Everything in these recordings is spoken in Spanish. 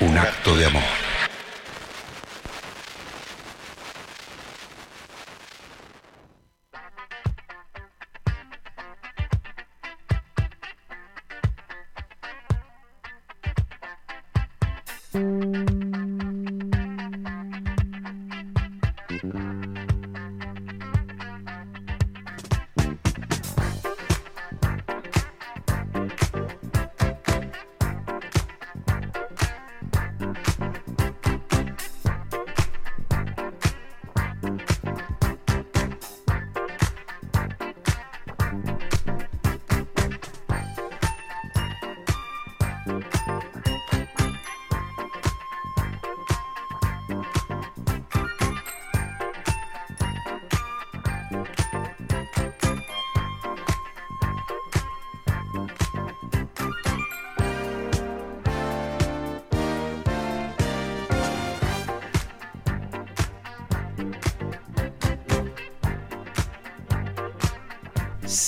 un acto de amor.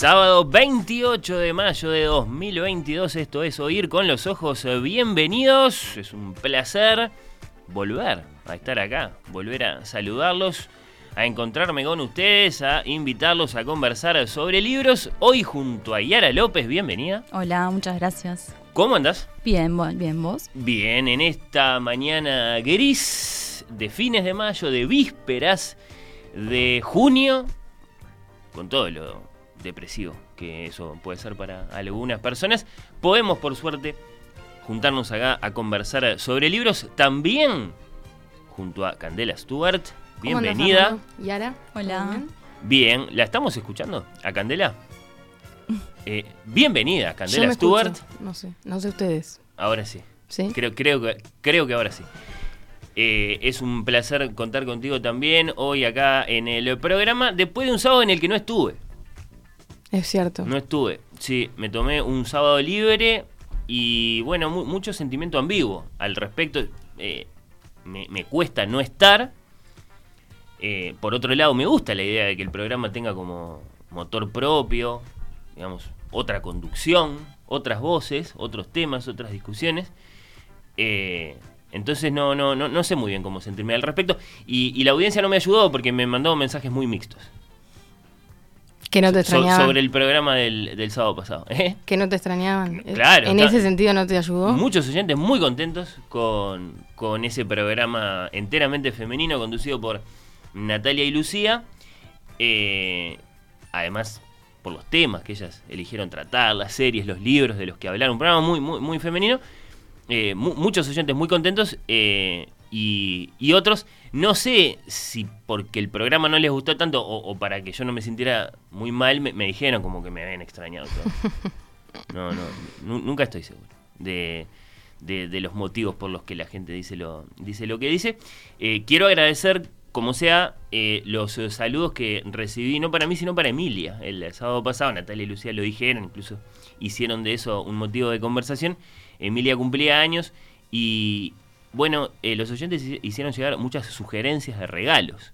Sábado 28 de mayo de 2022, esto es Oír con los Ojos. Bienvenidos, es un placer volver a estar acá, volver a saludarlos, a encontrarme con ustedes, a invitarlos a conversar sobre libros. Hoy junto a Yara López, bienvenida. Hola, muchas gracias. ¿Cómo andás? Bien, bien, vos. Bien, en esta mañana gris de fines de mayo, de vísperas de junio, con todo lo depresivo que eso puede ser para algunas personas, podemos por suerte juntarnos acá a conversar sobre libros también junto a Candela Stewart. ¿Cómo andás, Bienvenida. Yara. Hola. ¿todo bien? ¿la estamos escuchando a Candela? Eh, bienvenida, Yo Candela me Stewart. escucho. No sé, no sé ustedes. Ahora sí. ¿Sí? Creo, creo, que, creo que ahora sí. Eh, es un placer contar contigo también hoy acá en el programa, después de un sábado en el que no estuve. Es cierto. No estuve. Sí, me tomé un sábado libre y bueno, mu- mucho sentimiento ambiguo al respecto. Eh, me, me cuesta no estar. Eh, por otro lado, me gusta la idea de que el programa tenga como motor propio, digamos, otra conducción, otras voces, otros temas, otras discusiones. Eh, entonces no, no, no, no sé muy bien cómo sentirme al respecto. Y, y la audiencia no me ayudó porque me mandó mensajes muy mixtos. Que no te So- extrañaban. sobre el programa del, del sábado pasado. ¿eh? Que no te extrañaban. Claro, En ese sentido no te ayudó. Muchos oyentes muy contentos con, con ese programa enteramente femenino conducido por Natalia y Lucía. Eh, además, por los temas que ellas eligieron tratar, las series, los libros de los que hablaron. Un programa muy, muy, muy femenino. Eh, mu- muchos oyentes muy contentos y, y otros, no sé si porque el programa no les gustó tanto o, o para que yo no me sintiera muy mal, me, me dijeron como que me habían extrañado todo. No, no, nu- nunca estoy seguro de, de- de los motivos por los que la gente dice lo, dice lo que dice. Eh, quiero agradecer, como sea, eh, los saludos que recibí, no para mí, sino para Emilia. El sábado pasado, Natalia y Lucía lo dijeron, incluso hicieron de eso un motivo de conversación. Emilia cumplía años y, bueno, eh, los oyentes hici- hicieron llegar muchas sugerencias de regalos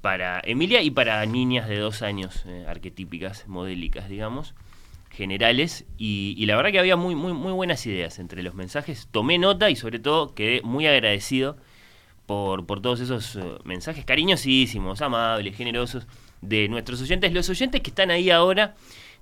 para Emilia y para niñas de dos años, eh, arquetípicas, modélicas, digamos, generales. Y, la verdad que había muy, muy, muy buenas ideas entre los mensajes. Tomé nota y sobre todo quedé muy agradecido por, por todos esos eh, mensajes cariñosísimos, amables, generosos de nuestros oyentes. Los oyentes que están ahí ahora,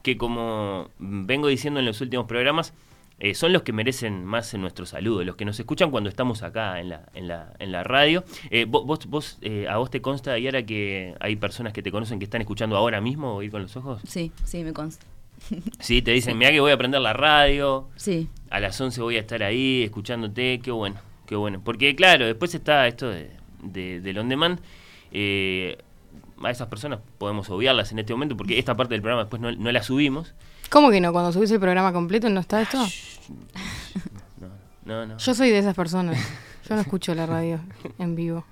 que como vengo diciendo en los últimos programas, eh, son los que merecen más en nuestro saludo, los que nos escuchan cuando estamos acá en la, en la, en la radio. Eh, vos, vos, vos, eh, ¿A vos te consta, Yara, que hay personas que te conocen que están escuchando ahora mismo o ir con los ojos? Sí, sí, me consta. Sí, te dicen, mira que voy a prender la radio, Sí, a las 11 voy a estar ahí escuchándote, qué bueno, qué bueno. Porque claro, después está esto de, de- del on demand. eh, a esas personas podemos obviarlas en este momento porque esta parte del programa después no, no la subimos. ¿Cómo que no? Cuando subís el programa completo no está esto. No, no. Yo soy de esas personas. Yo no escucho la radio en vivo.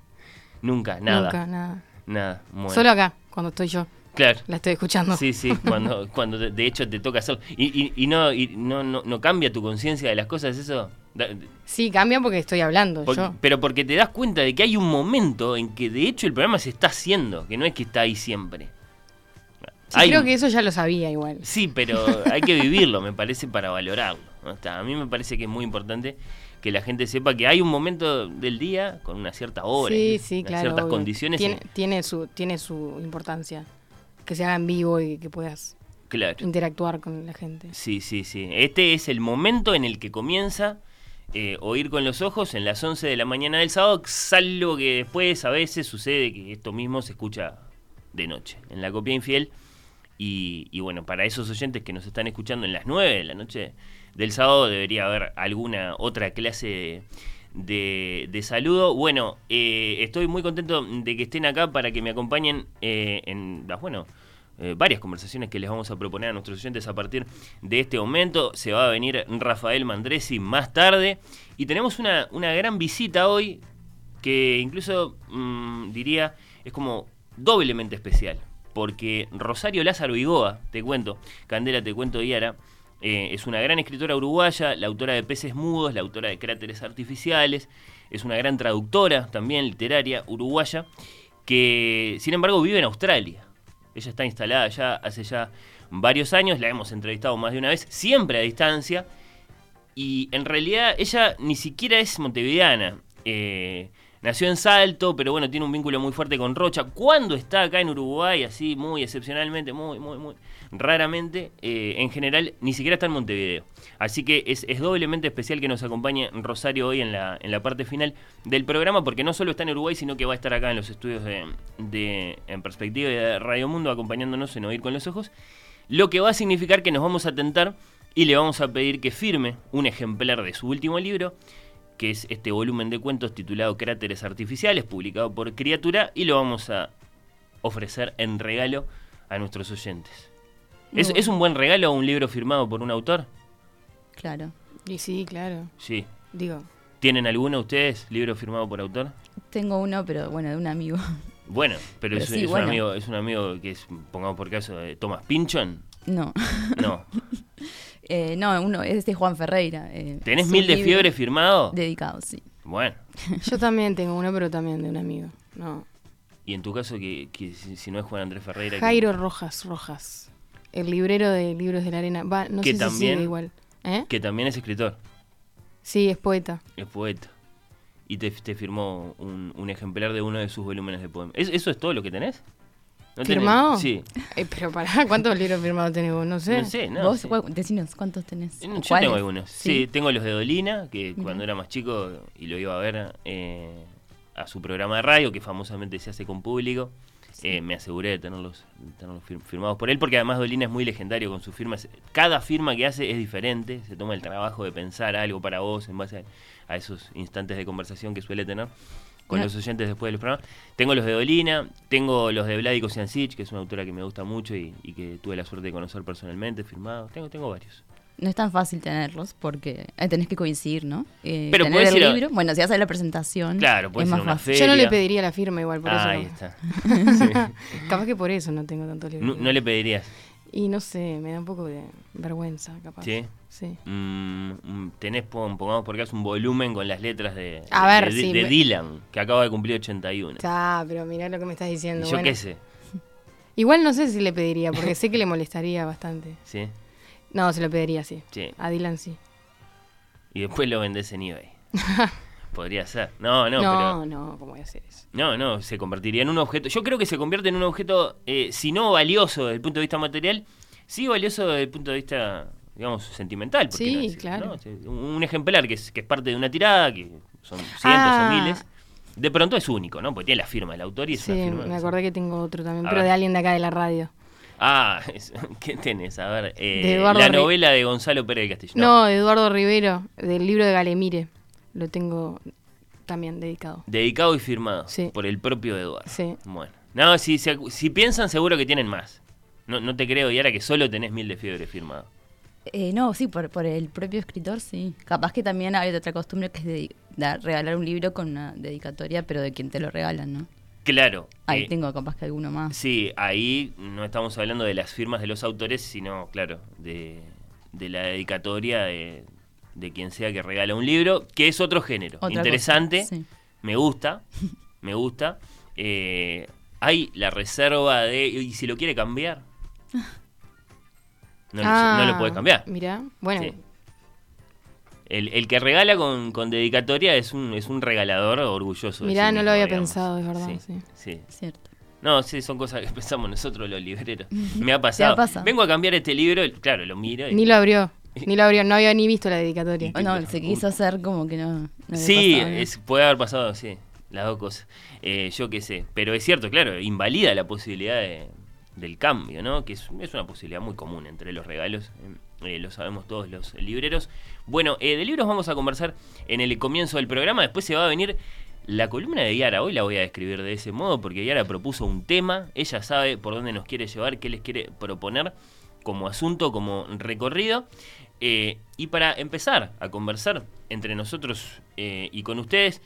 Nunca, nada. Nunca, nada. Nada. bueno. Solo acá, cuando estoy yo. Claro. La estoy escuchando. Sí, sí, cuando, cuando de- hecho te toca hacerlo. Y, y, y no, y no, no, no cambia tu conciencia de las cosas, eso. Sí, cambia porque estoy hablando yo. Pero porque te das cuenta de que hay un momento en que de hecho el programa se está haciendo, que no es que está ahí siempre. Sí, Hay- creo que eso ya lo sabía igual. Sí, pero hay que vivirlo, me parece, para valorarlo. ¿no? Está, A mí me parece que es muy importante que la gente sepa que hay un momento del día con una cierta hora, sí, claro. ciertas obvio. condiciones. Tiene, tiene su, tiene su importancia. Que se haga en vivo y que puedas claro. interactuar con la gente. Sí, sí, sí. Este es el momento en el que comienza eh, oír con los ojos en las 11 de la mañana del sábado, salvo que después a veces sucede que esto mismo se escucha de noche, en la copia infiel. Y, y bueno, para esos oyentes que nos están escuchando en las 9 de la noche del sábado debería haber alguna otra clase de, de- saludo. Bueno, eh, estoy muy contento de que estén acá para que me acompañen eh, en las, bueno, eh, varias conversaciones que les vamos a proponer a nuestros oyentes a partir de este momento. Se va a venir Rafael Mandresi más tarde. Y tenemos una, una gran visita hoy que incluso mm, diría es como doblemente especial. Porque Rosario Lázaro Igoa, te cuento, Candela, te cuento, Yara, eh, es una gran escritora uruguaya, la autora de Peces Mudos, la autora de Cráteres Artificiales, es una gran traductora también literaria uruguaya, que sin embargo vive en Australia. Ella está instalada ya hace ya varios años, la hemos entrevistado más de una vez, siempre a distancia, y en realidad ella ni siquiera es montevideana. Eh, nació en Salto, pero bueno, tiene un vínculo muy fuerte con Rocha. Cuando está acá en Uruguay, así muy excepcionalmente, muy, muy, muy raramente, eh, en general, ni siquiera está en Montevideo. Así que es, doblemente especial que nos acompañe Rosario hoy en la, en la parte final del programa, porque no solo está en Uruguay, sino que va a estar acá en los estudios de, de En Perspectiva de Radio Mundo, acompañándonos en Oír con los Ojos. Lo que va a significar que nos vamos a tentar y le vamos a pedir que firme un ejemplar de su último libro, que es este volumen de cuentos titulado Cráteres Artificiales, publicado por Criatura, y lo vamos a ofrecer en regalo a nuestros oyentes. ¿Es, Muy ¿Es un buen regalo un libro firmado por un autor? claro. Y sí, claro. Sí. Digo, ¿Tienen alguno ustedes, libro firmado por autor? Tengo uno, pero bueno, de un amigo. Bueno, pero, Pero es, sí, es bueno. un amigo, es un amigo que es, pongamos por caso, de Thomas Pinchon. No. No. Eh, no, uno es de Juan Ferreira. eh, ¿Tenés mil de fiebre firmado? Dedicado, sí. Bueno. Yo también tengo uno, pero también de un amigo. No. Y en tu caso, que, que si, si no es Juan Andrés Ferreira. que- Jairo Rojas Rojas. El librero de Libros de la Arena. Va, no que sé también, si sigue igual. ¿Eh? Que también es escritor, Sí, es poeta. es poeta. Y te, te firmó un, un ejemplar de uno de sus volúmenes de poemas. ¿Es- ¿Eso es todo lo que tenés? ¿No tenés- ¿Firmado? Sí. Eh, pero pará, ¿cuántos libros firmados tenés vos? No sé. No sé, no. Vos, sí. decinos, ¿cuántos tenés? Yo ¿O tengo algunos. Sí. tengo los de Dolina, que cuando era más chico y lo iba a ver eh, a su programa de radio, que famosamente se hace con público, eh, me aseguré de tenerlos, de tenerlos fir- firmados por él, porque además Dolina es muy legendario con sus firmas. Cada firma que hace es diferente, se toma el trabajo de pensar algo para vos en base a, a esos instantes de conversación que suele tener con No. los oyentes después de los programas. Tengo los de Dolina, tengo los de Vladi Kosiancic, que es una autora que me gusta mucho y, y que tuve la suerte de conocer personalmente, firmados. Tengo, tengo varios. No es tan fácil tenerlos porque eh, tenés que coincidir, ¿no? Eh, Pero tener el a- libro. Bueno, si haces la presentación. Claro, puede es ser más una fácil. feria. Yo no le pediría la firma igual, por Ahí eso. está. Capaz que por eso no tengo tantos libros. No, no le pedirías. Y no sé, me da un poco de vergüenza, capaz. ¿Sí? Sí. Mm, mm, tenés, pon- pongamos por caso, un volumen con las letras de, A de- ver, de, sí, de me- Dylan, que acaba de cumplir 81. Está, pero mirá lo que me estás diciendo. Y yo bueno. qué sé, Igual no sé si le pediría, porque sé que le molestaría bastante. ¿sí? No, se lo pediría, sí. Sí. A Dylan sí. Y después lo vendés en eBay. Podría ser. No, no, No, pero... no, ¿cómo voy a hacer eso? No, no, se convertiría en un objeto. Yo creo que se convierte en un objeto, eh, si no valioso desde el punto de vista material, sí valioso desde el punto de vista, digamos, sentimental. ¿por qué Sí, no claro. no? Un ejemplar que es, que es parte de una tirada, que son cientos Ah. o miles, de pronto es único, ¿no? Porque tiene la firma del autor y es Sí, una firma. me acordé que tengo otro también, A pero ver. de alguien de acá de la radio. Ah, es- ¿qué tenés? A ver, eh, la Ri- novela de Gonzalo Pérez del Castillo. No, de Eduardo Rivero, del libro de Galemire. Lo tengo también dedicado. Dedicado y firmado Sí. por el propio Eduardo. Sí. Bueno. No, si, si piensan, seguro que tienen más. No, no te creo, y ahora que solo tenés mil de fiebre firmado. Eh, no, sí, por, por el propio escritor, sí. Capaz que también hay otra costumbre que es de, dar- regalar un libro con una dedicatoria, pero de quien te lo regalan, ¿no? Claro. Ahí eh, tengo capaz que alguno más. Sí, ahí no estamos hablando de las firmas de los autores, sino, claro, de, de la dedicatoria de, de quien sea que regala un libro, que es otro género. Otra Interesante, cosa, sí. me gusta, me gusta. Eh, hay la reserva de... ¿Y si lo quiere cambiar? No, lo- no lo puede cambiar. Mirá, bueno, Sí. El, el que regala con, con dedicatoria es un, es un regalador orgulloso. de mirá, sí no mismo, lo había digamos. pensado, es verdad. Sí, sí. sí. Cierto. No, sí, son cosas que pensamos nosotros los libreros. Me ha pasado. ha pasado? Vengo a cambiar este libro, claro, lo miro. y- Ni lo abrió, ni lo abrió, no había ni visto la dedicatoria. No, se quiso hacer como que no. sí, es- puede haber pasado, sí, las dos cosas. Eh, yo qué sé. Pero es cierto, claro, invalida la posibilidad de- del cambio, ¿no? Que es, una posibilidad muy común entre los regalos. eh, lo sabemos todos los libreros. Bueno, eh, de libros vamos a conversar en el comienzo del programa. Después se va a venir la columna de Yara. Hoy la voy a describir de ese modo porque Yara propuso un tema. Ella sabe por dónde nos quiere llevar, qué les quiere proponer como asunto, como recorrido. Eh, y para empezar a conversar entre nosotros eh, y con ustedes,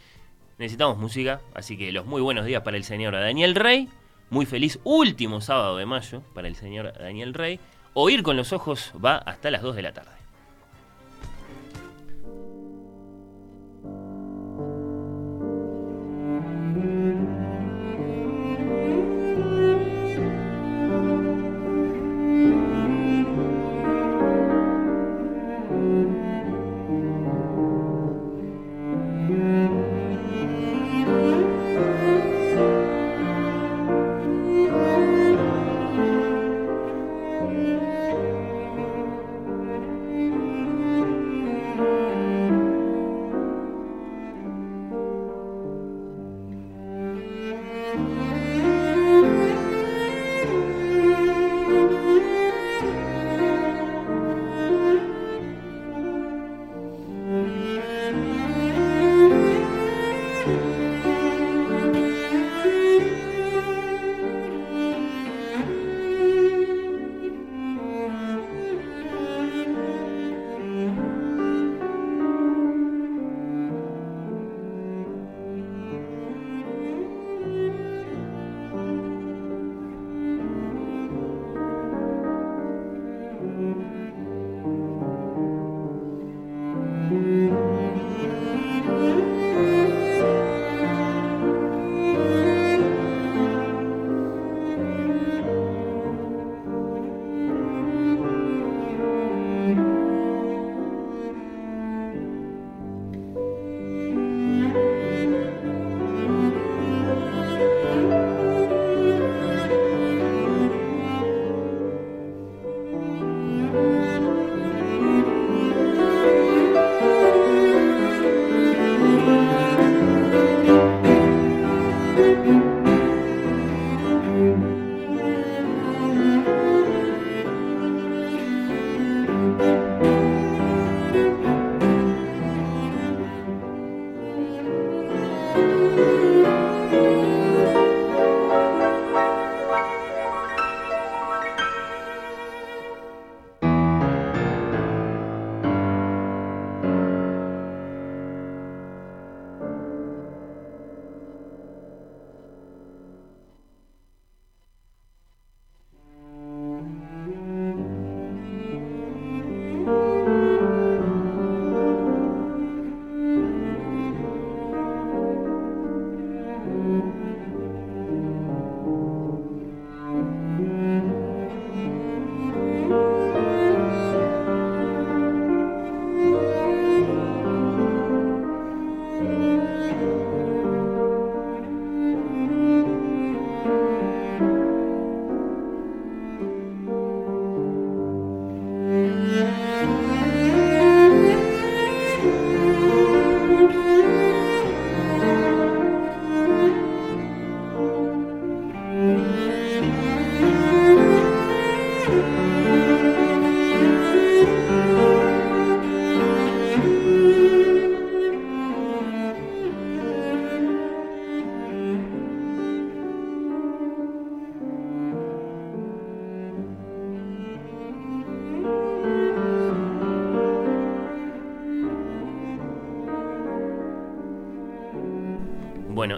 necesitamos música. Así que los muy buenos días para el señor Daniel Rey. Muy feliz último sábado de mayo para el señor Daniel Rey. Oír con los ojos va hasta las 2 de la tarde.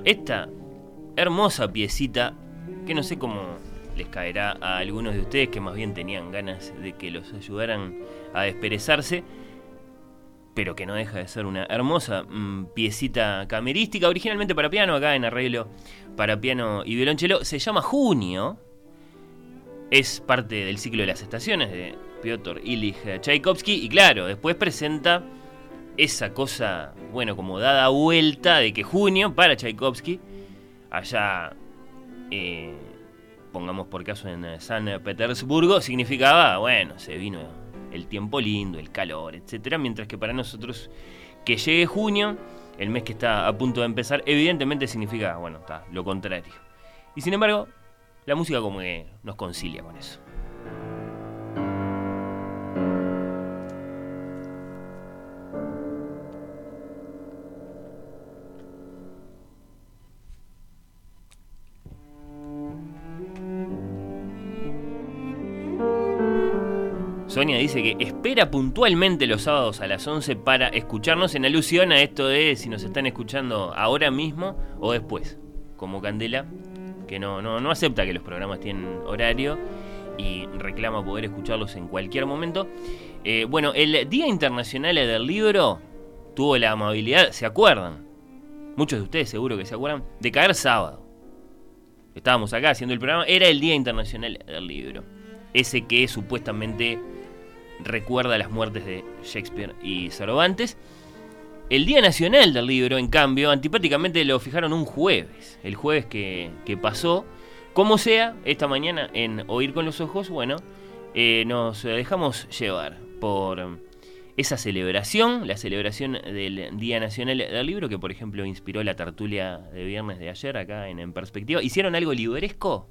Esta hermosa piecita, que no sé cómo les caerá a algunos de ustedes que más bien tenían ganas de que los ayudaran a desperezarse, pero que no deja de ser una hermosa mm, piecita camerística, originalmente para piano, acá en arreglo para piano y violonchelo, se llama Junio, es parte del ciclo de las estaciones de Piotr Ilich Tchaikovsky, y claro, después presenta esa cosa, bueno, como dada vuelta de que junio para Tchaikovsky, allá, eh, pongamos por caso en eh, San Petersburgo, significaba, bueno, se vino el tiempo lindo, el calor, etcétera, mientras que para nosotros que llegue junio, el mes que está a punto de empezar, evidentemente significa, bueno, está lo contrario. Y sin embargo, la música como que nos concilia con eso. Sonia dice que espera puntualmente los sábados a las 11 para escucharnos en alusión a esto de si nos están escuchando ahora mismo o después. Como Candela, que no, no, no acepta que los programas tienen horario y reclama poder escucharlos en cualquier momento. Eh, bueno, el Día Internacional del Libro tuvo la amabilidad, ¿se acuerdan? Muchos de ustedes seguro que se acuerdan, de caer sábado. Estábamos acá haciendo el programa, era el Día Internacional del Libro. Ese que supuestamente recuerda las muertes de Shakespeare y Cervantes. El Día Nacional del Libro, en cambio, antipáticamente lo fijaron un jueves, el jueves que, pasó. Como sea, esta mañana en Oír con los Ojos, bueno, eh, nos dejamos llevar por esa celebración, la celebración del Día Nacional del Libro, que por ejemplo inspiró la tertulia de viernes de ayer acá en, en Perspectiva. ¿Hicieron algo libresco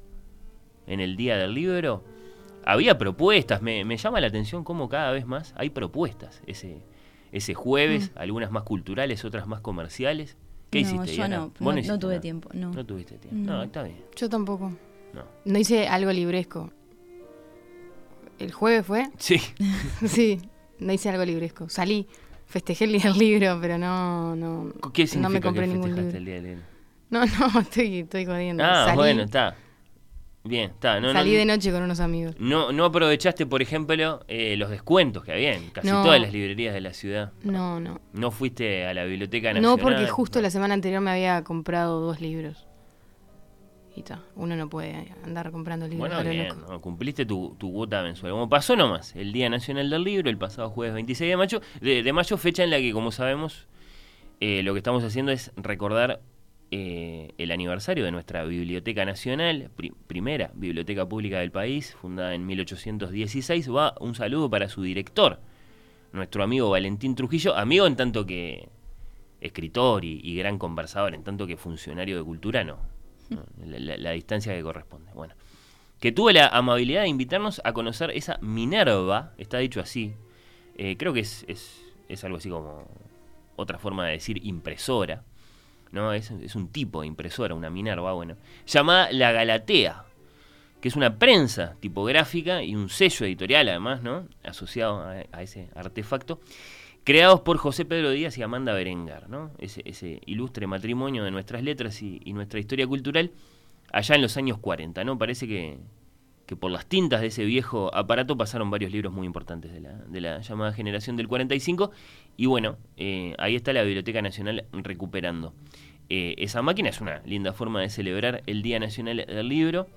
en el Día del Libro? Había propuestas, me, llama la atención cómo cada vez más hay propuestas ese, ese jueves, mm. algunas más culturales, otras más comerciales. ¿Qué hiciste? Yo no, no, tuve tiempo. No. no tuviste tiempo. No. está bien. Yo tampoco. No. No hice algo libresco. ¿El jueves fue? Sí. sí, no hice algo libresco. Salí, festejé el día del libro, pero no, no, ¿Qué no me compré ningún libro. El día del libro? No, no, estoy, estoy jodiendo. Ah, bueno, está. Bien, está. No, Salí de noche con unos amigos. No, no aprovechaste, por ejemplo, eh, los descuentos que había en casi todas las librerías de la ciudad. No, no. ¿No fuiste a la Biblioteca Nacional? No, porque justo la semana anterior me había comprado dos libros. Y está, uno no puede andar comprando libros. Bueno, bien, cumpliste tu, tu cuota mensual. Como pasó nomás, el Día Nacional del Libro, el pasado jueves 26 de mayo, de, mayo fecha en la que, como sabemos, eh, lo que estamos haciendo es recordar eh, el aniversario de nuestra Biblioteca Nacional, primera biblioteca pública del país, fundada en 1816. Va un saludo para su director, nuestro amigo Valentín Trujillo, amigo en tanto que escritor y, gran conversador, en tanto que funcionario de cultura, no. La, distancia que corresponde. Bueno, que tuvo la amabilidad de invitarnos a conocer esa Minerva, está dicho así. Eh, creo que es, es algo así como otra forma de decir impresora ¿no? Es, un tipo de impresora, una Minerva, bueno, llamada La Galatea, que es una prensa tipográfica y un sello editorial además, ¿no? Asociado a, ese artefacto, creados por José Pedro Díaz y Amanda Berengar, ¿no? Ese, ilustre matrimonio de nuestras letras y, nuestra historia cultural allá en los años 40, ¿no? Parece que, por las tintas de ese viejo aparato pasaron varios libros muy importantes de la, de la llamada generación del 45 y bueno, eh, ahí está la Biblioteca Nacional recuperando. Eh, esa máquina es una linda forma de celebrar el Día Nacional del Libro.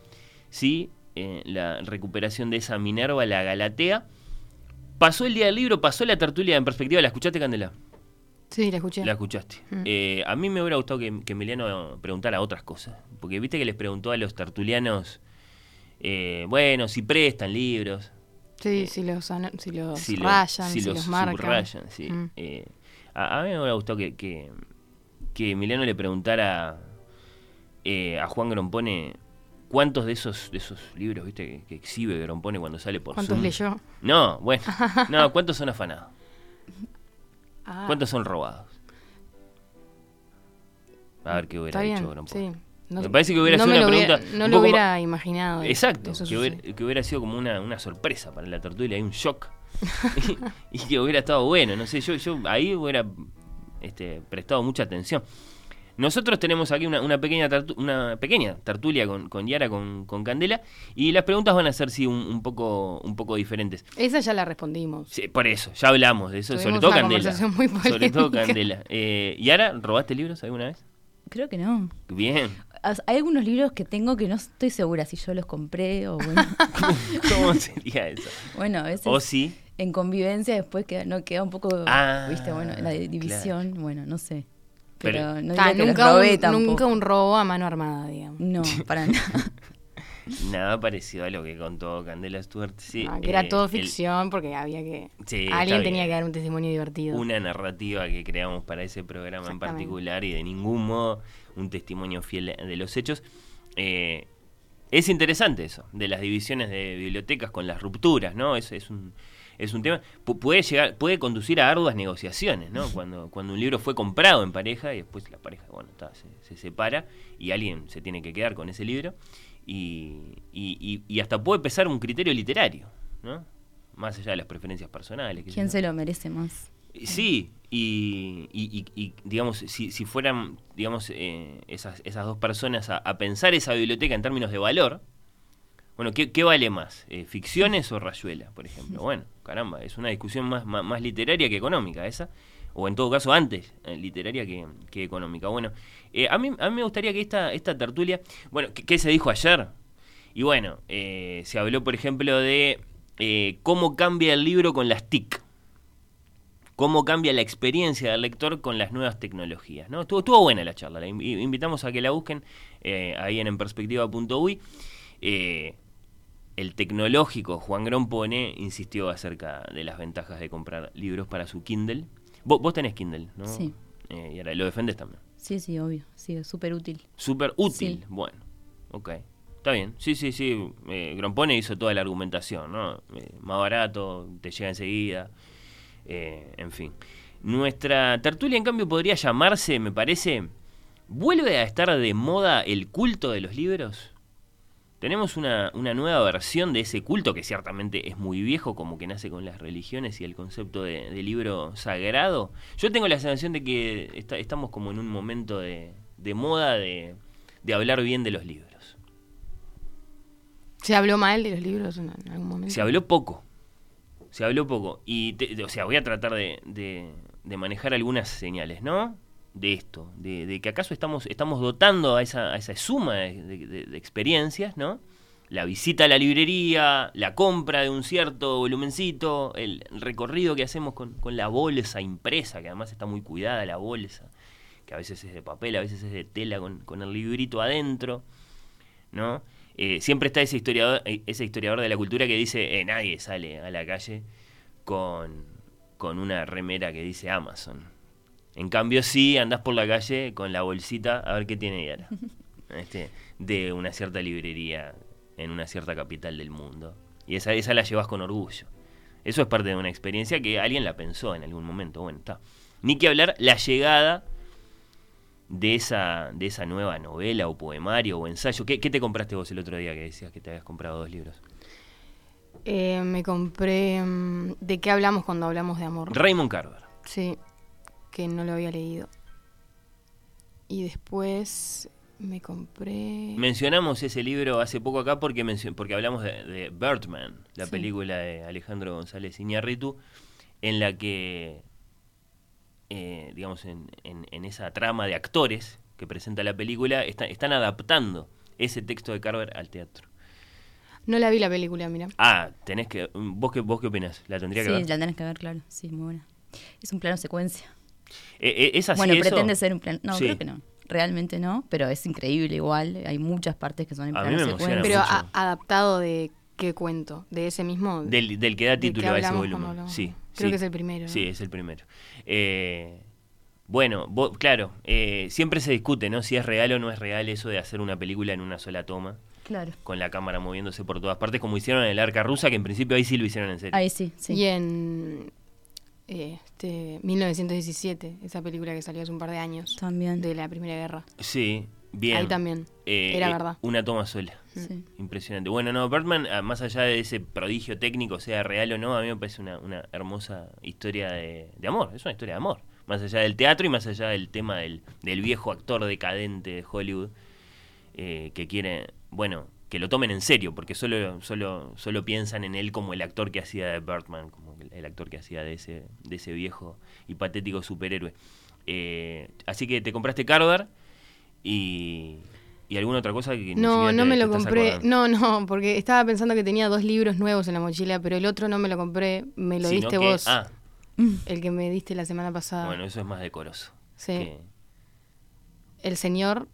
Sí, eh, la recuperación de esa Minerva, la Galatea. Pasó el Día del Libro, pasó la tertulia en perspectiva. ¿La escuchaste, Candela? Sí, la escuché. La escuchaste. Mm. Eh, a mí me hubiera gustado que, Emiliano preguntara otras cosas. Porque viste que les preguntó a los tertulianos, bueno, si prestan libros. Sí, si los, si los si rayan, si si, los los marcan. subrayan, sí. Mm. A, a mí me hubiera gustado que, que, que Emiliano le preguntara eh, a Juan Grompone cuántos de esos de esos libros viste que, que exhibe Grompone cuando sale por ¿Cuántos Zoom. leyó? No, bueno, no, ¿cuántos son afanados? Ah, ¿Cuántos son robados? A ver qué hubiera dicho Grompone. sí. No- me parece que hubiera no sido una lo hubiera- pregunta. no lo más- hubiera imaginado Exacto, que hubiera, sucede. que hubiera sido como una, una sorpresa para la tertulia, hay un shock. y, y que hubiera estado bueno, no sé, yo, yo ahí hubiera este, prestado mucha atención. Nosotros tenemos aquí una, una pequeña una pequeña tertulia con, con Yara, con, con Candela, y las preguntas van a ser sí un, un poco un poco diferentes. Esa ya la respondimos. Sí, por eso, ya hablamos de eso, Tuvimos sobre todo una Candela. muy sobre todo. Candela. Eh, Yara, ¿robaste libros alguna vez? Creo que no. Bien. Hay algunos libros que tengo que no estoy segura si yo los compré o bueno. ¿Cómo sería eso? bueno, a veces O sí. En convivencia después queda, no queda un poco, Ah, viste, bueno, la división, bueno, no sé. Pero, Pero- no Ta, que nunca, robé un, tampoco. nunca un robo a mano armada, digamos. No, para nada. Nada parecido a lo que contó Candela Stuart. Sí, Ah, que era eh, todo el- ficción porque había que... Sí, alguien tenía que dar un testimonio divertido. una narrativa que creamos para ese programa en particular y de ningún modo un testimonio fiel de los hechos. Eh, es interesante eso, de las divisiones de bibliotecas con las rupturas, ¿no? Es, es un, es un tema. Pu- puede llegar, puede conducir a arduas negociaciones, ¿no? Cuando, cuando un libro fue comprado en pareja y después la pareja, bueno, está, se, se separa y alguien se tiene que quedar con ese libro. Y, y, y- y hasta puede pesar un criterio literario, ¿no? Más allá de las preferencias personales. ¿Quién se lo merece más? Sí, y, y- y- y, digamos, si, si fueran, digamos, eh, esas, esas dos personas a, a pensar esa biblioteca en términos de valor, bueno, ¿qué, qué vale más? Eh, ¿Ficciones o Rayuela, por ejemplo? Bueno, caramba, es una discusión más, más, literaria que económica esa, o en todo caso antes, eh, literaria que, económica. Bueno, eh, a, mí, a mí me gustaría que esta, esta tertulia, bueno, ¿qué, se dijo ayer? Y bueno, se habló, por ejemplo, de cómo cambia el libro con las TIC cómo cambia la experiencia del lector con las nuevas tecnologías. ¿no? Estuvo, estuvo buena la charla, la invi- invitamos a que la busquen ahí en enperspectiva.uy. Eh, el tecnológico Juan Grompone insistió acerca de las ventajas de comprar libros para su Kindle. Vos, vos tenés Kindle, ¿no? Sí. Eh, y ahora lo defendés también. Sí, sí, obvio. Sí, es súper útil. Súper útil. Sí. Bueno, ok. Está bien. Sí, sí, sí. Eh, Grompone hizo toda la argumentación, ¿no? Eh, más barato, te llega enseguida. Eh, en fin. Nuestra tertulia, en cambio, podría llamarse, me parece, ¿vuelve a estar de moda el culto de los libros? Tenemos una, una nueva versión de ese culto que ciertamente es muy viejo, como que nace con las religiones y el concepto de, de libro sagrado. Yo tengo la sensación de que está- estamos como en un momento de, de moda de, de hablar bien de los libros. ¿Se habló mal de los libros en, algún momento? Se habló poco. Se habló poco. Y, te- o sea, voy a tratar de manejar algunas señales, ¿no? De esto, de, de que acaso estamos, estamos dotando a esa, a esa suma de, experiencias, ¿no? La visita a la librería, la compra de un cierto volumencito, el recorrido que hacemos con, con la bolsa impresa, que además está muy cuidada la bolsa, que a veces es de papel, a veces es de tela con, con el librito adentro, ¿no? Eh, siempre está ese historiador, eh, ese historiador de la cultura que dice, eh, nadie sale a la calle con, con una remera que dice Amazon. En cambio, sí andás por la calle con la bolsita a ver qué tiene Yara. Este, de una cierta librería en una cierta capital del mundo. Y esa, esa la llevas con orgullo. Eso es parte de una experiencia que alguien la pensó en algún momento. Bueno, está. Ni que hablar la llegada de esa, de esa nueva novela o poemario o ensayo. ¿Qué, qué te compraste vos el otro día que decías que te habías comprado dos libros? Eh, me compré... mm, ¿De qué hablamos cuando hablamos de amor? Raymond Carver. Sí, que no lo había leído. Y después me compré... Mencionamos ese libro hace poco acá porque, porque hablamos de, de Birdman, la Sí. película de Alejandro González Iñárritu, en la que, eh, digamos, en, en- en esa trama de actores que presenta la película, está- están adaptando ese texto de Carver al teatro. No la vi la película, mira. Ah, tenés que... ¿Vos qué, vos qué opinás? ¿La tendría Sí, que ver? la tenés que ver, claro. Sí, muy buena. Es un plano secuencia. Eh, eh, ¿Es así bueno, eso? pretende ser un plano. No, Sí. creo que no. Realmente no, pero es increíble igual. Hay muchas partes que son en plano secuencia. Pero a- adaptado de ¿Qué cuento? ¿De ese mismo? Del, del que da título a ese volumen. Sí, Creo sí. que es el primero. ¿no? Sí, es el primero. Eh, bueno, claro, eh, siempre se discute, ¿no? Si es real o no es real eso de hacer una película en una sola toma, Claro. con la cámara moviéndose por todas partes, como hicieron en el Arca Rusa, que en principio ahí sí lo hicieron en serio. Ahí sí, sí. Y en este, 1917, esa película que salió hace un par de años. También. De la Primera Guerra. Sí, bien. Ahí también. Eh, Era eh, verdad. Una toma sola. Sí. Impresionante. Bueno, no, Birdman, ah, más allá de ese prodigio técnico, sea real o no, a mí me parece una, una hermosa historia de, de amor. Es una historia de amor. Más allá del teatro y más allá del tema del, del viejo actor decadente de Hollywood eh, que quiere, bueno, que lo tomen en serio, porque solo, solo, solo piensan en él como el actor que hacía de Birdman, como el- actor que hacía de ese, de ese viejo y patético superhéroe. Eh, así que te compraste Carver y, y alguna otra cosa que No, no te- me lo compré. acordando. No, no, porque estaba pensando que tenía dos libros nuevos en la mochila, pero el otro no me lo compré. Me lo Sino diste que- vos. Ah, El que me diste la semana pasada. bueno, eso es más decoroso. sí. que- El señor.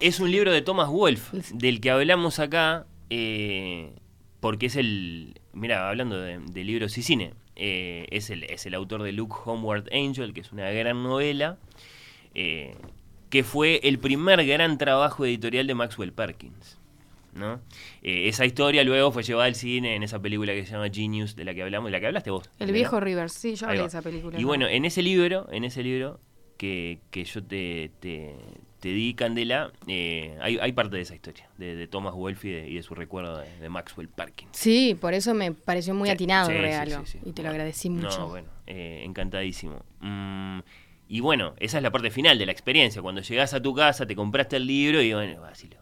Es un libro de Thomas Wolfe, del que hablamos acá, eh, porque es el. Mira, hablando de, de libros y cine, eh, es, el, es el autor de Luke Homeward Angel, que es una gran novela, eh, que fue el primer gran trabajo editorial de Maxwell Perkins. ¿no? Eh, esa historia luego fue llevada al cine en esa película que se llama Genius, de la que hablamos, de la que hablaste vos. El viejo Rivers. Sí, yo hablé de esa película. Y ¿no? bueno, en ese libro, en ese libro que, que yo te, te, te di, Candela, eh, hay, hay parte de esa historia, de, de Thomas Wolfe y de, y de su recuerdo de, de Maxwell Perkins. Sí, por eso me pareció muy Sí, atinado sí, el regalo. sí, sí. Y te lo agradecí mucho. No, bueno, eh, encantadísimo. Mm, y bueno, esa es la parte final de la experiencia. Cuando llegás a tu casa, te compraste el libro y bueno, así lo,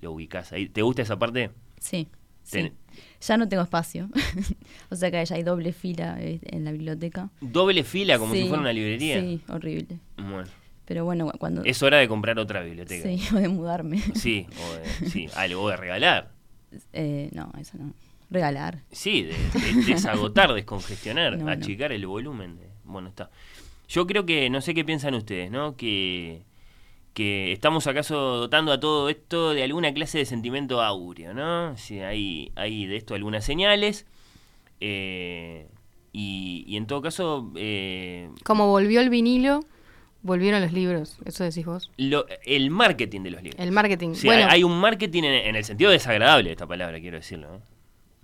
lo ubicás ahí. ¿Te gusta esa parte? Sí. sí. Ya no tengo espacio. o sea que ya hay doble fila eh, en la biblioteca. Doble fila, como si fuera una librería. Sí, horrible. Bueno, Pero bueno, cu- cuando... es hora de comprar otra biblioteca. Sí, o de mudarme. Sí, o de, sí, algo de regalar. Eh, no, eso no. Regalar. Sí, de, de- desagotar, descongestionar, No, no. achicar el volumen. de- bueno, está. Yo creo que, no sé qué piensan ustedes, ¿no? Que, que estamos acaso dotando a todo esto de alguna clase de sentimiento áureo, ¿no? Si hay, hay de esto algunas señales. eh, y, y en todo caso, eh, Como volvió el vinilo, volvieron los libros. Eso decís vos. lo- el marketing de los libros. El marketing. Sí, bueno, hay, hay un marketing en, en el sentido desagradable de esta palabra, quiero decirlo. ¿no?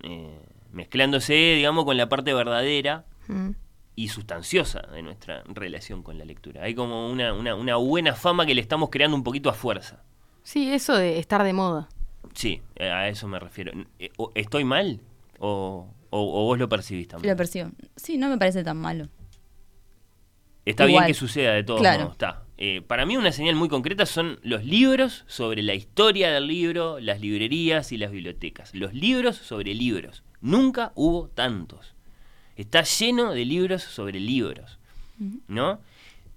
Eh, mezclándose, digamos, con la parte verdadera mm, y sustanciosa de nuestra relación con la lectura. Hay como una, una, una buena fama que le estamos creando un poquito a fuerza. sí, eso de estar de moda. Sí, eh, a eso me refiero. Eh, ¿Estoy mal? ¿O, o- o vos lo percibís también? Lo percibo. Sí, no me parece tan malo. Está Igual. bien que suceda de todos Claro. modos. Está. Eh, para mí una señal muy concreta son los libros sobre la historia del libro, las librerías y las bibliotecas. Los libros sobre libros. Nunca hubo tantos. Está lleno de libros sobre libros. ¿No?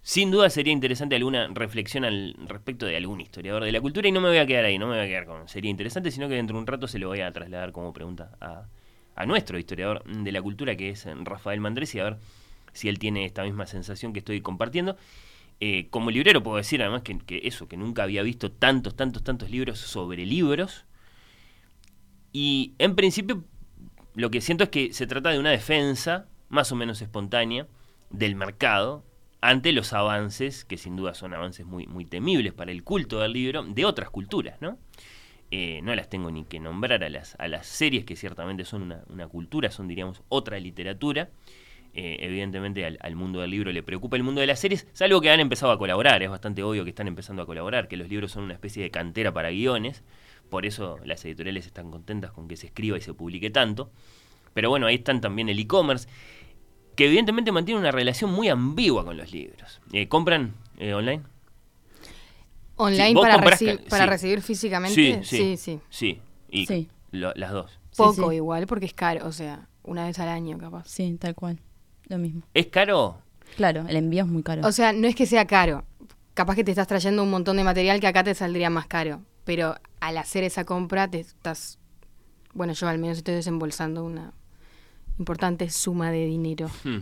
Sin duda sería interesante alguna reflexión al respecto de algún historiador de la cultura y no me voy a quedar ahí, no me voy a quedar con sería interesante, sino que dentro de un rato se lo voy a trasladar como pregunta a, a nuestro historiador de la cultura que es Rafael Mandresi, a ver si él tiene esta misma sensación que estoy compartiendo. Eh, como librero puedo decir además que, eso, que nunca había visto tantos, tantos, tantos libros sobre libros. Y en principio lo que siento es que se trata de una defensa más o menos espontánea del mercado ante los avances, que sin duda son avances muy, muy temibles para el culto del libro, de otras culturas, ¿no? Eh, no las tengo ni que nombrar a las, a las series, que ciertamente son una cultura, son, diríamos, otra literatura. Eh, evidentemente al, al mundo del libro le preocupa el mundo de las series, salvo que han empezado a colaborar, es bastante obvio que están empezando a colaborar, que los libros son una especie de cantera para guiones, por eso las editoriales están contentas con que se escriba y se publique tanto. Pero bueno, ahí están también el e-commerce, que evidentemente mantiene una relación muy ambigua con los libros. Eh, ¿Compran eh, online? Online Sí, para, reci- para sí. recibir físicamente. Sí, sí. sí, sí. Sí, y Sí. lo- las dos. Poco sí. igual, porque es caro. O sea, una vez al año capaz. Sí, tal cual. Lo mismo. ¿Es caro? Claro, el envío es muy caro. O sea, no es que sea caro. Capaz que te estás trayendo un montón de material que acá te saldría más caro. Pero al hacer esa compra te estás... Bueno, yo al menos estoy desembolsando una importante suma de dinero. Hmm.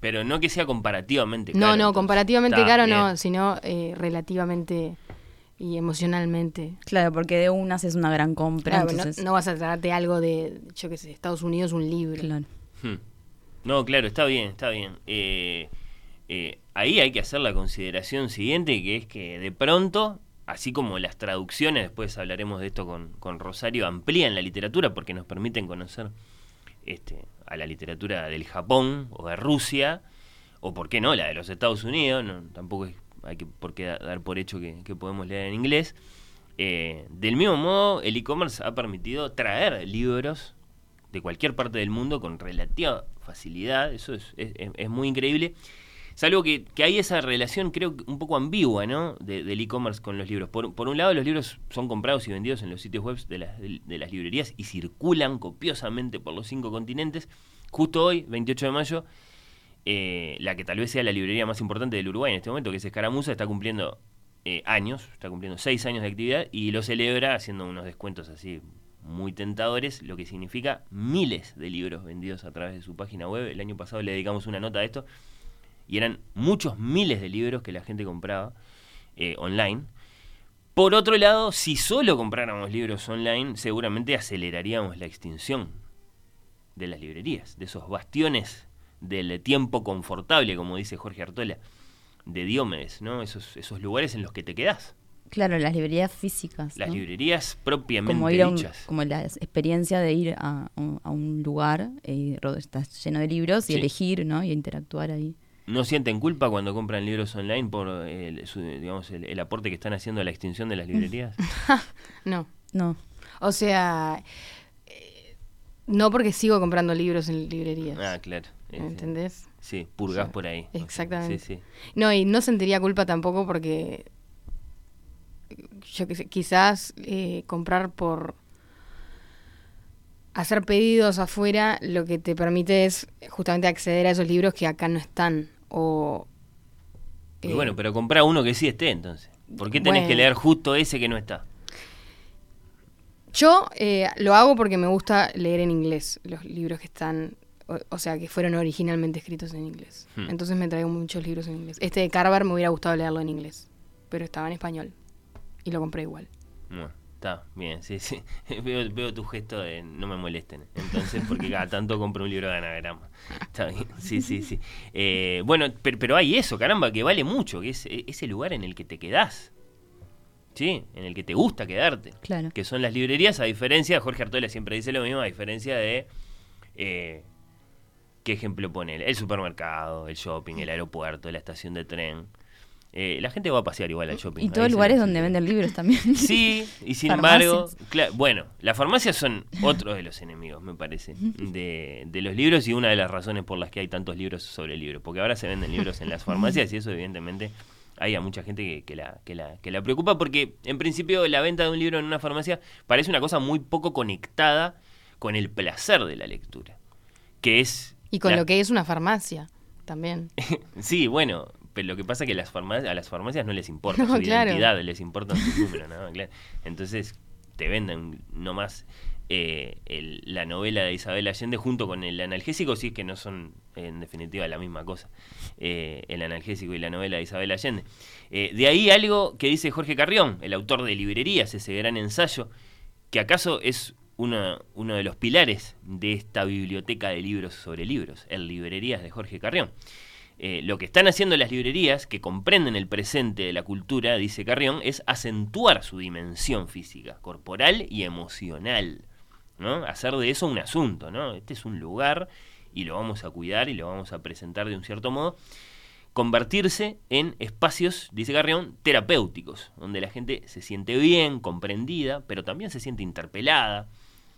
Pero no que sea comparativamente caro. No, no, entonces. comparativamente Está caro bien. no, sino eh, relativamente y emocionalmente. Claro, porque de unas es una gran compra. Claro, no- entonces... no, vas a tratarte algo de, yo qué sé, Estados Unidos, un libro. Claro. Hmm. No, claro, está bien, está bien. Eh, eh, ahí hay que hacer la consideración siguiente, que es que de pronto, así como las traducciones, después hablaremos de esto con, con Rosario, amplían la literatura porque nos permiten conocer este, a la literatura del Japón o de Rusia, o por qué no, la de los Estados Unidos, tampoco es- hay que por qué da- dar por hecho que, que podemos leer en inglés. Eh, del mismo modo, el e-commerce ha permitido traer libros de cualquier parte del mundo con relativa facilidad, eso es, es- es- muy increíble. Es algo que, que hay esa relación, creo, un poco ambigua, ¿no? De- del e-commerce con los libros. Por, por un lado, los libros son comprados y vendidos en los sitios web de de, de las librerías y circulan copiosamente por los cinco continentes. Justo hoy, 28 de mayo, eh, la que tal vez sea la librería más importante del Uruguay en este momento, que es Escaramuza, está cumpliendo eh, años, está cumpliendo seis años de actividad y lo celebra haciendo unos descuentos así muy tentadores, lo que significa miles de libros vendidos a través de su página web. El año pasado le dedicamos una nota a esto y eran muchos miles de libros que la gente compraba eh, online. Por otro lado, si solo compráramos libros online, seguramente aceleraríamos la extinción de las librerías, de esos bastiones del tiempo confortable, como dice Jorge Artola, de Diomedes, ¿no? Esos, esos lugares en los que te quedás. Claro, las librerías físicas. Las ¿no? librerías propiamente como ir a un- dichas. como la experiencia de ir a, un- a un lugar y ro- estás lleno de libros y Sí. elegir, ¿no? Y interactuar ahí. ¿No sienten culpa cuando compran libros online por el, su- digamos, el, el aporte que están haciendo a la extinción de las librerías? No. No. O sea, eh, no porque sigo comprando libros en librerías. ah, claro. Eh, ¿Entendés? Sí, purgás por ahí. Exactamente. Sí, sí. No, y no sentiría culpa tampoco porque yo qué sé, quizás eh, comprar por hacer pedidos afuera lo que te permite es justamente acceder a esos libros que acá no están o Y eh, bueno, pero comprá uno que sí esté entonces. ¿Por qué tenés que leer justo ese que no está? yo eh, lo hago porque me gusta leer en inglés los libros que están o, o sea que fueron originalmente escritos en inglés Hmm. entonces me traigo muchos libros en inglés este de Carver me hubiera gustado leerlo en inglés pero estaba en español y lo compré igual Bueno, está bien, sí, sí. Veo, veo tu gesto de no me molesten. Entonces, porque cada tanto compro un libro de anagrama. Está bien, sí, sí, sí. Eh, bueno, pero, pero hay eso, caramba, que vale mucho, que es eh, ese lugar en el que te quedás. Sí, en el que te gusta quedarte. Claro. Que son las librerías, a diferencia, Jorge Artola siempre dice lo mismo, a diferencia de. eh, ¿Qué ejemplo pone? El supermercado, el shopping, el aeropuerto, la estación de tren. Eh, la gente va a pasear igual al shopping. Y todos lugares donde venden libros también. Sí, y sin embargo, bueno, las farmacias son otro de los enemigos, me parece, de, de los libros y una de las razones por las que hay tantos libros sobre libros, porque ahora se venden libros en las farmacias y eso evidentemente hay a mucha gente que, que la, que, la, que la preocupa porque en principio la venta de un libro en una farmacia parece una cosa muy poco conectada con el placer de la lectura, que es... y con la- lo que es una farmacia también Sí, bueno, pero lo que pasa es que las farmacias, a las farmacias no les importa No, su claro. identidad, les importan sus números, ¿no? Claro. Entonces te venden nomás eh, el- la novela de Isabel Allende junto con el analgésico, si es que no son en definitiva la misma cosa, eh, el analgésico y la novela de Isabel Allende. Eh, de ahí algo que dice Jorge Carrión, el autor de Librerías, ese gran ensayo, que acaso es uno, uno de los pilares de esta biblioteca de libros sobre libros, el Librerías de Jorge Carrión. Eh, lo que están haciendo las librerías, que comprenden el presente de la cultura, dice Carrión, es acentuar su dimensión física, corporal y emocional. ¿no? Hacer de eso un asunto. ¿no? Este es un lugar y lo vamos a cuidar y lo vamos a presentar de un cierto modo. Convertirse en espacios, dice Carrión, terapéuticos, donde la gente se siente bien, comprendida, pero también se siente interpelada.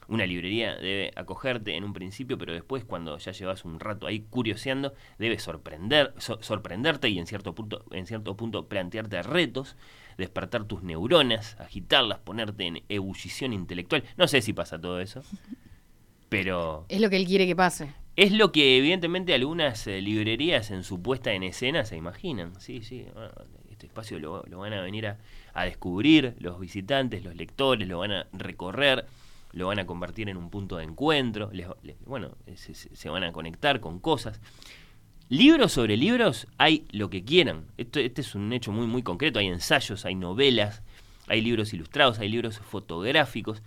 Una librería debe acogerte en un principio, pero después, cuando ya llevas un rato ahí curioseando, debe sorprender, so- sorprenderte y en cierto, punto, en cierto punto plantearte retos, despertar tus neuronas, agitarlas, ponerte en ebullición intelectual. No sé si pasa todo eso, pero es lo que él quiere que pase es lo que evidentemente algunas eh, librerías en su puesta en escena se imaginan. Sí, sí, bueno, este espacio lo, lo van a venir a, a descubrir los visitantes, los lectores, lo van a recorrer, lo van a convertir en un punto de encuentro, les- bueno, se, van a conectar con cosas. Libros sobre libros hay lo que quieran. Esto, este es un hecho muy, muy concreto. Hay ensayos, hay novelas, hay libros ilustrados, hay libros fotográficos.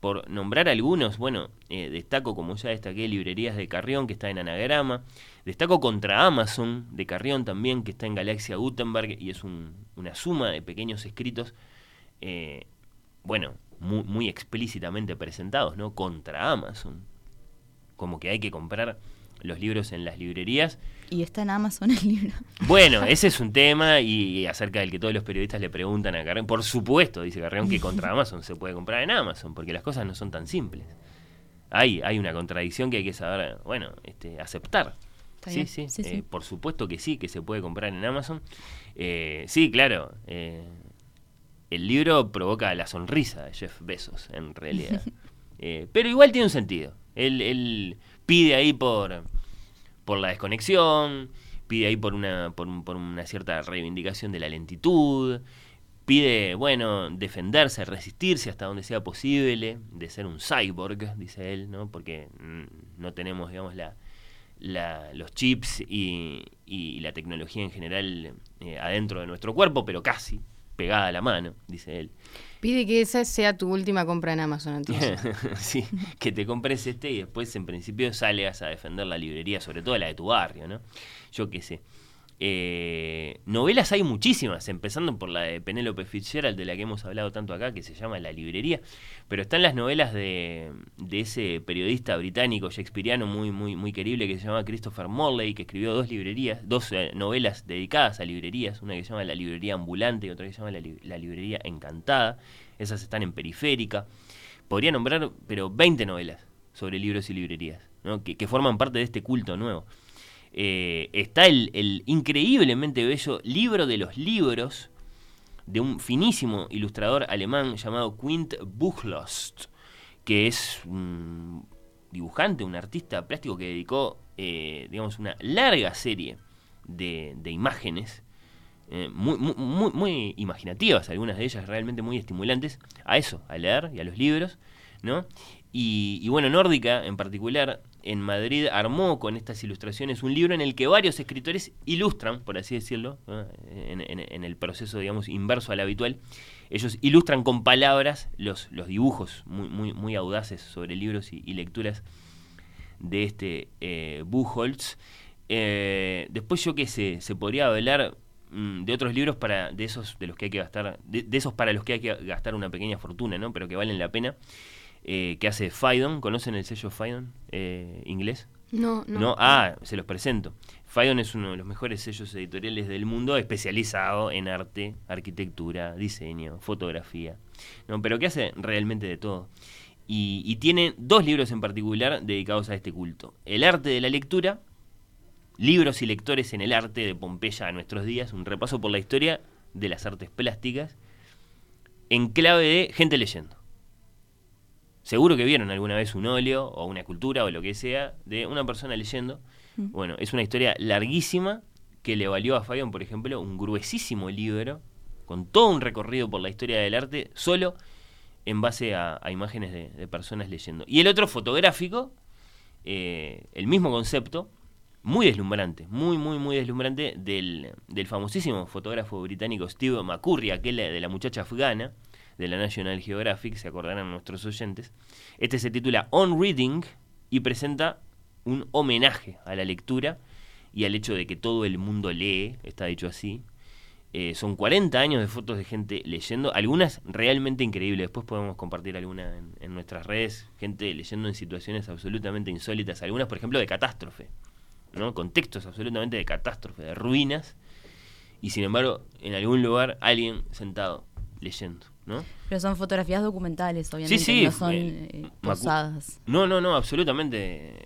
Por nombrar algunos, bueno, eh, destaco como ya destaqué librerías de Carrión que está en Anagrama, destaco contra Amazon de Carrión también que está en Galaxia Gutenberg y es un- una suma de pequeños escritos, eh, bueno, muy, muy explícitamente presentados, ¿no? Contra Amazon. Como que hay que comprar los libros en las librerías Y está en Amazon el libro. bueno, ese es un tema y, y acerca del que todos los periodistas le preguntan a Carrión. Por supuesto, dice Carrión, que contra Amazon se puede comprar en Amazon, porque las cosas no son tan simples. Hay, hay una contradicción que hay que saber, bueno, este, aceptar. Sí, Sí, eh, sí. por supuesto que sí, que se puede comprar en Amazon. Eh, sí, claro. eh, el libro provoca la sonrisa de Jeff Bezos, en realidad. Eh, pero igual tiene un sentido. Él, él pide ahí por, por la desconexión, pide ahí por una, por, un- por una cierta reivindicación de la lentitud, pide, bueno, defenderse, resistirse hasta donde sea posible, de ser un cyborg, dice él, ¿no? Porque mm, no tenemos, digamos, la, la- los chips y, y la tecnología en general eh, adentro de nuestro cuerpo, pero casi pegada a la mano, dice él. Pide que esa sea tu última compra en Amazon, entonces. sí, que te compres este y después en principio salgas a defender la librería, sobre todo la de tu barrio, ¿no? Yo qué sé. Eh, novelas hay muchísimas, empezando por la de Penélope Fitzgerald, de la que hemos hablado tanto acá, que se llama La Librería, pero están las novelas de, ese periodista británico shakespeariano muy, muy, muy querible que se llama Christopher Morley, que escribió dos librerías, dos eh, novelas dedicadas a librerías, una que se llama La Librería Ambulante y otra que se llama La, Li- La Librería Encantada, esas están en periférica. Podría nombrar, pero 20 novelas sobre libros y librerías, ¿no? que forman parte de este culto nuevo. Eh, está el, increíblemente bello libro de los libros de un finísimo ilustrador alemán llamado Quint Buchlost, que es un dibujante, un artista plástico que dedicó, eh, digamos, una larga serie de, imágenes eh, muy imaginativas, algunas de ellas realmente muy estimulantes, a eso, a leer y a los libros, ¿no? Y, y bueno, Nórdica en particular, en Madrid armó con estas ilustraciones un libro en el que varios escritores ilustran, por así decirlo, en, el proceso, digamos, inverso al habitual. Ellos ilustran con palabras los, los dibujos muy, muy, audaces sobre libros y, lecturas de este eh, Buchholz. Eh, después yo qué sé, se podría hablar mm, de otros libros para de esos de los que hay que gastar de esos para los que hay que gastar una pequeña fortuna, ¿no? Pero que valen la pena. Eh, que hace Phaidon, ¿conocen el sello Phaidon eh, inglés? No, no. Ah, se los presento. Phaidon es uno de los mejores sellos editoriales del mundo, especializado en arte, arquitectura, diseño, fotografía. No, pero que hace realmente de todo. Y, y tiene dos libros en particular dedicados a este culto. El arte de la lectura, libros y lectores en el arte de Pompeya a nuestros días, un repaso por la historia de las artes plásticas, en clave de gente leyendo. Seguro que vieron alguna vez un óleo o una escultura o lo que sea de una persona leyendo. Mm. Bueno, es una historia larguísima que le valió a Fabián, por ejemplo, un gruesísimo libro con todo un recorrido por la historia del arte, solo en base a, a imágenes de, de personas leyendo. Y el otro fotográfico, eh, el mismo concepto, muy deslumbrante, muy, muy, muy deslumbrante, del, del famosísimo fotógrafo británico Steve McCurry, aquel de la muchacha afgana, de la National Geographic, se acordarán nuestros oyentes. Este se titula On Reading y presenta un homenaje a la lectura y al hecho de que todo el mundo lee, está dicho así. Eh, son 40 años de fotos de gente leyendo, algunas realmente increíbles. Después podemos compartir alguna en, nuestras redes, gente leyendo en situaciones absolutamente insólitas, algunas, por ejemplo, de catástrofe, ¿no? contextos absolutamente de catástrofe, de ruinas, y sin embargo, en algún lugar alguien sentado leyendo. ¿No? Pero son fotografías documentales, obviamente, Sí, sí, no son eh, eh, posadas. No, no, no, absolutamente,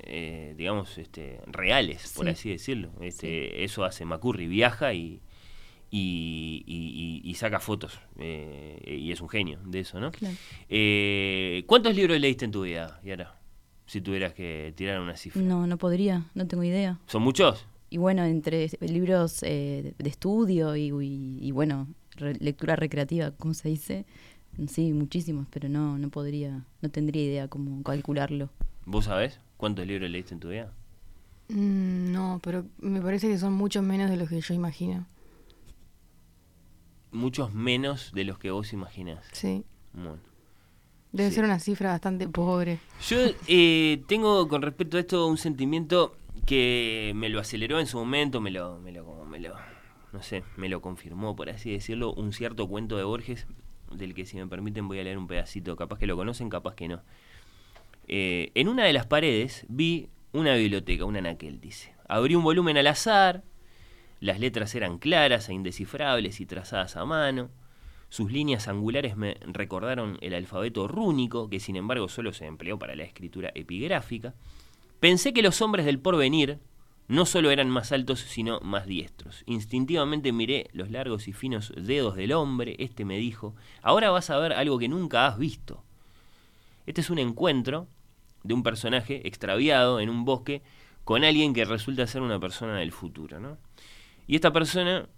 eh, digamos, este, reales, por Sí. así decirlo. Este, Eso hace Macurri, viaja y, y, y- y- y saca fotos. eh, y es un genio de eso, ¿no? Claro. Eh, ¿Cuántos libros leíste en tu vida, Yara? Si tuvieras que tirar una cifra. No, no podría, no tengo idea. ¿Son muchos? Y bueno, entre libros eh, de estudio y, bueno, re- lectura recreativa, ¿cómo se dice? Sí, muchísimos, pero no, no podría, no tendría idea cómo calcularlo. ¿Vos sabés cuántos libros leíste en tu vida? Mm, no, pero me parece que son muchos menos de los que yo imagino. muchos menos de los que vos imaginás. Sí. Bueno. Debe Sí. ser una cifra bastante pobre. Yo eh, tengo con respecto a esto un sentimiento que me lo aceleró en su momento, me lo, me lo, me lo, no sé, me lo confirmó, por así decirlo, un cierto cuento de Borges, del que si me permiten voy a leer un pedacito, capaz que lo conocen, capaz que no. Eh, en una de las paredes vi una biblioteca, un anaquel, dice. Abrí un volumen al azar, las letras eran claras e indescifrables y trazadas a mano. Sus líneas angulares me recordaron el alfabeto rúnico, que sin embargo solo se empleó para la escritura epigráfica. Pensé que los hombres del porvenir no solo eran más altos, sino más diestros. Instintivamente miré los largos y finos dedos del hombre. Este me dijo, ahora vas a ver algo que nunca has visto. Este es un encuentro de un personaje extraviado en un bosque con alguien que resulta ser una persona del futuro, ¿no? Y esta persona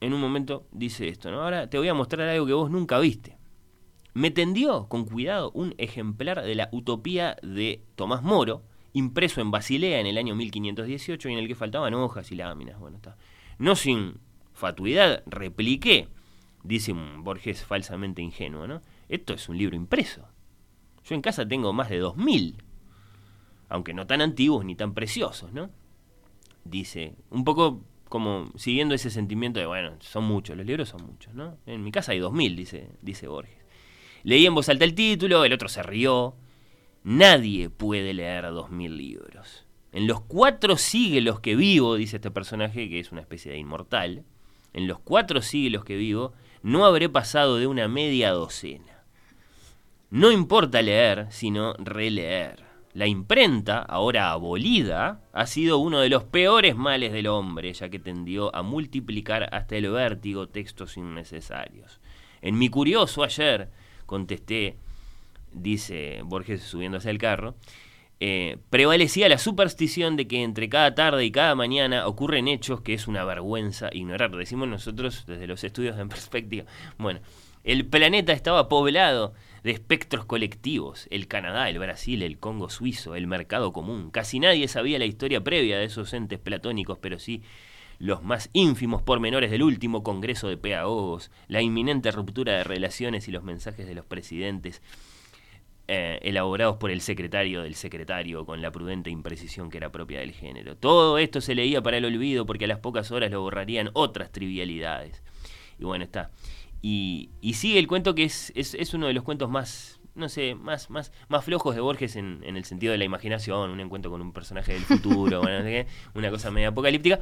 en un momento dice esto. Ahora te voy a mostrar algo que vos nunca viste. Me tendió con cuidado un ejemplar de la Utopía de Tomás Moro, impreso en Basilea en el año 1518 y en el que faltaban hojas y láminas. Bueno, está. No sin fatuidad repliqué, dice un Borges falsamente ingenuo, ¿no? Esto es un libro impreso. Yo en casa tengo más de 2000, aunque no tan antiguos ni tan preciosos, ¿no? Dice, un poco como siguiendo ese sentimiento de, bueno, son muchos, los libros son muchos, ¿no? En mi casa hay 2000, dice, dice Borges. Leí en voz alta el título, el otro se rió. Nadie puede leer 2000 libros. En los cuatro siglos que vivo, dice este personaje, que es una especie de inmortal, en los cuatro siglos que vivo, no habré pasado de una media docena. No importa leer, sino releer. La imprenta, ahora abolida, ha sido uno de los peores males del hombre, ya que tendió a multiplicar hasta el vértigo textos innecesarios. En mi curioso ayer, contesté, dice Borges subiéndose al carro, eh, prevalecía la superstición de que entre cada tarde y cada mañana ocurren hechos que es una vergüenza ignorar. Decimos nosotros desde los estudios en perspectiva. Bueno, el planeta estaba poblado de espectros colectivos, el Canadá, el Brasil, el Congo suizo, el mercado común. Casi nadie sabía la historia previa de esos entes platónicos, pero sí los más ínfimos pormenores del último Congreso de Pedagogos, la inminente ruptura de relaciones y los mensajes de los presidentes, eh, elaborados por el secretario del secretario con la prudente imprecisión que era propia del género. Todo esto se leía para el olvido porque a las pocas horas lo borrarían otras trivialidades. Y bueno, está. Y, y sigue el cuento que es, es, es uno de los cuentos más, no sé, más, más, más flojos de Borges en, en el sentido de la imaginación, un encuentro con un personaje del futuro, bueno, no sé qué, una cosa media apocalíptica,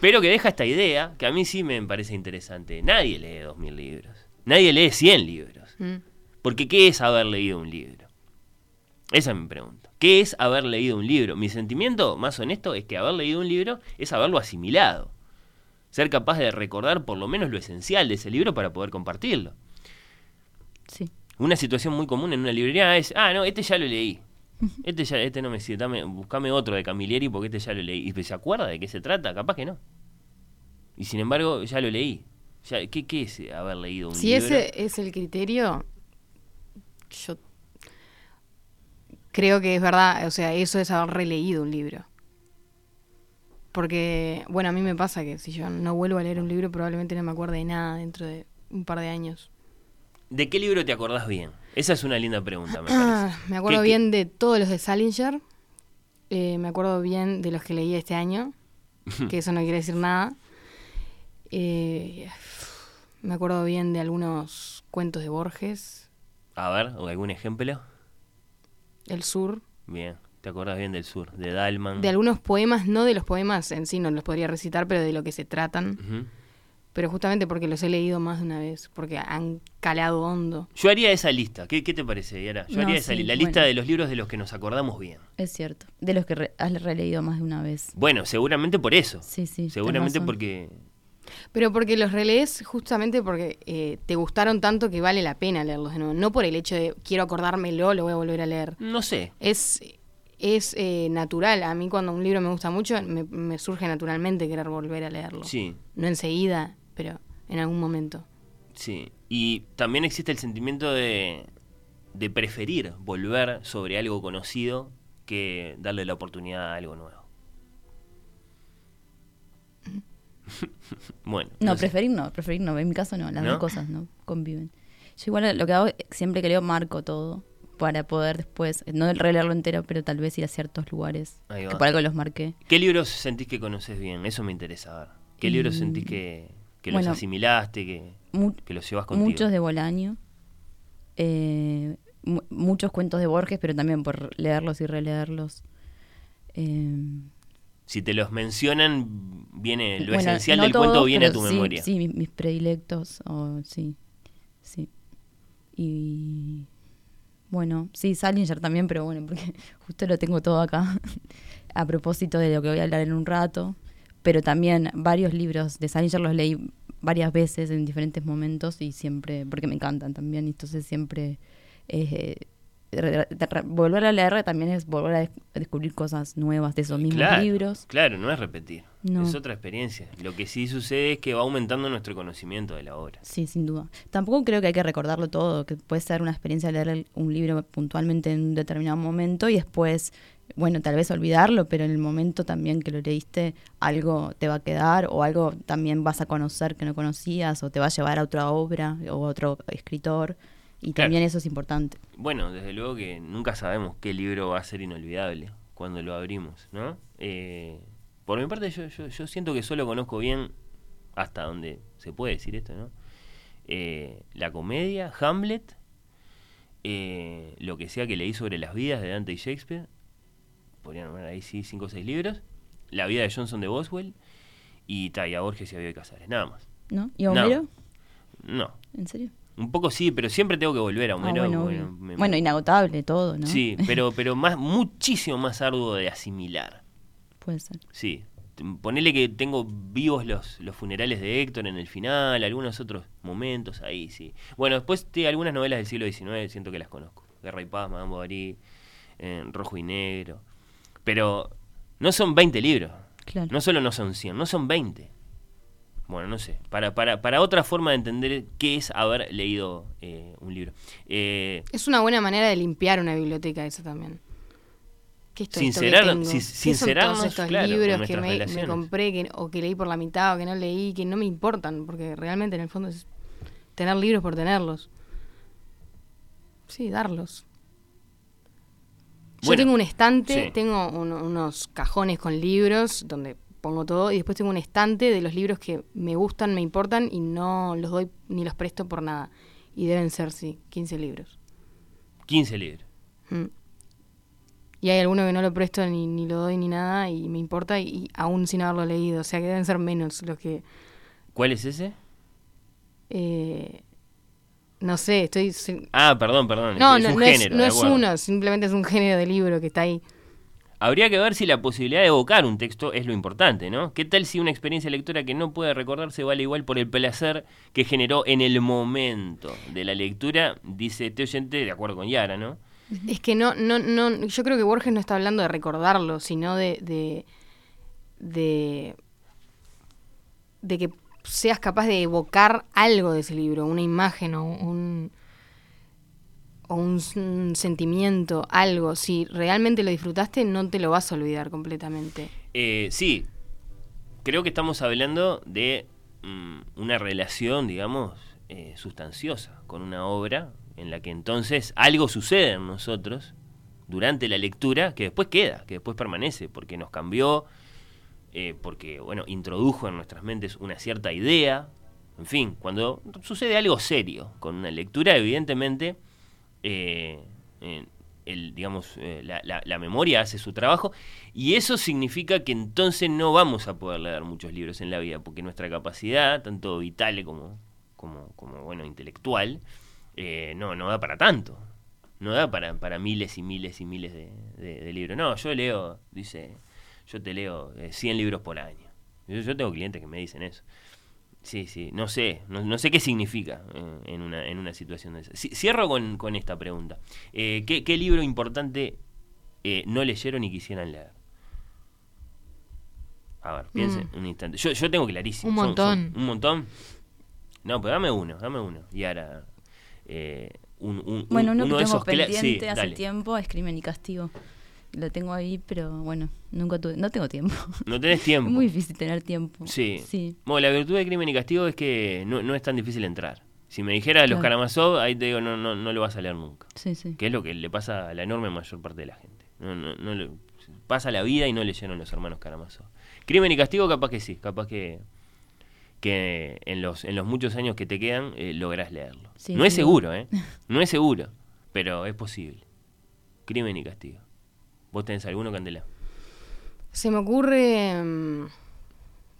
pero que deja esta idea que a mí sí me parece interesante. Nadie lee 2000 libros, nadie lee 100 libros. Mm. Porque ¿qué es haber leído un libro? Esa es mi pregunta. ¿Qué es haber leído un libro? Mi sentimiento más honesto es que haber leído un libro es haberlo asimilado. Ser capaz de recordar por lo menos lo esencial de ese libro para poder compartirlo. Sí. Una situación muy común en una librería es, ah, no, este ya lo leí. Este ya, este no me sirve, dame, buscame otro de Camilleri porque este ya lo leí. ¿Y se acuerda de qué se trata? Capaz que no. Y sin embargo, ya lo leí. Ya, ¿qué, ¿Qué es haber leído un Si libro? ese es el criterio, yo creo que es verdad, o sea, eso es haber releído un libro. Porque, bueno, a mí me pasa que si yo no vuelvo a leer un libro, probablemente no me acuerde de nada dentro de un par de años. ¿De qué libro te acordás bien? Esa es una linda pregunta, me Ah, parece. me acuerdo ¿Qué- qué- bien de todos los de Salinger. eh, me acuerdo bien de los que leí este año. que eso no quiere decir nada. Eh, me acuerdo bien de algunos cuentos de Borges. A ver, ¿o algún ejemplo? El sur. Bien, te acordás bien del sur, de Dalman. De algunos poemas, no de los poemas en sí, no los podría recitar, pero de lo que se tratan. Pero justamente porque los he leído más de una vez, porque han calado hondo. Yo haría esa lista. ¿Qué, qué te parece, Yara? Yo No, haría esa sí, li- la lista de los libros de los que nos acordamos bien. Es cierto. De los que re- has releído más de una vez. Bueno, seguramente por eso. Sí, sí. Seguramente porque... Pero porque los relees justamente porque eh, te gustaron tanto que vale la pena leerlos de nuevo. No por el hecho de quiero acordármelo, lo voy a volver a leer. No sé. Es, es eh, natural. A mí cuando un libro me gusta mucho, me, me surge naturalmente querer volver a leerlo. Sí, No enseguida, pero en algún momento. sí. Y también existe el sentimiento de, de preferir volver sobre algo conocido que darle la oportunidad a algo nuevo. bueno. No, sé. preferir no, preferir no. En mi caso no, las ¿No? dos cosas no conviven. Yo igual lo que hago, siempre que leo, marco todo para poder después, no releerlo entero, pero tal vez ir a ciertos lugares que por algo los marqué. ¿Qué libros sentís que conoces bien? Eso me interesa ver. ¿Qué Y- libros sentís que, que los bueno, asimilaste, que, mu- que los llevas contigo? Muchos de Bolaño, eh, mu- muchos cuentos de Borges, pero también por leerlos y releerlos. Eh, Si te los mencionan, viene lo bueno, esencial no del todos, cuento viene a tu sí, memoria. Sí, mis, mis predilectos, o sí, sí. Y bueno, sí, Salinger también, pero bueno, porque justo lo tengo todo acá, a propósito de lo que voy a hablar en un rato. Pero también varios libros de Salinger los leí varias veces en diferentes momentos y siempre, porque me encantan también, y entonces siempre eh, re- re- volver a leer también es volver a des- a descubrir cosas nuevas de esos mismos Claro, libros. claro, no es repetir. No. Es otra experiencia. Lo que sí sucede es que va aumentando nuestro conocimiento de la obra. Sí, sin duda. Tampoco creo que hay que recordarlo todo, que puede ser una experiencia leer un libro puntualmente en un determinado momento y después, bueno, tal vez olvidarlo, pero en el momento también que lo leíste, algo te va a quedar o algo también vas a conocer que no conocías o te va a llevar a otra obra o a otro escritor y Claro. también eso es importante. Bueno, desde luego que nunca sabemos qué libro va a ser inolvidable cuando lo abrimos, ¿no? Eh, por mi parte, yo, yo, yo siento que solo conozco bien, hasta donde se puede decir esto, ¿no? Eh, la comedia, Hamlet, eh, lo que sea que leí sobre las vidas de Dante y Shakespeare, podrían nombrar ahí sí cinco o seis libros, la vida de Johnson de Boswell y, ta, y a Borges y a Bioy Casares, nada más. ¿No? ¿Y a No. Homero? No, ¿En serio? Un poco sí, pero siempre tengo que volver a Ah, Homero. bueno, me- inagotable todo, ¿no? Sí, pero, pero más, muchísimo más arduo de asimilar. Puede ser. Sí. Ponele que tengo vivos los, los funerales de Héctor en el final, algunos otros momentos ahí, sí. Bueno, después de algunas novelas del siglo XIX siento que las conozco. Guerra y Paz, Madame Bovary, eh, Rojo y Negro. Pero no son 20 libros. Claro. No solo no son 100, no son 20. Bueno, no sé. Para, para, para otra forma de entender qué es haber leído eh, un libro. Eh, Es una buena manera de limpiar una biblioteca eso también. ¿Qué esto que Sincerar- sincerarnos, todos estos claro, libros que me, compré que, o que leí por la mitad o que no leí, que no me importan? Porque realmente en el fondo es tener libros por tenerlos. Sí, darlos. Yo tengo un estante, sí. tengo un- unos cajones con libros donde pongo todo y después tengo un estante de los libros que me gustan, me importan y no los doy ni los presto por nada. Y deben ser, sí, 15 libros. 15 libros. Mm. Y hay alguno que no lo presto ni, ni lo doy ni nada y me importa y, y aún sin haberlo leído. O sea que deben ser menos los que... ¿Cuál es ese? eh, no sé, estoy... Ah, perdón, perdón. No, es no, un no es, género, no es uno, simplemente es un género de libro que está ahí. Habría que ver si la posibilidad de evocar un texto es lo importante, ¿no? ¿Qué tal si una experiencia lectora que no puede recordarse vale igual por el placer que generó en el momento de la lectura? Dice este oyente, de acuerdo con Yara, ¿no? Es que no, no, no, yo creo que Borges no está hablando de recordarlo, sino de, de, de, de que seas capaz de evocar algo de ese libro, una imagen o un, o un, sentimiento, algo. Si realmente lo disfrutaste, no te lo vas a olvidar completamente. Eh, sí, creo que estamos hablando de mm, una relación, digamos, eh, sustanciosa con una obra en la que entonces algo sucede en nosotros durante la lectura que después queda, que después permanece, porque nos cambió, eh, porque, bueno, introdujo en nuestras mentes una cierta idea. En fin, cuando sucede algo serio con una lectura, evidentemente, eh, el, digamos, eh, la, memoria hace su trabajo y eso significa que entonces no vamos a poder leer muchos libros en la vida, porque nuestra capacidad, tanto vital como, como, como bueno, intelectual, eh, no, no da para tanto. No da para, para miles y miles y miles de, libros. No, yo leo, dice, yo te leo eh, 100 libros por año. Yo tengo clientes que me dicen eso. Sí, sí, no sé, no, no sé qué significa eh, en, una, en una situación de esa. Ci- Cierro con, con esta pregunta. Eh, ¿qué, qué libro importante eh, no leyeron y quisieran leer? A ver, piensen un instante. Yo, yo tengo clarísimo. Un montón. son- ¿Un montón? No, pero dame uno, dame uno. Y ahora, eh, un, un- Bueno, un- uno, uno que de tengo pendiente sí, hace dale. tiempo es Crimen y Castigo. Lo tengo ahí, pero bueno, nunca tuve, no tengo tiempo. No tenés tiempo. Muy difícil tener tiempo. Sí. Sí. Bueno, la virtud de crimen y castigo es que no, no es tan difícil entrar. Si me dijera los. Karamazov, ahí te digo, no, no, no lo vas a leer nunca. Sí, sí. Que es lo que le pasa a la enorme mayor parte de la gente. No, no, no le- pasa la vida y no leyeron los hermanos Karamazov. Crimen y castigo, capaz que sí, capaz que, que en, los, en los muchos años que te quedan eh, lográs leerlo. Sí, no es seguro, ¿eh? No es seguro, pero es posible. Crimen y castigo. ¿Vos tenés alguno, Candela? Se me ocurre. mm,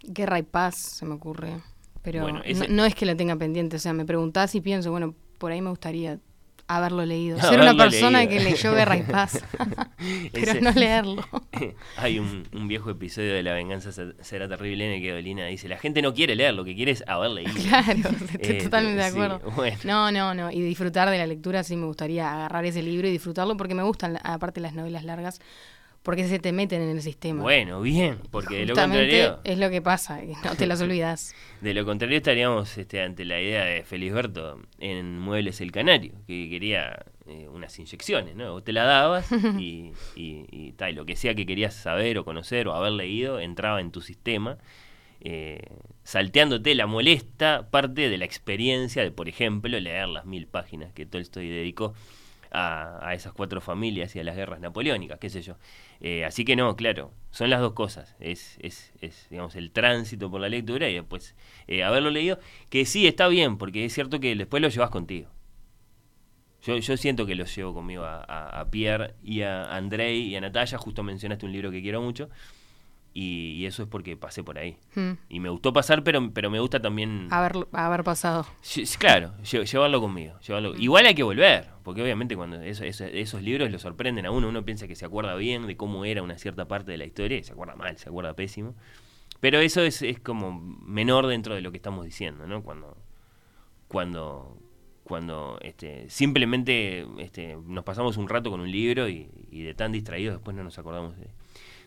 Guerra y Paz, se me ocurre. Pero Bueno, no- ese- no, es que lo tenga pendiente. O sea, me preguntás y pienso, bueno, por ahí me gustaría haberlo leído. Ser una persona leído. que leyó Guerra y Paz. pero Ese- no leerlo. Hay un, un viejo episodio de La venganza se- será terrible en el que Dolina dice, la gente no quiere leer, lo que quiere es haber leído. Claro, estoy Eh, totalmente de sí, acuerdo. bueno. No, no, no. Y disfrutar de la lectura, sí me gustaría agarrar ese libro y disfrutarlo porque me gustan, aparte, las novelas largas, porque se te meten en el sistema. Bueno, bien, porque de lo contrario, es lo que pasa, que no te las olvidas. de lo contrario estaríamos este, ante la idea de Felisberto en Muebles el Canario, que quería eh, unas inyecciones, ¿no? Vos te la dabas y, y, y tal, lo que sea que querías saber o conocer o haber leído entraba en tu sistema, eh, salteándote la molesta parte de la experiencia de, por ejemplo, leer las mil páginas que Tolstoy dedicó a, esas cuatro familias y a las guerras napoleónicas, qué sé yo. Eh, así que no, claro, son las dos cosas. Es, es, es, digamos, el tránsito por la lectura y después eh, haberlo leído, que sí está bien, porque es cierto que después lo llevas contigo. Yo, yo siento que lo llevo conmigo a, a- a Pierre y a Andrei y a Natalia. Justo mencionaste un libro que quiero mucho. Y, y eso es porque pasé por ahí. Mm. Y me gustó pasar, pero, pero me gusta también Haber, haber pasado. Claro, lle- llevarlo conmigo. llevarlo- Igual hay que volver, porque obviamente cuando eso- eso- esos libros lo sorprenden a uno, uno piensa que se acuerda bien de cómo era una cierta parte de la historia y se acuerda mal, se acuerda pésimo. Pero eso es, es como menor dentro de lo que estamos diciendo, ¿no? Cuando, cuando, cuando este, simplemente este, nos pasamos un rato con un libro y, y de tan distraídos después no nos acordamos de,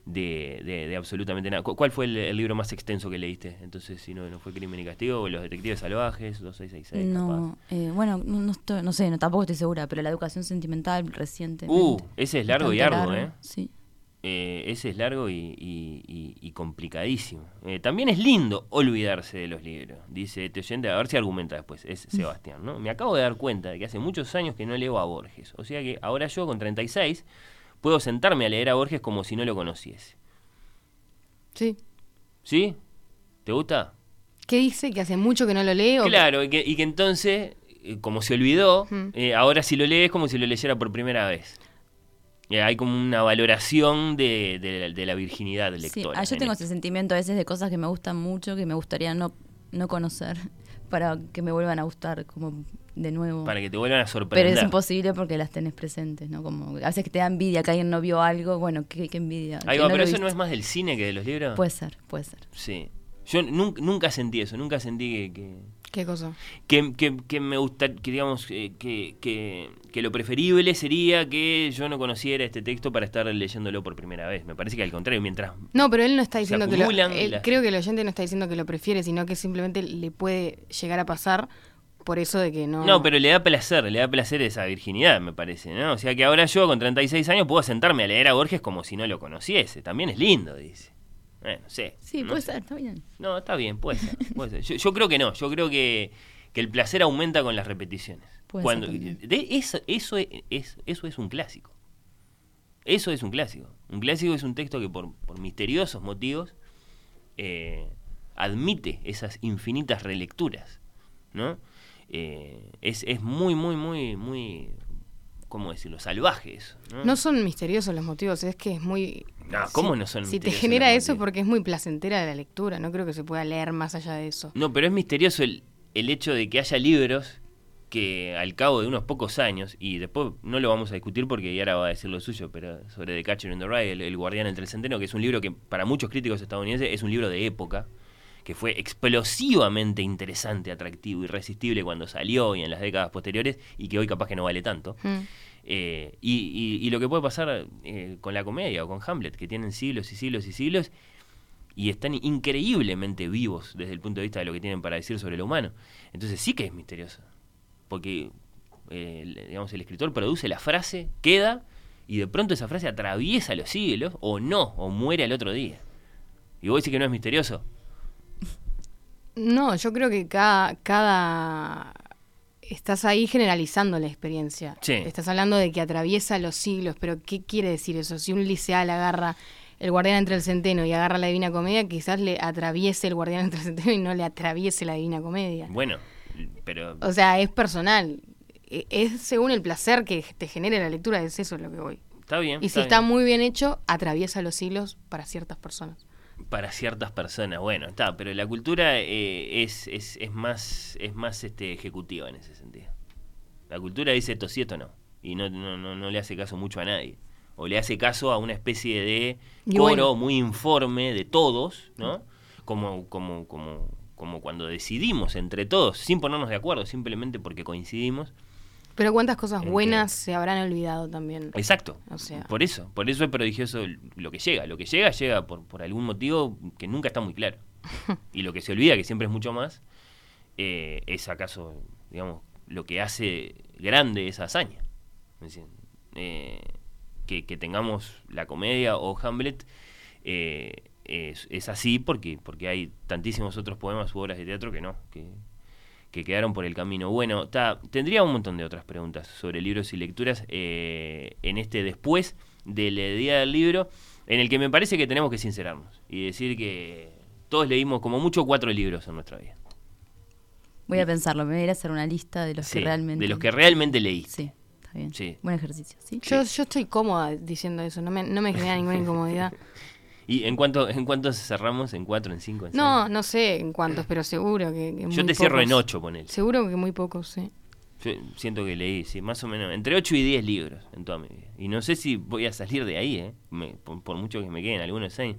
de, de- de absolutamente nada. ¿Cu- ¿Cuál fue el, el libro más extenso que leíste? Entonces, si no, no fue Crimen y Castigo, o Los Detectives Salvajes, 2666, capaz. No, eh, bueno, no, no, estoy- no sé, no, tampoco estoy segura, pero la educación sentimental reciente. Uh, ese es largo y arduo, largo, ¿eh? Sí. Eh, ese es largo y, y- y- y complicadísimo. Eh, también es lindo olvidarse de los libros, dice oyente, a ver si argumenta después, es Sebastián, ¿no? Me acabo de dar cuenta de que hace muchos años que no leo a Borges, o sea que ahora yo con 36 puedo sentarme a leer a Borges como si no lo conociese. Sí. ¿Sí? ¿Te gusta? ¿Qué dice? ¿Que hace mucho que no lo leo? Claro, y que, y que entonces, eh, como se olvidó, eh, ahora si lo lees es como si lo leyera por primera vez. Eh, hay como una valoración de, de la- de la virginidad Sí, lectora. ah, yo en tengo ese sentimiento a veces de cosas que me gustan mucho, que me gustaría no, no conocer, para que me vuelvan a gustar como de nuevo. Para que te vuelvan a Pero sorprender. es imposible porque las tenés presentes, ¿no? Como a veces que te da envidia que alguien no vio algo, bueno, qué, qué envidia. Ahí que va, no pero eso no es más del cine que de los libros. Puede ser, puede ser. Sí. Yo nunca, nunca sentí eso, nunca sentí que, que, ¿Qué cosa? que, que- que me gusta, que digamos, eh, que, que, que lo preferible sería que yo no conociera este texto para estar leyéndolo por primera vez. Me parece que al contrario, mientras No, pero él no está diciendo que lo, él- las- Creo que el oyente no está diciendo que lo prefiere, sino que simplemente le puede llegar a pasar por eso de que no... No, pero le da placer, le da placer esa virginidad, me parece, ¿no? O sea que ahora yo con 36 años puedo sentarme a leer a Borges como si no lo conociese. También es lindo, dice. Bueno, no sé. Sí, no puede sé. ser, está bien. No, está bien, puede ser. puede ser. Yo, yo creo que no, yo creo que, que el placer aumenta con las repeticiones. Puede Cuando, ser de- eso, eso, es, es- eso es un clásico. Eso es un clásico. Un clásico es un texto que por, por misteriosos motivos eh, admite esas infinitas relecturas. ¿no? Eh, es, es muy, muy, muy, muy, ¿cómo decirlo? Salvaje eso. ¿no? No son misteriosos los motivos, es que es muy... No, ¿cómo si- no son Si te genera eso motivos? porque es muy placentera la lectura, no creo que se pueda leer más allá de eso. No, pero es misterioso el, el hecho de que haya libros que al cabo de unos pocos años, y después no lo vamos a discutir porque Yara va a decir lo suyo, pero sobre The Catcher in the Rye, el, el Guardián entre el Centeno, que es un libro que para muchos críticos estadounidenses es un libro de época, que fue explosivamente interesante, atractivo, irresistible cuando salió y en las décadas posteriores, y que hoy capaz que no vale tanto. Mm. Eh, y, y- y lo que puede pasar eh, con la comedia o con Hamlet, que tienen siglos y siglos y siglos y están increíblemente vivos desde el punto de vista de lo que tienen para decir sobre lo humano. Entonces sí que es misterioso, porque eh, el- digamos, el escritor produce la frase, queda y de pronto esa frase atraviesa los siglos o no, o muere al otro día. Y vos decís que no es misterioso. No, yo creo que cada, cada estás ahí generalizando la experiencia. Sí. Estás hablando de que atraviesa los siglos, pero ¿qué quiere decir eso? Si un liceal agarra el guardián entre el centeno y agarra la Divina Comedia, quizás le atraviese el guardián entre el centeno y no le atraviese la Divina Comedia. Bueno, pero... O sea, es personal. E- Es según el placer que te genere la lectura, es eso lo que voy. Está bien. Y si está muy bien hecho, atraviesa los siglos para ciertas personas. Para ciertas personas. Bueno, está, pero la cultura eh, es, es, es más es más este ejecutiva en ese sentido. La cultura dice esto sí, esto no. Y no, no, no, no le hace caso mucho a nadie. O le hace caso a una especie de coro bueno. muy informe de todos, ¿no? Como, como, como, como cuando decidimos entre todos, sin ponernos de acuerdo, simplemente porque coincidimos. Pero cuántas cosas En buenas se habrán olvidado también. Exacto. O sea, Por eso, por eso es prodigioso lo que llega. Lo que llega, llega por, por algún motivo que nunca está muy claro. y lo que se olvida, que siempre es mucho más, eh, es acaso, digamos, lo que hace grande esa hazaña. Es decir, eh, que, que tengamos la comedia o Hamlet eh, es, es así porque, porque hay tantísimos otros poemas u obras de teatro que no, que, que quedaron por el camino. Bueno, ta, tendría un montón de otras preguntas sobre libros y lecturas eh, en este después del día del libro, en el que me parece que tenemos que sincerarnos y decir que todos leímos como mucho cuatro libros en nuestra vida. Voy a pensarlo, me voy a ir a hacer una lista de los Sí, que realmente... de los que realmente leíste. Sí, está bien. Sí. Buen ejercicio, ¿sí? yo, yo estoy cómoda diciendo eso, no me, no me genera ninguna incomodidad. ¿Y en cuánto, en cuánto cerramos? ¿En cuatro, en cinco, en seis? No, no sé en cuántos, pero seguro que, que Yo muy te cierro en ocho, ponele. Seguro que muy pocos, sí. Yo siento que leí, sí, más o menos, entre 8 y 10 libros en toda mi vida. Y no sé si voy a salir de ahí, ¿eh? Me- por, por mucho que me queden algunos años.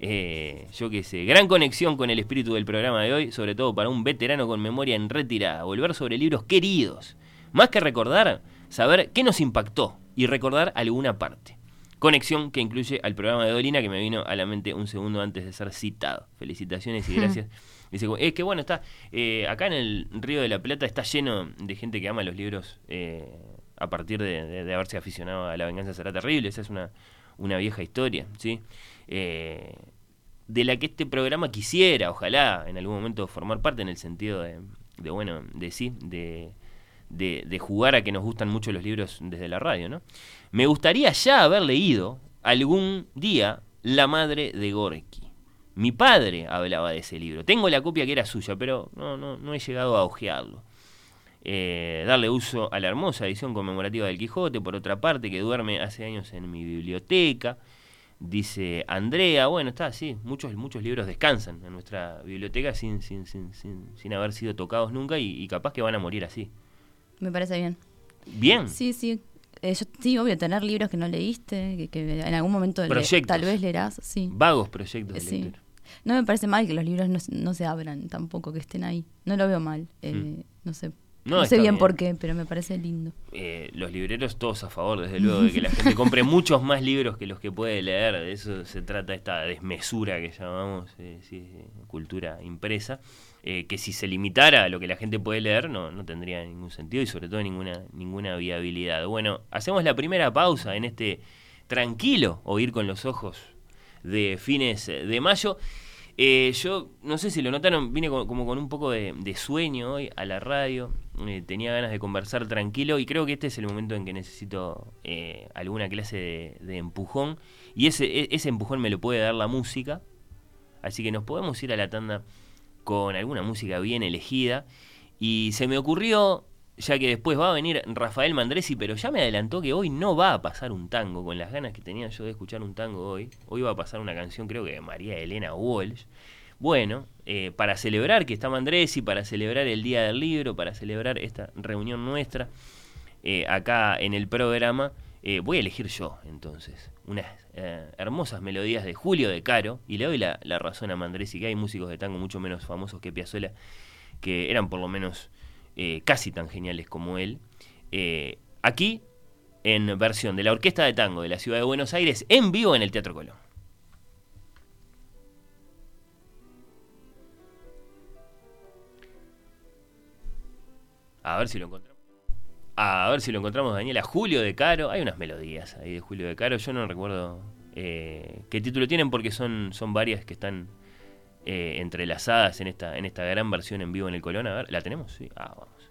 Eh, yo qué sé, gran conexión con el espíritu del programa de hoy, sobre todo para un veterano con memoria en retirada. Volver sobre libros queridos. Más que recordar, saber qué nos impactó y recordar alguna parte. Conexión que incluye al programa de Dolina que me vino a la mente un segundo antes de ser citado. Felicitaciones y gracias. Dice, es que bueno, está eh, acá en el Río de la Plata está lleno de gente que ama los libros eh, a partir de, de- de haberse aficionado a La venganza será terrible. Esa es una, una vieja historia, ¿sí? Eh, de la que este programa quisiera, ojalá, en algún momento formar parte en el sentido de, de, bueno, de sí, de, de, de jugar a que nos gustan mucho los libros desde la radio, ¿no? Me gustaría ya haber leído algún día La madre de Gorky. Mi padre hablaba de ese libro. Tengo la copia que era suya, pero no, no, no he llegado a hojearlo. Eh, darle uso a la hermosa edición conmemorativa del Quijote, por otra parte, que duerme hace años en mi biblioteca. Dice Andrea, bueno, está así, muchos, muchos libros descansan en nuestra biblioteca sin, sin, sin, sin, haber sido tocados nunca y, y capaz que van a morir así. Me parece bien. Bien. Sí, sí. Eh, yo- sí, obvio, tener libros que no leíste, que, que en algún momento le- tal vez leerás, sí. Vagos proyectos de Sí. lectura. No me parece mal que los libros no, se- no se abran tampoco, que estén ahí. No lo veo mal. eh, Mm. No sé. No, No, sé bien, bien. por qué, pero me parece lindo. Eh, los libreros todos a favor, desde luego, de que la gente compre muchos más libros que los que puede leer. De eso se trata esta desmesura que llamamos eh, sí, cultura impresa. Eh, que si se limitara a lo que la gente puede leer, no, no tendría ningún sentido y sobre todo ninguna, ninguna viabilidad. Bueno, hacemos la primera pausa en este tranquilo oír con los ojos de fines de mayo. Eh, yo no sé si lo notaron, vine con- como con un poco de, sueño hoy a la radio, eh, tenía ganas de conversar tranquilo y creo que este es el momento en que necesito eh, alguna clase de, de empujón y ese, e- ese empujón me lo puede dar la música, así que nos podemos ir a la tanda con alguna música bien elegida y se me ocurrió, ya que después va a venir Rafael Mandresi, pero ya me adelantó que hoy no va a pasar un tango, con las ganas que tenía yo de escuchar un tango hoy. Hoy va a pasar una canción, creo que de María Elena Walsh. Bueno, eh, para celebrar que está Mandresi, para celebrar el Día del Libro, para celebrar esta reunión nuestra eh, acá en el programa, eh, voy a elegir yo entonces unas eh, hermosas melodías de Julio de Caro y le doy la, razón a Mandresi que hay músicos de tango mucho menos famosos que Piazzolla que eran por lo menos eh, casi tan geniales como él. Eh, aquí, en versión de la Orquesta de Tango de la Ciudad de Buenos Aires, en vivo en el Teatro Colón. A ver si lo encontramos. A ver si lo encontramos, Daniela. Julio de Caro. Hay unas melodías ahí de Julio de Caro. Yo no recuerdo eh, qué título tienen porque son, son varias que están eh, entrelazadas en esta, en esta gran versión en vivo en el Colón. A ver, ¿la tenemos? Sí. Ah, vamos.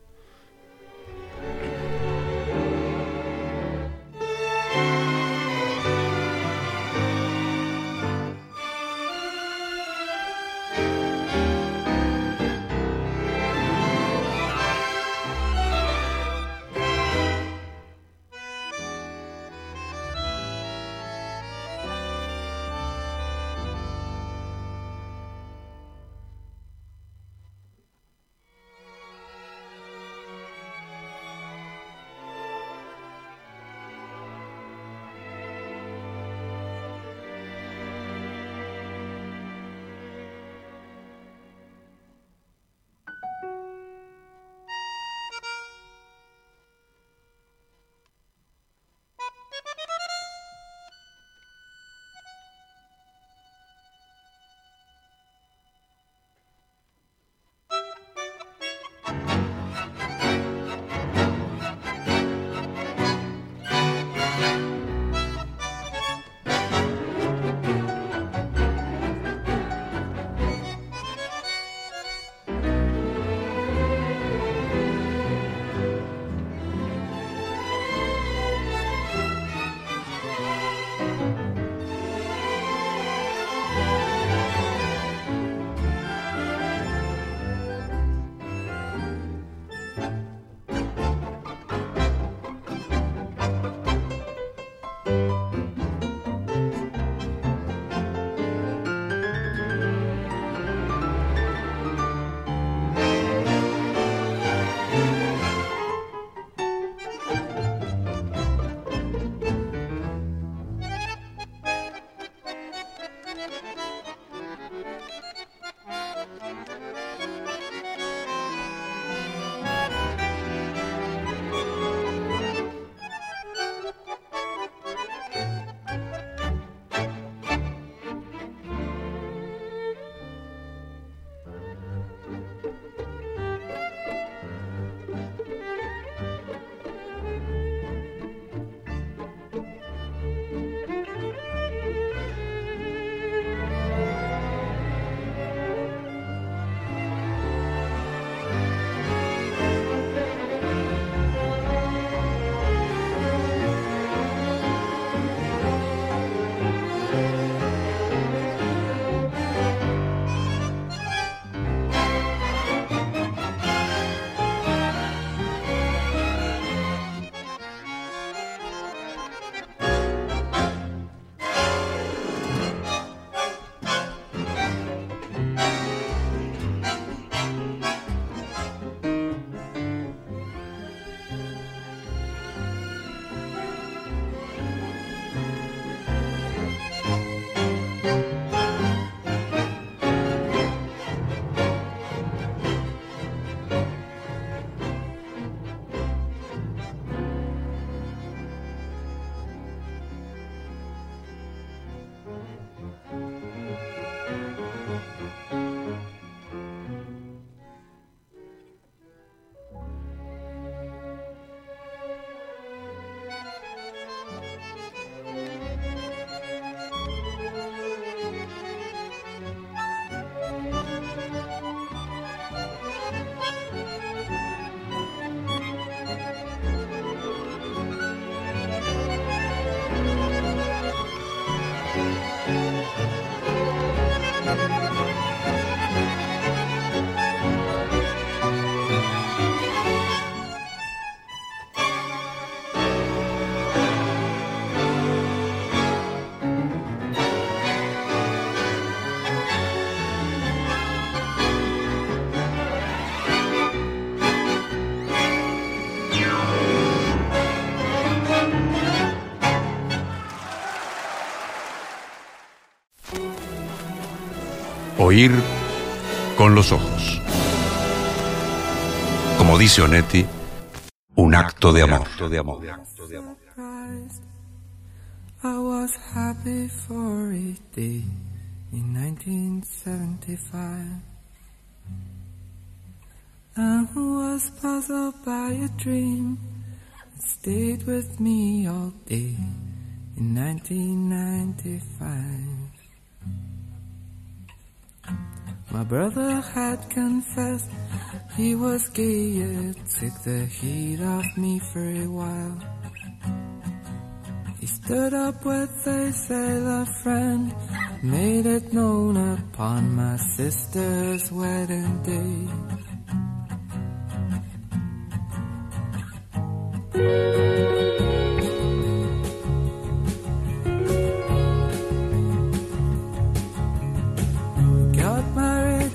Oír con los ojos. Como dice Onetti, un acto de amor. I was happy for a day in 1975 and was puzzled by a dream stayed with me all day in 1995. My brother had confessed he was gay, it took the heat off me for a while. He stood up with a sailor friend, made it known upon my sister's wedding day.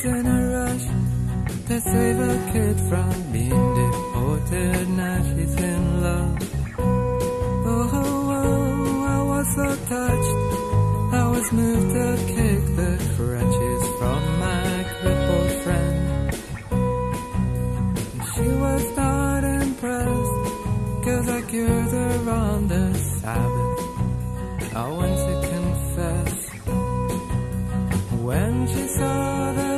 In a rush to save a kid from being deported. Now she's in love. Oh, oh, oh, I was so touched. I was moved to kick the crutches from my crippled friend. She was not impressed, cause I cured her on the Sabbath. I went to confess. When she saw the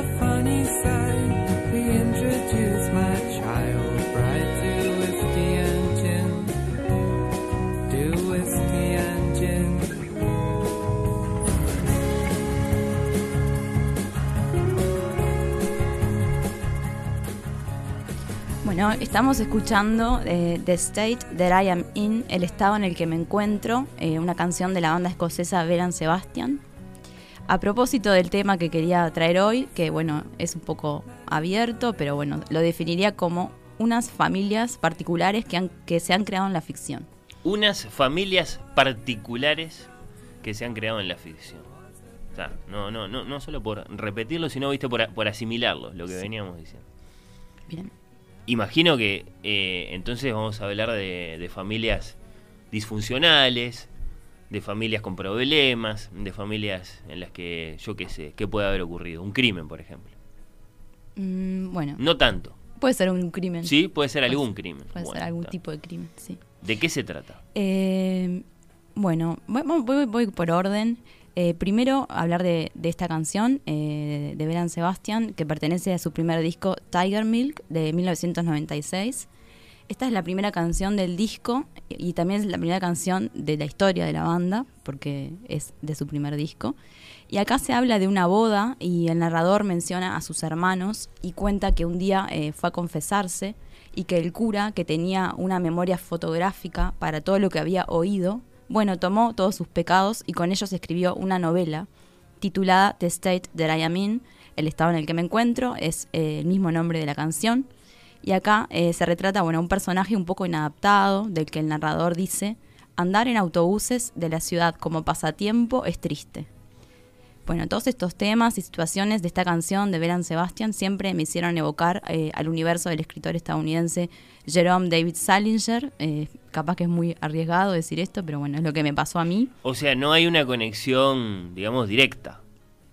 Bueno, estamos escuchando eh, The State That I Am In, el estado en el que me encuentro, eh, una canción de la banda escocesa Veran Sebastian. A propósito del tema que quería traer hoy, que bueno, es un poco abierto, pero bueno, lo definiría como unas familias particulares que, han, que se han creado en la ficción. Unas familias particulares que se han creado en la ficción. O sea, no, no, no, no solo por repetirlo, sino viste por, por asimilarlo, lo que veníamos diciendo. Bien. Imagino que eh, entonces vamos a hablar de, de familias disfuncionales, de familias con problemas, de familias en las que yo qué sé, qué puede haber ocurrido. Un crimen, por ejemplo. Mm, bueno, No tanto. puede ser un crimen. Sí, puede ser algún crimen. Puede Bueno, ser algún está. tipo de crimen, sí. ¿De qué se trata? Eh, bueno, voy, voy- voy por orden. Eh, primero, hablar de, esta canción eh, de Beran Sebastian, que pertenece a su primer disco Tiger Milk de 1996. Esta es la primera canción del disco y también es la primera canción de la historia de la banda, porque es de su primer disco. Y acá se habla de una boda y el narrador menciona a sus hermanos y cuenta que un día eh, fue a confesarse y que el cura, que tenía una memoria fotográfica para todo lo que había oído, bueno, tomó todos sus pecados y con ellos escribió una novela titulada The State That I Am In, el estado en el que me encuentro, es eh, el mismo nombre de la canción. Y acá eh, se retrata, bueno, un personaje un poco inadaptado, del que el narrador dice, andar en autobuses de la ciudad como pasatiempo es triste. Bueno, todos estos temas y situaciones de esta canción de Beran Sebastian siempre me hicieron evocar eh, al universo del escritor estadounidense Jerome David Salinger. Eh, capaz que es muy arriesgado decir esto, pero bueno, es lo que me pasó a mí. O sea, no hay una conexión, digamos, directa.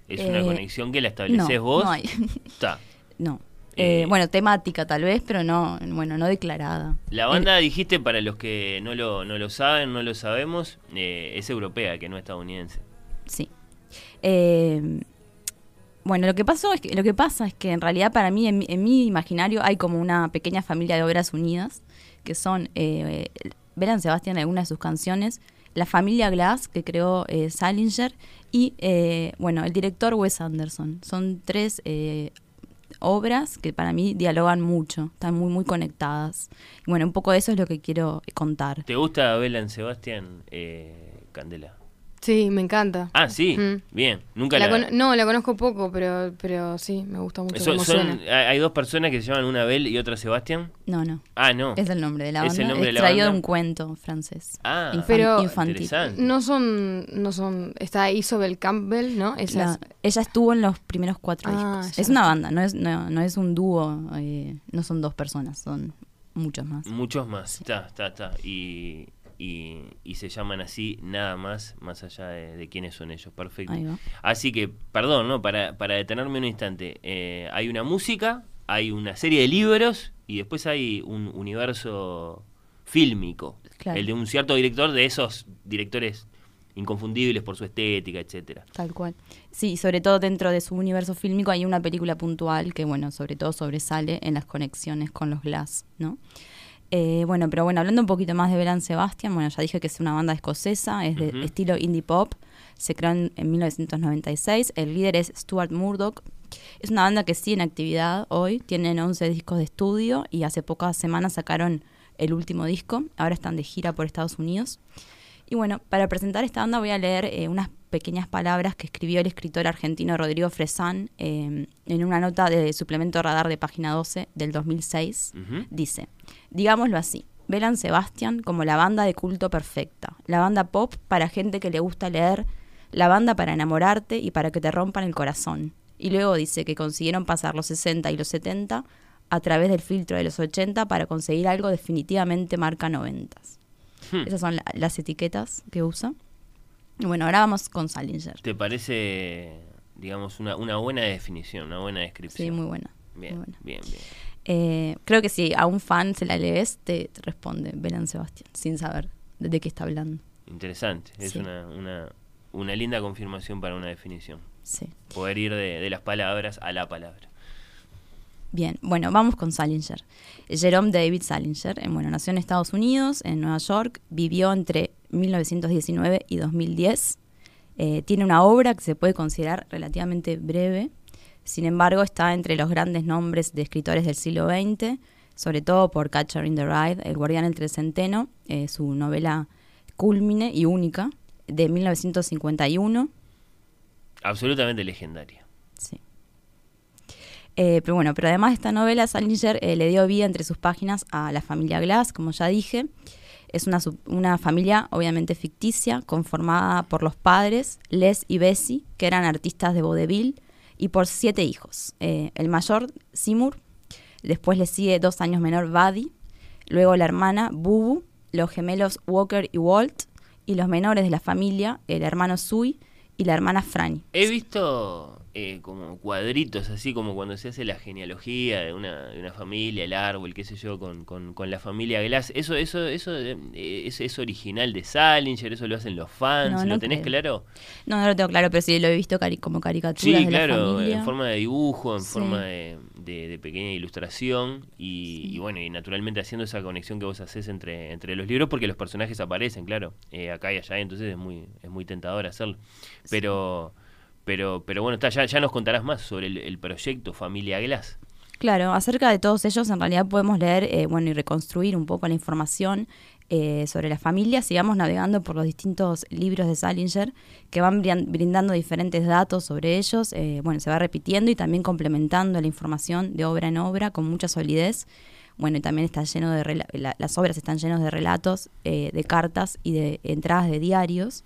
Es una Eh, conexión que la estableces no, vos. no hay. Está. No. Eh, bueno, temática tal vez, pero no, bueno, no declarada. La banda, dijiste, para los que no lo, no lo saben, no lo sabemos, eh, es europea, que no estadounidense. Sí. Eh, bueno, lo que pasó es que, lo que pasa es que en realidad para mí, en, en mi imaginario, hay como una pequeña familia de obras unidas, que son, eh, Beran Sebastián en algunas de sus canciones, la familia Glass, que creó eh, Salinger, y eh, bueno, el director Wes Anderson. Son tres eh, obras que para mí dialogan mucho, están muy, muy conectadas. Y bueno, un poco de eso es lo que quiero contar. ¿Te gusta Belan Sebastián, eh, Candela? Sí, me encanta. Ah, sí, Mm. bien. Nunca La la... cono- no, la conozco poco, pero, pero sí, me gusta mucho Son- cómo son- suena. hay dos personas que se llaman una Bel y otra Sebastián. No, no. Ah, no. Es el nombre de la Es banda, el nombre de la extraído de banda. un cuento francés. Ah, Infan- Pero infantil. interesante. no son, no son, está Isabel Campbell, ¿no? Esa La- es- ella estuvo en los primeros cuatro Ah, discos. ya. Es una banda, no es, no, no es un dúo, eh, no son dos personas, son muchos más. Muchos más, está, está, está. Y, y, y se llaman así nada más, más allá de, de quiénes son ellos. Perfecto. Así que, perdón, ¿no? Para, para detenerme un instante. eh, hay una música, hay una serie de libros y después hay un universo fílmico. Claro. El de un cierto director, de esos directores inconfundibles por su estética, etcétera. Tal cual. Sí, sobre todo dentro de su universo fílmico hay una película puntual que, bueno, sobre todo sobresale en las conexiones con los Glass, ¿no? Eh, bueno, pero bueno, hablando un poquito más de Belan Sebastian, bueno, ya dije que es una banda escocesa, es de estilo indie pop, se creó en, en 1996, el líder es Stuart Murdoch, es una banda que sigue en actividad hoy, tienen 11 discos de estudio y hace pocas semanas sacaron el último disco, ahora están de gira por Estados Unidos. Y bueno, para presentar esta banda voy a leer eh, unas pequeñas palabras que escribió el escritor argentino Rodrigo Fresán eh, en una nota de suplemento radar de página 12 del 2006. Ujú. Dice, digámoslo así, Belan Sebastian como la banda de culto perfecta, la banda pop para gente que le gusta leer, la banda para enamorarte y para que te rompan el corazón. Y luego dice que consiguieron pasar los 60 y los 70 a través del filtro de los 80 para conseguir algo definitivamente marca 90. Hmm. Esas son la- las etiquetas que usa. Y bueno, ahora vamos con Salinger. ¿Te parece, digamos, una, una buena definición, una buena descripción? Sí, muy buena. Bien, muy buena. bien, bien. Eh, creo que si a un fan se la lees, te, te responde Belan Sebastián, sin saber de, de qué está hablando. Interesante. Es Sí. una, una, una linda confirmación para una definición. Sí. Poder ir de, de las palabras a la palabra. Bien, bueno, vamos con Salinger. Jerome David Salinger, bueno, nació en Estados Unidos, en Nueva York, vivió entre 1919 y 2010. Eh, tiene una obra que se puede considerar relativamente breve, sin embargo está entre los grandes nombres de escritores del siglo XX, sobre todo por Catcher in the Rye, El guardián entre el centeno, eh, su novela culmine y única, de 1951. Absolutamente legendaria. Sí. Eh, pero bueno, pero además de esta novela, Salinger eh, le dio vida entre sus páginas a la familia Glass, como ya dije. Es una, una familia obviamente ficticia, conformada por los padres, Les y Bessie, que eran artistas de vodevil, y por siete hijos. Eh, el mayor, Seymour, después le sigue dos años menor, Buddy, luego la hermana, Bubu, los gemelos Walker y Walt, y los menores de la familia, el hermano Sui y la hermana Franny. He visto eh, como cuadritos, así como cuando se hace la genealogía de una, de una familia, el árbol, qué sé yo, con, con, con la familia Glass. Eso eso eso eh, es, es original de Salinger, eso lo hacen los fans, No, ¿lo no tenés creo. claro? No, no lo tengo claro, pero sí lo he visto cari- como caricaturas Sí, de la claro, familia. en forma de dibujo, en Sí. forma de, de- de pequeña ilustración y, y bueno, y naturalmente haciendo esa conexión que vos haces entre, entre los libros porque los personajes aparecen, claro, eh, acá y allá, entonces es muy, es muy tentador hacerlo. Pero, pero, pero bueno, está, ya, ya nos contarás más sobre el, proyecto Familia Glass. Claro, acerca de todos ellos en realidad podemos leer eh, bueno, y reconstruir un poco la información eh, sobre la familia. Sigamos navegando por los distintos libros de Salinger que van brindando diferentes datos sobre ellos. Eh, bueno, se va repitiendo y también complementando la información de obra en obra con mucha solidez. Bueno, y también está lleno de la- las obras están llenas de relatos, eh, de cartas y de entradas de diarios.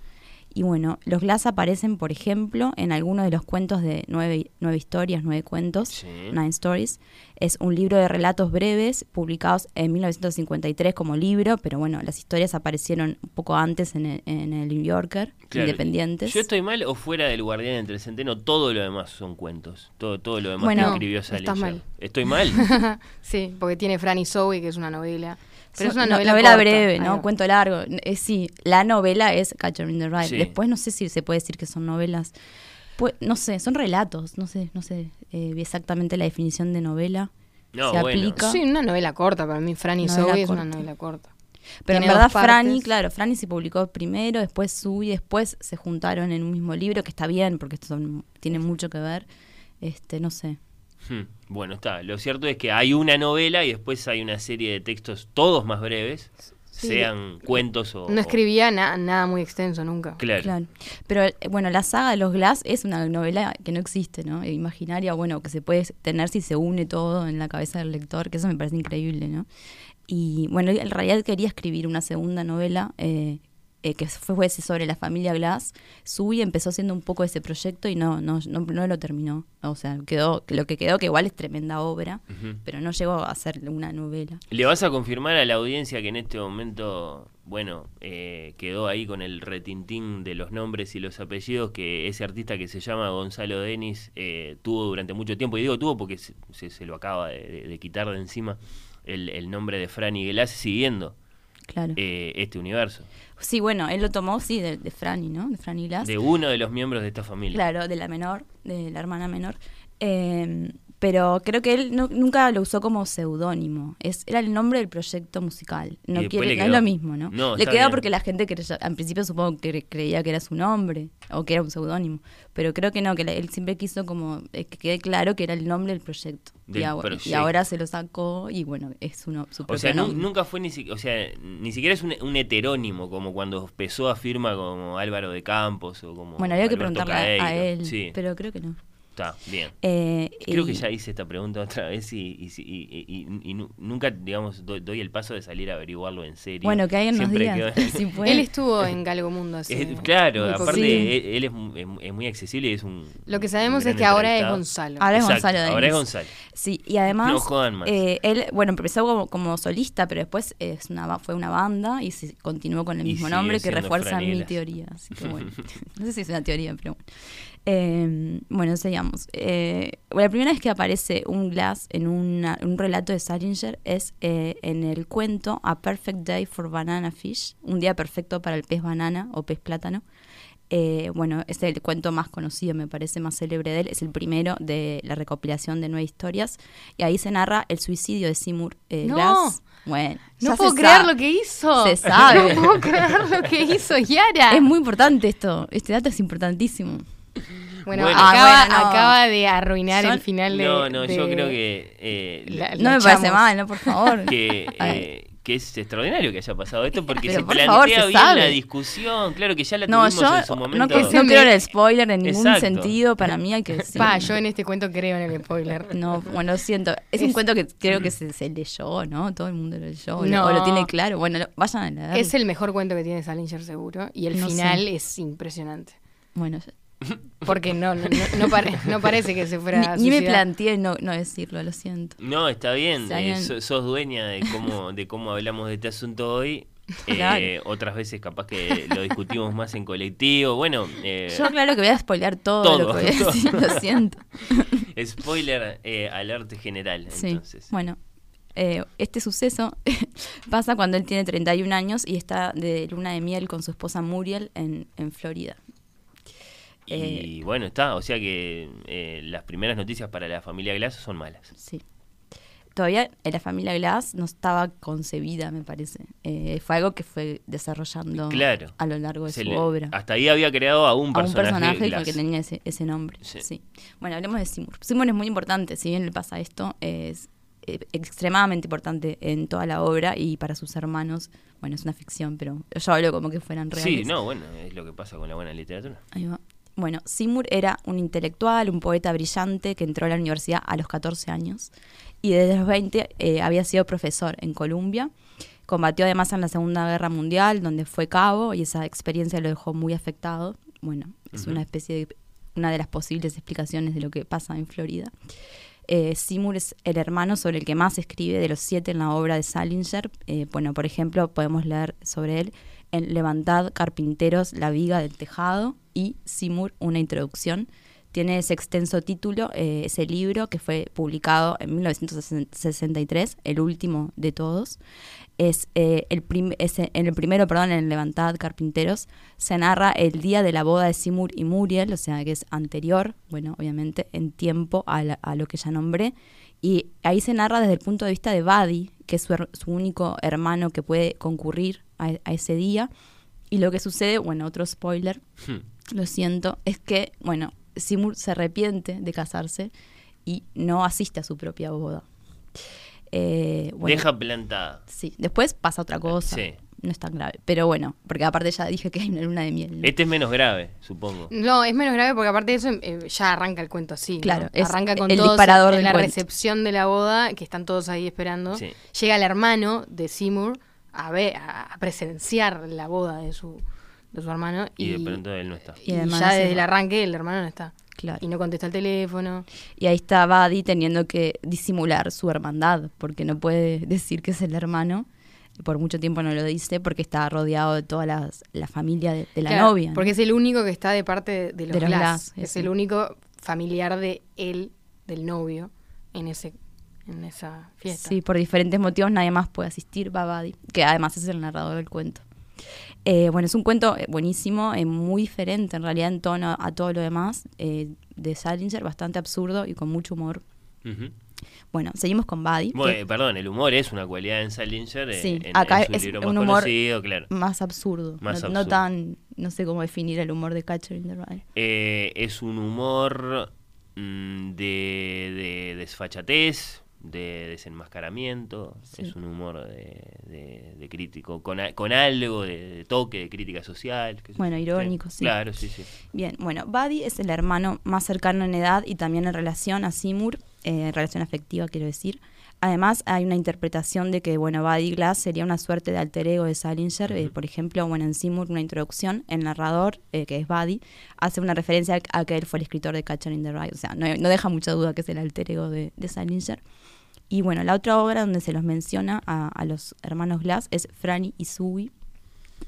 Y bueno, los Glass aparecen, por ejemplo, en algunos de los cuentos de nueve, nueve historias, nueve cuentos, Nine Stories. Es un libro de relatos breves publicados en 1953 como libro, pero bueno, las historias aparecieron un poco antes en el, en el New Yorker, Claro, independientes. ¿Yo estoy mal o fuera del Guardián entre el Centeno? Todo lo demás son cuentos. Todo, todo lo demás Bueno, que escribió estás mal. ¿Estoy mal? sí, porque tiene Franny Zoe, que es una novela. Pero es una no- novela, novela corta. breve, ¿no? Cuento largo. Eh, sí, la novela es Catcher in the Rye. Sí. Después no sé si se puede decir que son novelas. Pues, no sé, son relatos. No sé, no sé eh, exactamente la definición de novela. No, se bueno. aplica. Sí, una novela corta para mí. Franny Zoe es una novela corta. Pero en verdad. Franny, claro, Franny se publicó primero, después Sue, y después se juntaron en un mismo libro, que está bien, porque esto son- tiene mucho que ver. Este, no sé. Hmm, Bueno, está. Lo cierto es que hay una novela y después hay una serie de textos, todos más breves, Sí. sean cuentos o... No escribía na- nada muy extenso nunca. Claro. Pero eh, bueno, la saga de los Glass es una novela que no existe, ¿no? E Imaginaria, bueno, que se puede tener si se une todo en la cabeza del lector, que eso me parece increíble, ¿no? Y bueno, en realidad quería escribir una segunda novela eh, eh, que fue- fuese sobre la familia Glass. Sui empezó haciendo un poco ese proyecto y no, no, no, no lo terminó. O sea, quedó, lo que quedó, que igual es tremenda obra, pero no llegó a ser una novela. ¿Le vas a confirmar a la audiencia que en este momento, bueno, eh, quedó ahí con el retintín de los nombres y los apellidos que ese artista que se llama Gonzalo Denis eh, tuvo durante mucho tiempo? Y digo tuvo porque se, se- se lo acaba de, de- de quitar de encima el, el nombre de Franny Glass siguiendo Claro. eh, este universo. Sí, bueno, él lo tomó, sí, de, de Franny, ¿no? De Franny Glass. De uno de los miembros de esta familia. Claro, de la menor, de la hermana menor. Eh, Pero creo que él no- nunca lo usó como seudónimo. Es, era el nombre del proyecto musical. No, Y quiere- no es lo mismo, ¿no? No, le quedó porque la gente creyó, en principio supongo que cre- creía que era su nombre o que era un seudónimo. Pero creo que no, que él siempre quiso como eh, que quede claro que era el nombre del proyecto. Del y, ahora, y proyecto. ahora se lo sacó y bueno, es su, no- su O propio sea, nu- nombre. nunca fue ni siquiera, o sea, ni siquiera es un, un heterónimo como cuando empezó a firma como Álvaro de Campos o como Bueno, había que preguntarle a- a él, Sí, pero creo que no. Está bien. Eh, Creo y- que ya hice esta pregunta otra vez y, y, si- y- y- y- y nu- nunca, digamos, doy, doy el paso de salir a averiguarlo en serio. Bueno, que alguien nos diga quedo- si puede. Él estuvo en Galgo Mundo así. Eh, claro, aparte él, él es, mu- es mu- es muy accesible y es un. Lo que sabemos es que ahora es. Gonzalo. Ahora es Exacto, Gonzalo Ahora es Gonzalo. Sí, y además, No jodan más. eh, él, bueno, empezó como, como solista, pero después es una, fue una banda y se continuó con el mismo nombre que refuerza mi teoría. Así que bueno, no sé si es una teoría, pero bueno. Eh, bueno, seguimos. Eh, bueno, la primera vez que aparece un Glass en una- un relato de Salinger es eh, en el cuento A Perfect Day for Banana Fish, un día perfecto para el pez banana o pez plátano. Eh, bueno, es el cuento más conocido, me parece más célebre de él. Es el primero de la recopilación de nueve historias. Y ahí se narra el suicidio de Seymour eh, No. Glass. Bueno, No puedo creer lo que hizo. Se sabe. No puedo creer lo que hizo Yara. Es muy importante esto. Este dato es importantísimo. Bueno, Bueno. acaba, Ah, bueno, no. acaba de arruinar Son- el final de. No, no, yo creo que. eh, La- No me parece mal, ¿no? Por favor. que, eh, que es extraordinario que haya pasado esto porque Pero se por plantea favor, se bien sabe. la discusión. Claro que ya la No, tuvimos yo en su no, momento. no creo en el spoiler en ningún Exacto. sentido. Para mí hay que decir. Pa, yo en este cuento creo en el spoiler. No, bueno, lo siento. Es, un cuento que creo que se, se leyó, ¿no? Todo el mundo lo leyó. No. O lo tiene claro. Bueno, lo- vayan a. Es el mejor cuento que tiene Salinger seguro. Y el No final sé. es impresionante. Bueno, ya- Porque no, no, no, no pare- no parece que se fuera a ni, ni me planteé no, no decirlo, lo siento. No, está bien. Eh, so- sos dueña de cómo, de cómo hablamos de este asunto hoy. Eh, Claro. Otras veces capaz que lo discutimos más en colectivo. Bueno, eh, Yo claro que voy a spoilear todo, todo, lo que voy a todo. decir, lo siento. spoiler eh, alert general. Sí, Entonces. bueno. eh, este suceso pasa cuando él tiene 31 años y está de luna de miel con su esposa Muriel en, en Florida. Eh, Y bueno, está. O sea que eh, las primeras noticias para la familia Glass son malas. Sí. Todavía en la familia Glass no estaba concebida, me parece. Eh, fue algo que fue desarrollando Claro. a lo largo de Se su le- obra. Hasta ahí había creado a un a un personaje, personaje Glass. que tenía ese, ese nombre. Sí. Sí. Bueno, hablemos de Seymour. Seymour es muy importante, si bien le pasa esto, es eh, extremadamente importante en toda la obra y para sus hermanos. Bueno, es una ficción, pero yo hablo como que fueran reales. Sí, no, bueno, es lo que pasa con la buena literatura. Ahí va. Bueno, Seymour era un intelectual, un poeta brillante que entró a la universidad a los 14 años y desde los 20 eh, había sido profesor en Columbia. Combatió además en la Segunda Guerra Mundial, donde fue cabo y esa experiencia lo dejó muy afectado. Bueno, es una especie de una de las posibles explicaciones de lo que pasa en Florida. Eh, Seymour es el hermano sobre el que más escribe de los siete en la obra de Salinger. Eh, bueno, por ejemplo, podemos leer sobre él en Levantad, Carpinteros, La Viga del Tejado y Seymour, una introducción. Tiene ese extenso título, eh, ese libro que fue publicado en 1963, el último de todos. Es, eh, el es en el primero, perdón, en Levantad, Carpinteros, se narra el día de la boda de Seymour y Muriel, o sea que es anterior, bueno, obviamente en tiempo a, la- lo que ya nombré. Y ahí se narra desde el punto de vista de Buddy, que es su único hermano que puede concurrir a, a ese día. Y lo que sucede, bueno, otro spoiler, Hmm. lo siento, es que, bueno, Seymour se arrepiente de casarse y no asiste a su propia boda. Eh, bueno, Deja plantada. Sí, después pasa otra cosa. Sí. No es tan grave. Pero bueno, porque aparte ya dije que hay una luna de miel. ¿no? Este es menos grave, supongo. No, es menos grave porque aparte de eso eh, ya arranca el cuento así. ¿no? Claro, es arranca con el todos disparador en la cuento. recepción de la boda, que están todos ahí esperando. Sí. Llega el hermano de Seymour a ver, a presenciar la boda de su, de su hermano. Y, Y, de pronto él no está. y Y ya desde va. el arranque el hermano no está. Claro. Y no contesta el teléfono. Y ahí está Buddy teniendo que disimular su hermandad, porque no puede decir que es el hermano. Por mucho tiempo no lo dice porque está rodeado de toda las- la familia de, de la Claro, novia. ¿no? Porque es el único que está de parte de, de los, De los Glass. Glass, Es el único familiar de él, del novio, en ese en esa fiesta. Sí, por diferentes motivos nadie más puede asistir, va Buddy, que además es el narrador del cuento. Eh, bueno, es un cuento eh, buenísimo, eh, muy diferente en realidad en tono a todo lo demás, eh, de Salinger, bastante absurdo y con mucho humor. Bueno, seguimos con Buddy. Bueno, que eh, perdón, el humor es una cualidad en Salinger. Sí, en, acá en su es libro un más humor conocido, claro. más absurdo. Más no, tan, no sé cómo definir el humor de Catcher in the Rye. Eh, es un humor mm, de, de desfachatez, de desenmascaramiento. Sí. Es un humor de, de- de crítico, con, a- con algo de, de toque, de crítica social. sé Bueno, irónico, sí. Claro, sí, sí. Bien, bueno, Buddy es el hermano más cercano en edad y también en relación a Seymour, eh, en relación afectiva quiero decir. Además, hay una interpretación de que, bueno, Buddy Glass sería una suerte de alter ego de Salinger. eh, por ejemplo, bueno, en Seymour, una introducción, el narrador, eh, que es Buddy, hace una referencia a, a que él fue el escritor de Catcher in the Rye. O sea, no, no deja mucha duda que es el alter ego de, de Salinger. Y bueno, la otra obra donde se los menciona a, a los hermanos Glass es Franny y Zoe,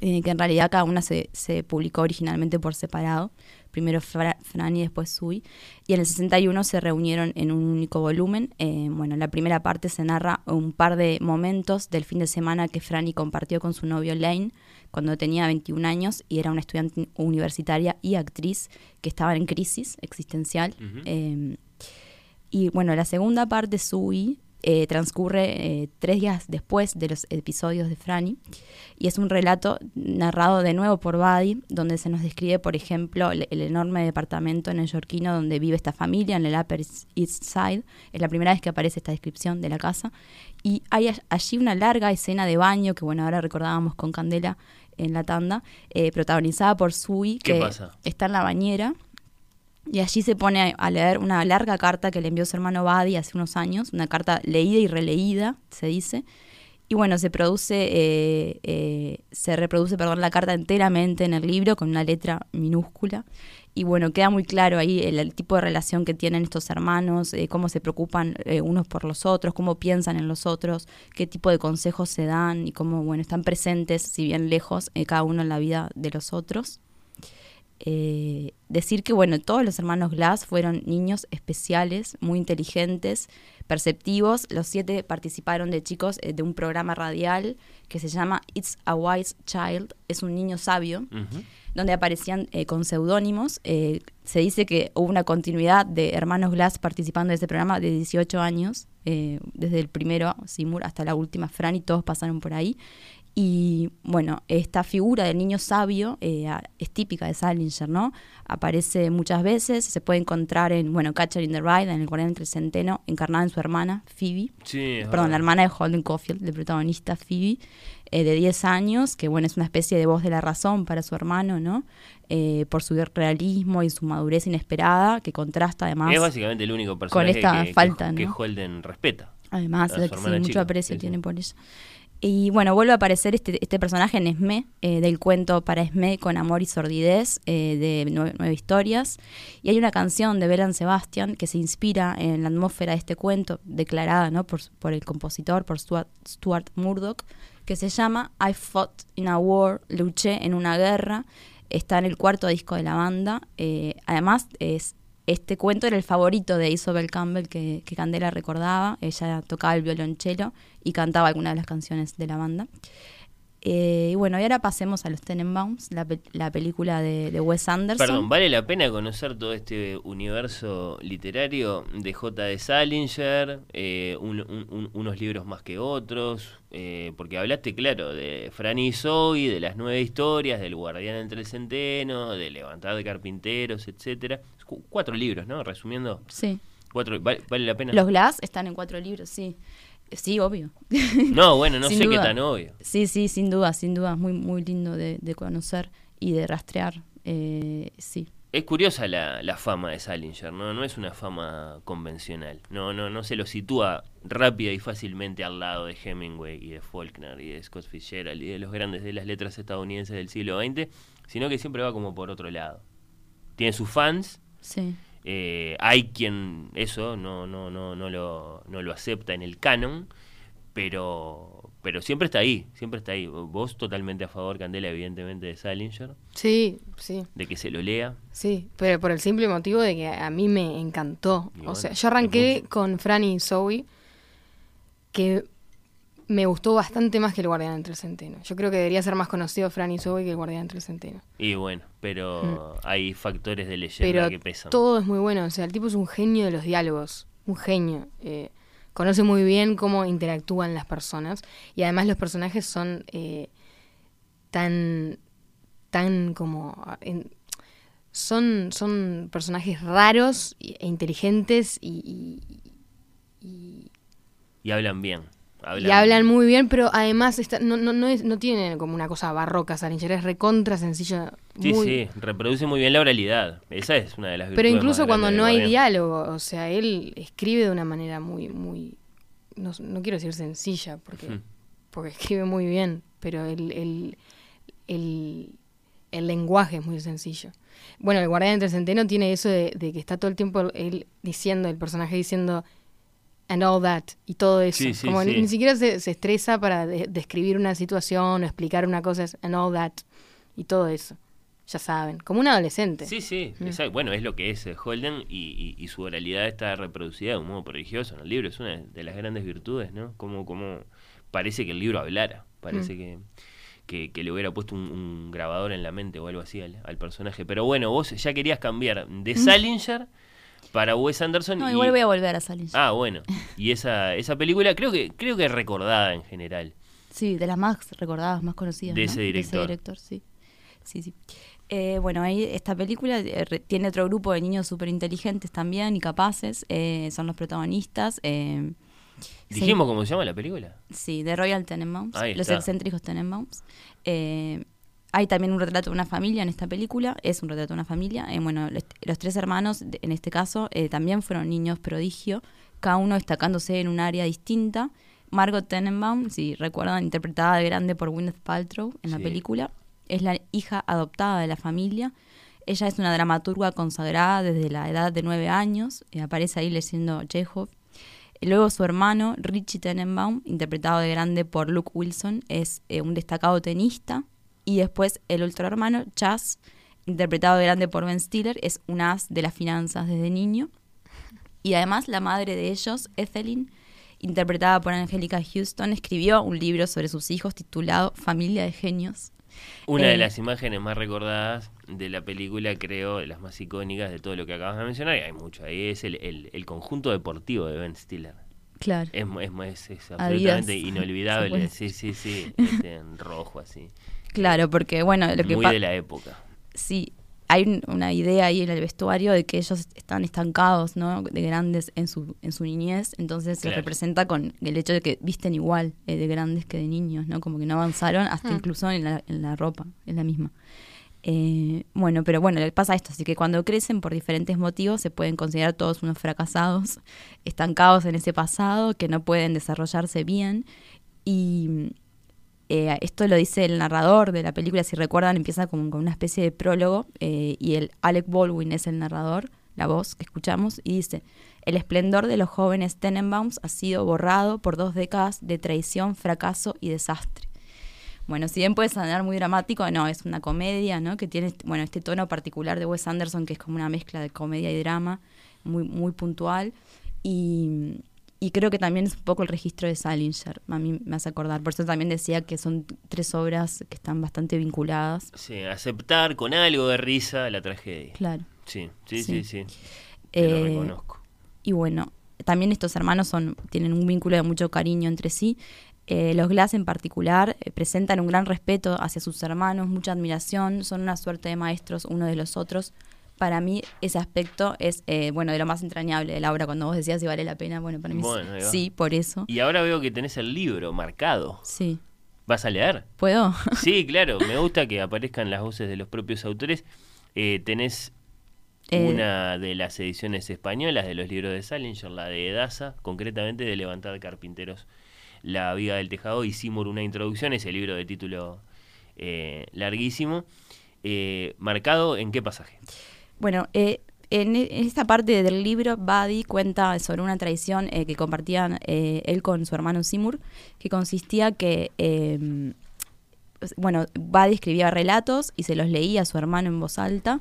eh, que en realidad cada una se, se publicó originalmente por separado. Primero Fra- Franny y después Zoe. Y en el 61 se reunieron en un único volumen. Eh, bueno, en la primera parte se narra un par de momentos del fin de semana que Franny compartió con su novio Lane cuando tenía 21 años y era una estudiante universitaria y actriz que estaba en crisis existencial. Eh, y bueno, la segunda parte, Sui, eh, transcurre eh, tres días después de los episodios de Franny y es un relato narrado de nuevo por Buddy, donde se nos describe, por ejemplo, el, el enorme departamento neoyorquino donde vive esta familia en el Upper East Side. Es la primera vez que aparece esta descripción de la casa. Y hay allí una larga escena de baño que, bueno, ahora recordábamos con Candela en la tanda, eh, protagonizada por Sui, ¿Qué que pasa? está en la bañera. Y allí se pone a- leer una larga carta que le envió su hermano Buddy hace unos años, una carta leída y releída, se dice. Y bueno, se produce, eh, eh, se reproduce, perdón, la carta enteramente en el libro con una letra minúscula. Y bueno, queda muy claro ahí el, el tipo de relación que tienen estos hermanos, eh, cómo se preocupan eh, unos por los otros, cómo piensan en los otros, qué tipo de consejos se dan y cómo, bueno, están presentes, si bien lejos, eh, cada uno en la vida de los otros. Eh, decir que, bueno, todos los hermanos Glass fueron niños especiales, muy inteligentes, perceptivos. Los siete participaron de chicos eh, de un programa radial que se llama It's a Wise Child, es un niño sabio, donde aparecían eh, con seudónimos. Eh, se dice que hubo una continuidad de hermanos Glass participando de ese programa de 18 años, desde el primero, Seymour, hasta la última Fran, y todos pasaron por ahí. Y bueno, esta figura del niño sabio eh, es típica de Salinger, ¿no? Aparece muchas veces, se puede encontrar en, bueno, Catcher in the Rye, en El Guardián entre el Centeno, encarnada en su hermana, Phoebe. Sí, es Perdón, la hermana de Holden Caulfield, el protagonista Phoebe, eh, de 10 años, que bueno, es una especie de voz de la razón para su hermano, ¿no? Eh, por su realismo y su madurez inesperada, que contrasta además es básicamente el único con personaje esta que, que- falta, que ¿no? Holden respeta. Además, su eh, sí, mucho aprecio Sí, sí. tiene por ella. Y bueno, vuelve a aparecer este, este personaje en Esme, eh, del cuento para Esme con amor y sordidez, eh, de nueve, nueve historias. Y hay una canción de Belan Sebastian que se inspira en la atmósfera de este cuento, declarada ¿no? por, por el compositor, por Stuart, Stuart Murdoch, que se llama I Fought in a War, luché en una guerra. Está en el cuarto disco de la banda. Eh, además, es este cuento era el favorito de Isabel Campbell que, que Candela recordaba. Ella tocaba el violonchelo y cantaba algunas de las canciones de la banda. Eh, y bueno, y ahora pasemos a los Tenenbaums, la, pe- la película de, de Wes Anderson. Perdón, ¿vale la pena conocer todo este universo literario de J. de Salinger? eh, un- un- un- unos libros más que otros. eh, porque hablaste, claro, de Franny y Zoe, de las nueve historias, del Guardián entre el Centeno, de Levantar de Carpinteros, etcétera. Cu- Cuatro libros, ¿no? Resumiendo. Sí. Cuatro, ¿vale, vale la pena? Los Glass están en cuatro libros, sí. Sí, obvio. No, bueno, no sé qué tan obvio. Sí, sí, sin duda, sin duda. Muy, muy lindo de, de conocer y de rastrear. Eh, sí. Es curiosa la, la fama de Salinger, ¿no? No es una fama convencional. No, no, no se lo sitúa rápida y fácilmente al lado de Hemingway y de Faulkner y de Scott Fitzgerald y de los grandes de las letras estadounidenses del siglo XX, sino que siempre va como por otro lado. Tiene sus fans. Sí. Eh, hay quien eso no, no, no, no, lo, no lo acepta en el canon, pero, pero siempre está ahí, siempre está ahí. Vos totalmente a favor, Candela, evidentemente, de Salinger, Sí, sí. de que se lo lea. Sí, pero por el simple motivo de que a mí me encantó. O sea, yo arranqué con Franny y Zoe, que me gustó bastante más que el Guardián entre el Centeno. Yo creo que debería ser más conocido Franny y Zoe que el Guardián entre el Centeno. Y bueno, pero hay factores de leyenda Pero que pesan. todo es muy bueno. O sea, el tipo es un genio de los diálogos. un genio. Eh, conoce muy bien cómo interactúan las personas y además los personajes son eh, tan, tan como... en- son, son personajes raros e inteligentes y, Y hablan bien. Y hablan muy bien, pero además está- no, no, no, es, no tiene como una cosa barroca Salinger, es recontra sencillo. Sí, muy- sí, reproduce muy bien la oralidad. Esa es una de las Pero incluso cuando no hay diálogo, o sea, él escribe de una manera muy, muy, no, no quiero decir sencilla, porque, porque escribe muy bien, pero el, el, el, el lenguaje es muy sencillo. Bueno, el guardián del centeno tiene eso de, de que está todo el tiempo él diciendo, el personaje diciendo and all that y todo eso. Sí, sí, Como ni, sí. ni siquiera se, se estresa para de- describir una situación o explicar una cosa, es and all that y todo eso. Ya saben, como un adolescente. Sí, sí, Mm. bueno, es lo que es eh, Holden y, y- y su oralidad está reproducida de un modo prodigioso en el libro. Es una de las grandes virtudes, ¿no? Como, como parece que el libro hablara, parece Mm. que, que, que le hubiera puesto un, un grabador en la mente o algo así al, al personaje. Pero bueno, vos ya querías cambiar de Salinger para Wes Anderson. No, y- igual voy a volver a salir. Ah, bueno. Y esa, esa película creo que, creo que es recordada en general. Sí, de las más recordadas, más conocidas. De ¿no? ese director. sí. Sí, sí. Eh, bueno, ahí esta película eh, tiene otro grupo de niños súper inteligentes también y capaces. eh, son los protagonistas. sí. ¿Dijimos cómo se llama la película? Sí, de Royal Tenenbaums, los excéntricos Tenenbaums. Eh, hay también un retrato de una familia en esta película, es un retrato de una familia. Eh, bueno, los, los tres hermanos, en este caso, eh, también fueron niños prodigio, cada uno destacándose en un área distinta. Margot Tenenbaum, si recuerdan, interpretada de grande por Gwyneth Paltrow en la película, es la hija adoptada de la familia. Ella es una dramaturga consagrada desde la edad de nueve años, eh, aparece ahí leyendo Chekhov. Luego su hermano, Richie Tenenbaum, interpretado de grande por Luke Wilson, es eh, un destacado tenista. Y después el otro hermano, Chas, interpretado de grande por Ben Stiller, es un as de las finanzas desde niño. Y además la madre de ellos, Ethelyn, interpretada por Angélica Houston, escribió un libro sobre sus hijos titulado Familia de Genios. Una de Eh, las imágenes más recordadas de la película, creo, las más icónicas de todo lo que acabas de mencionar, y hay mucho ahí, es el, el- el conjunto deportivo de Ben Stiller. Claro. Es, es, absolutamente inolvidable. Sí, sí, sí. este, en rojo así. Claro, porque bueno, lo que Muy de la época. sí, hay un- una idea ahí en el vestuario de que ellos están estancados, ¿no? De grandes en su, en su niñez, entonces se representa con el hecho de que visten igual eh, de grandes que de niños, ¿no? Como que no avanzaron hasta Hmm. incluso en la, en la ropa, es la misma. Eh, bueno, pero bueno, le pasa esto, así que cuando crecen por diferentes motivos se pueden considerar todos unos fracasados, estancados en ese pasado, que no pueden desarrollarse bien y eh, esto lo dice el narrador de la película, si recuerdan, empieza como con una especie de prólogo eh, y el Alec Baldwin es el narrador, la voz que escuchamos, y dice, el esplendor de los jóvenes Tenenbaums ha sido borrado por dos décadas de traición, fracaso y desastre. Bueno, si bien puede sonar muy dramático, no, es una comedia, ¿no? Que tiene, bueno, este tono particular de Wes Anderson, que es como una mezcla de comedia y drama, muy, muy puntual. Y, y creo que también es un poco el registro de Salinger, a mí me hace acordar. Por eso también decía que son tres obras que están bastante vinculadas. Sí, aceptar con algo de risa la tragedia. Claro. Sí, sí, sí, Sí. sí. Te lo Eh, reconozco. Y bueno, también estos hermanos son, tienen un vínculo de mucho cariño entre sí. Eh, los Glass en particular eh, presentan un gran respeto hacia sus hermanos, mucha admiración, son una suerte de maestros uno de los otros. Para mí ese aspecto es, eh, bueno, de lo más entrañable de la obra. Cuando vos decías si vale la pena, bueno, para mí Bueno, sí, sí, por eso. Y ahora veo que tenés el libro marcado. Sí. ¿Vas a leer? ¿Puedo? Sí, claro. Me gusta que aparezcan las voces de los propios autores. Eh, tenés Eh, una de las ediciones españolas de los libros de Salinger, la de Edasa, concretamente de Levantar Carpinteros, La Viga del Tejado y Seymour, una introducción, ese libro de título eh, larguísimo. Eh, ¿Marcado en qué pasaje? Bueno, eh, en, e- en esta parte del libro, Buddy cuenta sobre una tradición eh, que compartían eh, él con su hermano Seymour, que consistía que, eh, bueno, Buddy escribía relatos y se los leía a su hermano en voz alta,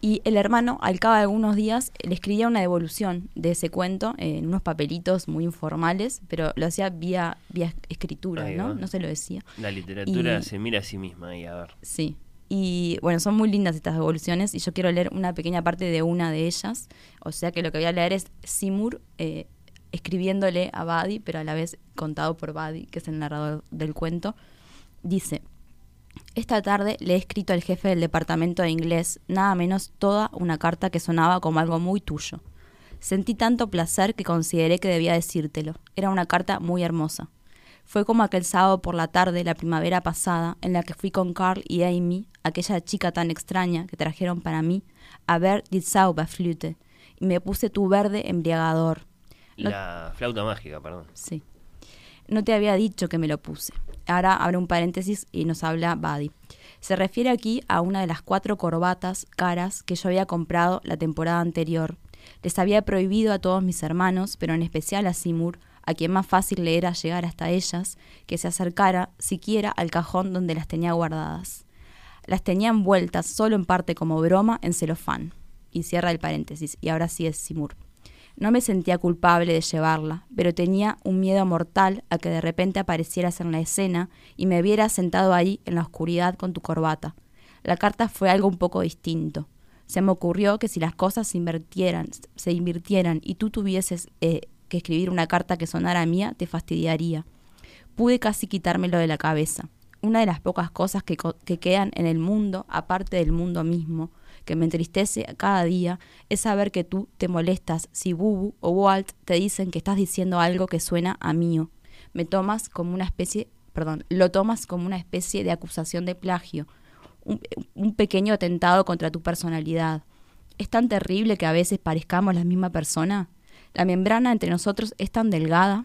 y el hermano, al cabo de algunos días, le escribía una devolución de ese cuento en unos papelitos muy informales, pero lo hacía vía, vía escritura, Ahí ¿no? va. No se lo decía. La literatura Y- se mira a sí misma ahí, a ver. Sí. Y bueno, son muy lindas estas devoluciones y yo quiero leer una pequeña parte de una de ellas. O sea que lo que voy a leer es Simur eh, escribiéndole a Buddy, pero a la vez contado por Buddy, que es el narrador del cuento. Dice, esta tarde le he escrito al jefe del departamento de inglés nada menos toda una carta que sonaba como algo muy tuyo. Sentí tanto placer que consideré que debía decírtelo. Era una carta muy hermosa. Fue como aquel sábado por la tarde, la primavera pasada, en la que fui con Carl y Amy, aquella chica tan extraña que trajeron para mí, a ver Die Zauberflöte, y me puse tu verde embriagador. No- La flauta mágica, perdón. Sí. No te había dicho que me lo puse. Ahora abre un paréntesis y nos habla Buddy. Se refiere aquí a una de las cuatro corbatas caras que yo había comprado la temporada anterior. Les había prohibido a todos mis hermanos, pero en especial a Seymour, a quien más fácil le era llegar hasta ellas, que se acercara siquiera al cajón donde las tenía guardadas. Las tenía envueltas solo en parte como broma en celofán. Y cierra el paréntesis, y ahora sí es Seymour. No me sentía culpable de llevarla, pero tenía un miedo mortal a que de repente aparecieras en la escena y me vieras sentado ahí en la oscuridad con tu corbata. La carta fue algo un poco distinto. Se me ocurrió que si las cosas se invirtieran, se invirtieran y tú tuvieses eh, que escribir una carta que sonara mía, te fastidiaría. Pude casi quitármelo de la cabeza. Una de las pocas cosas que, que quedan en el mundo, aparte del mundo mismo, que me entristece cada día, es saber que tú te molestas si Bubu o Walt te dicen que estás diciendo algo que suena a mío. Me tomas como una especie, perdón, lo tomas como una especie de acusación de plagio, un pequeño atentado contra tu personalidad. ¿Es tan terrible que a veces parezcamos la misma persona? ¿La membrana entre nosotros es tan delgada?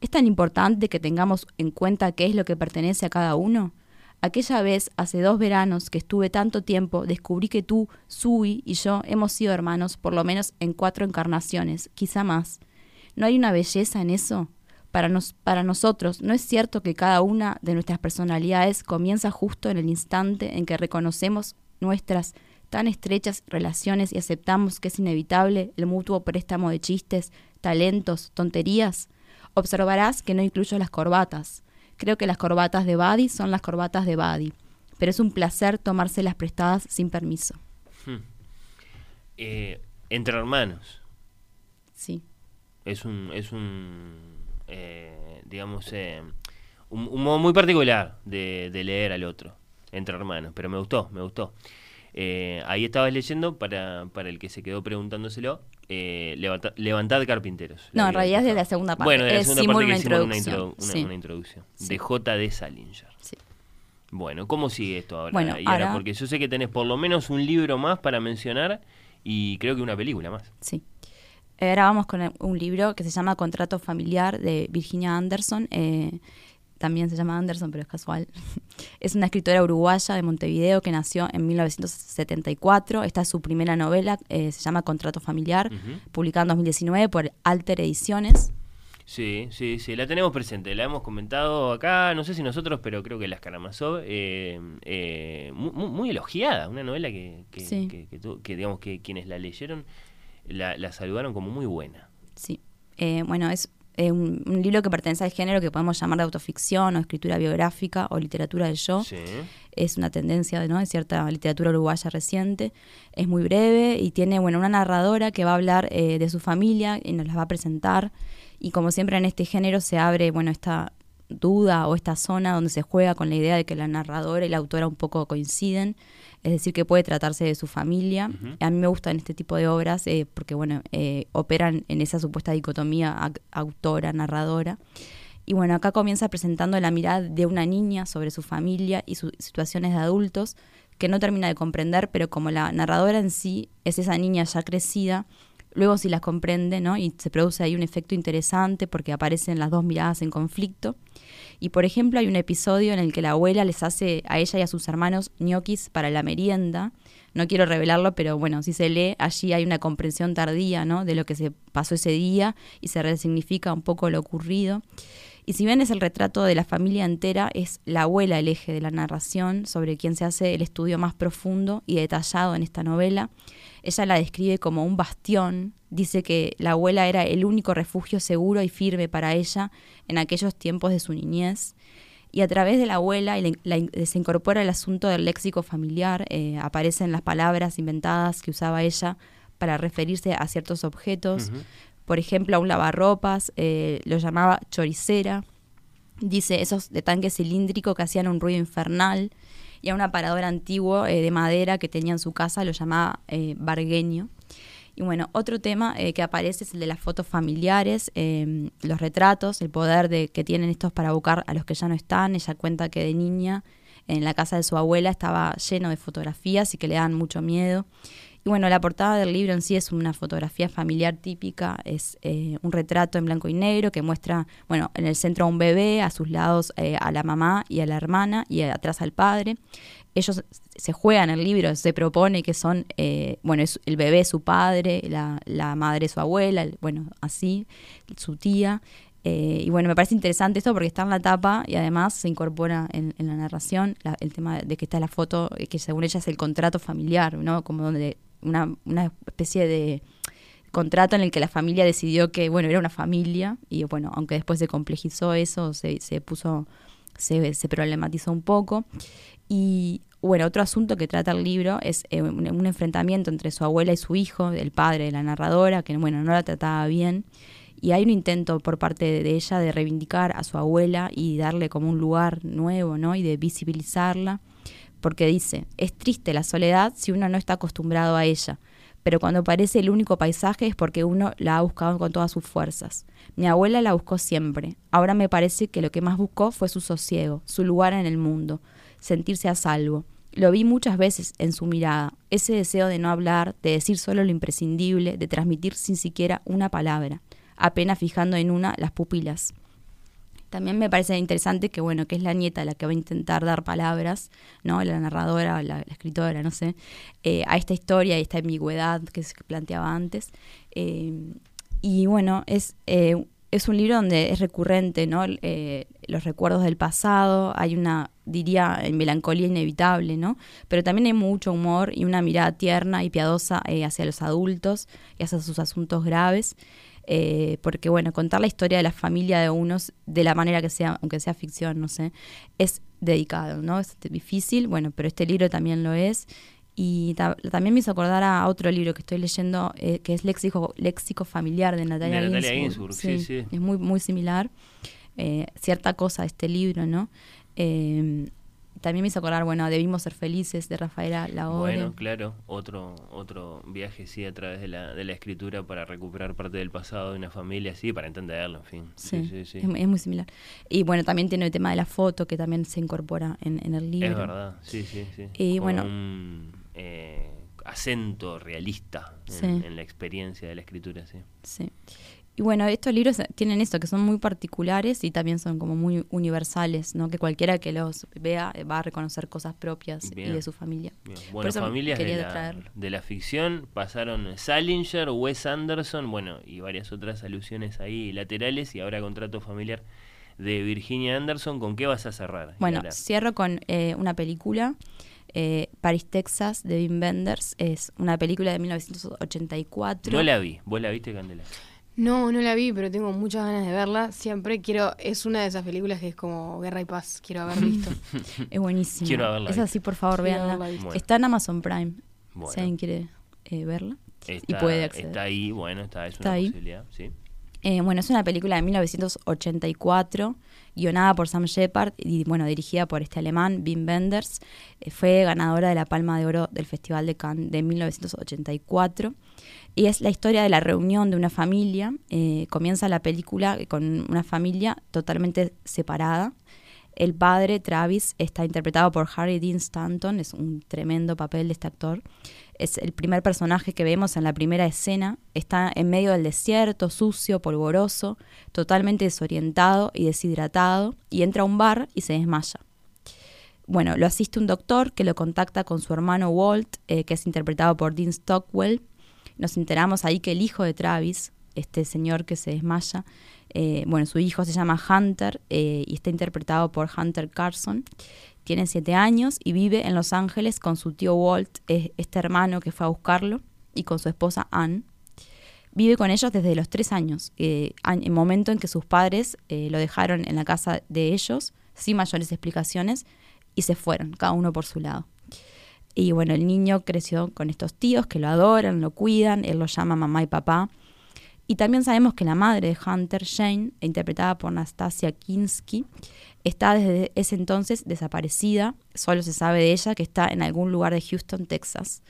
¿Es tan importante que tengamos en cuenta qué es lo que pertenece a cada uno? Aquella vez, hace dos veranos que estuve tanto tiempo, descubrí que tú, Sui y yo hemos sido hermanos por lo menos en cuatro encarnaciones, quizá más. ¿No hay una belleza en eso? Para, nos, para nosotros, ¿no es cierto que cada una de nuestras personalidades comienza justo en el instante en que reconocemos nuestras tan estrechas relaciones y aceptamos que es inevitable el mutuo préstamo de chistes, talentos, tonterías? Observarás que no incluyo las corbatas. Creo que las corbatas de Buddy son las corbatas de Buddy, pero es un placer tomárselas prestadas sin permiso. Hmm. Eh, entre hermanos. Sí. Es un, es un eh, digamos, eh, un, un modo muy particular de, de leer al otro, entre hermanos, pero me gustó, me gustó. Eh, ahí estabas leyendo, para, para el que se quedó preguntándoselo, eh, levanta- Levantad Carpinteros. No, en realidad es de la segunda parte. Bueno, de la Es segunda parte que hicimos una, introducción, introdu- una- sí. una introducción. Sí. De J.D. Salinger. Sí. Bueno, ¿cómo sigue esto ahora? Bueno, Y ahora, ahora- porque yo sé que tenés por lo menos un libro más para mencionar y creo que una película más. Sí. Ahora vamos con un libro que se llama Contrato Familiar de Virginia Anderson. eh, también se llama Anderson, pero es casual. es una escritora uruguaya de Montevideo que nació en 1974. Esta es su primera novela, eh, se llama Contrato Familiar, publicada en 2019 por Alter Ediciones. Sí, sí, sí, la tenemos presente, la hemos comentado acá, no sé si nosotros, pero creo que las Karamazov, eh, eh, mu- mu- muy, elogiada, una novela que, que, Sí. que- que tu- que digamos que quienes la leyeron la, la saludaron como muy buena. Sí. Bueno, es eh, un, un libro que pertenece al género que podemos llamar de autoficción o escritura biográfica o literatura del yo. Sí. Es una tendencia ¿no? de cierta literatura uruguaya reciente. Es muy breve y tiene bueno, una narradora que va a hablar eh, de su familia y nos la va a presentar. Y como siempre en este género se abre bueno, esta duda o esta zona donde se juega con la idea de que la narradora y la autora un poco coinciden, es decir, que puede tratarse de su familia. A mí me gustan este tipo de obras eh, porque bueno, eh, operan en esa supuesta dicotomía autora-narradora. Y bueno, acá comienza presentando la mirada de una niña sobre su familia y sus situaciones de adultos que no termina de comprender, pero como la narradora en sí es esa niña ya crecida, luego sí las comprende, ¿no? Y se produce ahí un efecto interesante porque aparecen las dos miradas en conflicto. Y por ejemplo, hay un episodio en el que la abuela les hace a ella y a sus hermanos ñoquis para la merienda. No quiero revelarlo, pero bueno, si se lee, allí hay una comprensión tardía, ¿no? De lo que se pasó ese día y se resignifica un poco lo ocurrido. Y si bien es el retrato de la familia entera, es la abuela el eje de la narración sobre quien se hace el estudio más profundo y detallado en esta novela. Ella la describe como un bastión, dice que la abuela era el único refugio seguro y firme para ella en aquellos tiempos de su niñez. Y a través de la abuela y la- la- se incorpora el asunto del léxico familiar, eh, aparecen las palabras inventadas que usaba ella para referirse a ciertos objetos. Por ejemplo, a un lavarropas, eh, lo llamaba choricera. Dice esos de tanque cilíndrico que hacían un ruido infernal. Y a un aparador antiguo eh, de madera que tenía en su casa lo llamaba bargueño. Y bueno, otro tema eh, que aparece es el de las fotos familiares, eh, los retratos, el poder de, que tienen estos para buscar a los que ya no están. Ella cuenta que de niña en la casa de su abuela estaba lleno de fotografías y que le dan mucho miedo. Y bueno, la portada del libro en sí es una fotografía familiar típica, es eh, un retrato en blanco y negro que muestra, bueno, en el centro a un bebé, a sus lados eh, a la mamá y a la hermana y atrás al padre. Ellos se juegan el libro, se propone que son, eh, bueno, es el bebé su padre, la, la madre su abuela, el- bueno, así, su tía. Eh, y bueno, me parece interesante esto porque está en la tapa y además se incorpora en, en la narración la- el tema de que está la foto, eh, que según ella es el contrato familiar, ¿no? Como donde una, una especie de contrato en el que la familia decidió que, bueno, era una familia y bueno, aunque después se complejizó eso, se, se puso, se, se problematizó un poco. Y bueno, otro asunto que trata el libro es eh, un, enfrentamiento entre su abuela y su hijo, el padre de la narradora, que bueno, no la trataba bien. Y hay un intento por parte de ella de reivindicar a su abuela y darle como un lugar nuevo, ¿no? Y de visibilizarla, porque dice, es triste la soledad si uno no está acostumbrado a ella, pero cuando parece el único paisaje es porque uno la ha buscado con todas sus fuerzas. Mi abuela la buscó siempre, ahora me parece que lo que más buscó fue su sosiego, su lugar en el mundo, sentirse a salvo. Lo vi muchas veces en su mirada, ese deseo de no hablar, de decir solo lo imprescindible, de transmitir sin siquiera una palabra, apenas fijando en una las pupilas. También me parece interesante que, bueno, que es la nieta la que va a intentar dar palabras, ¿no? La narradora, la, la escritora, no sé, eh, a esta historia y esta ambigüedad que se planteaba antes. Eh, y bueno, es, eh, es un libro donde es recurrente, ¿no? Los recuerdos del pasado, hay una, diría, melancolía inevitable, ¿no? Pero también hay mucho humor y una mirada tierna y piadosa hacia los adultos y hacia sus asuntos graves. Eh, porque bueno, contar la historia de la familia de unos de la manera que sea, aunque sea ficción, no sé, es dedicado, ¿no? Es difícil, bueno, pero este libro también lo es. Y ta- también me hizo acordar a otro libro que estoy leyendo, eh, que es Léxico, Léxico Familiar de Natalia, De Natalia Ginsburg. Ginsburg, sí, sí. Es muy, muy similar. Eh, cierta cosa de este libro, ¿no? También me hizo acordar, bueno, Debimos ser felices de Rafaela Lahore. Bueno, claro, otro otro viaje sí a través de la, de la escritura para recuperar parte del pasado de una familia, sí, para entenderlo, en fin. Sí, Sí, sí, sí. Es, es muy similar. Y bueno, también tiene el tema de la foto que también se incorpora en, en el libro. Es verdad, sí, sí, sí. Y Con bueno, un eh, acento realista en, Sí. en la experiencia de la escritura, sí. sí. Y bueno, estos libros tienen esto, que son muy particulares y también son como muy universales, ¿no? Que cualquiera que los vea va a reconocer cosas propias y de su familia. Bien. Bueno, familias de la, de la ficción pasaron Salinger, Wes Anderson, bueno, y varias otras alusiones ahí laterales, y ahora contrato familiar de Virginia Anderson. ¿Con qué vas a cerrar? Bueno, Yara? cierro con eh, una película, eh, Paris, Texas, de Wim Wenders. Es una película de 1984. no la vi. ¿Vos la viste, Candela? No, no la vi, pero tengo muchas ganas de verla. Siempre quiero, es una de esas películas que es como Guerra y Paz, quiero haber visto. Es buenísima. Quiero haberla Es así, por favor. Bueno. Está en Amazon Prime. Bueno. Si alguien quiere eh, verla. y Está, puede acceder. está ahí, bueno, está, es Está una ahí. posibilidad, sí. Eh, bueno, es una película de 1984, guionada por Sam Shepard y bueno, dirigida por este alemán, Wim Wenders. Eh, fue ganadora de la Palma de Oro del Festival de Cannes de 1984. Y es la historia de la reunión de una familia. Eh, comienza la película con una familia totalmente separada. El padre, Travis, está interpretado por Harry Dean Stanton, es un tremendo papel de este actor. Es el primer personaje que vemos en la primera escena. Está en medio del desierto, sucio, polvoroso, totalmente desorientado y deshidratado, y entra a un bar y se desmaya. Bueno, lo asiste un doctor que lo contacta con su hermano Walt, eh, que es interpretado por Dean Stockwell. Nos enteramos ahí que el hijo de Travis, este señor que se desmaya, eh, bueno, su hijo se llama Hunter eh, y está interpretado por Hunter Carson. Tiene siete años y vive en Los Ángeles con su tío Walt, este hermano que fue a buscarlo, y con su esposa Anne. Vive con ellos desde los tres años, eh, an- el momento en que sus padres eh, lo dejaron en la casa de ellos, sin mayores explicaciones y se fueron, cada uno por su lado. Y bueno, el niño creció con estos tíos que lo adoran, lo cuidan, él lo llama mamá y papá. Y también sabemos que la madre de Hunter, Jane, interpretada por Nastasia Kinski, está desde ese entonces desaparecida. Solo se sabe de ella que está en algún lugar de Houston, Texas.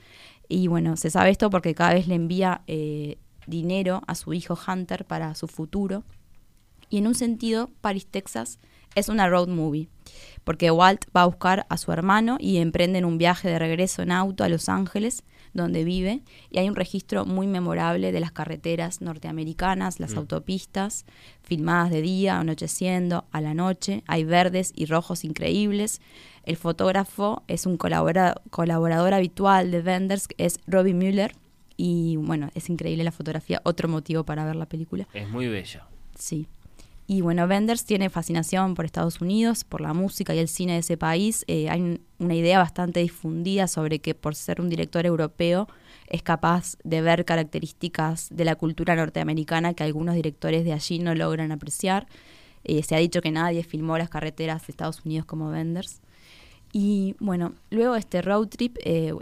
Y bueno, se sabe esto porque cada vez le envía eh, dinero a su hijo Hunter para su futuro. Y en un sentido, Paris, Texas es una road movie, porque Walt va a buscar a su hermano y emprenden un viaje de regreso en auto a Los Ángeles, donde vive, y hay un registro muy memorable de las carreteras norteamericanas, las Mm. autopistas, filmadas de día, anocheciendo, a la noche, hay verdes y rojos increíbles. El fotógrafo es un colabora- colaborador habitual de Wenders, que es Robbie Mueller, y bueno, es increíble la fotografía, otro motivo para ver la película. Es muy bella. Sí. Y bueno, Wenders tiene fascinación por Estados Unidos, por la música y el cine de ese país. Eh, hay un- una idea bastante difundida sobre que por ser un director europeo es capaz de ver características de la cultura norteamericana que algunos directores de allí no logran apreciar. Eh, se ha dicho que nadie filmó las carreteras de Estados Unidos como Wenders. Y bueno, luego de este road trip, eh,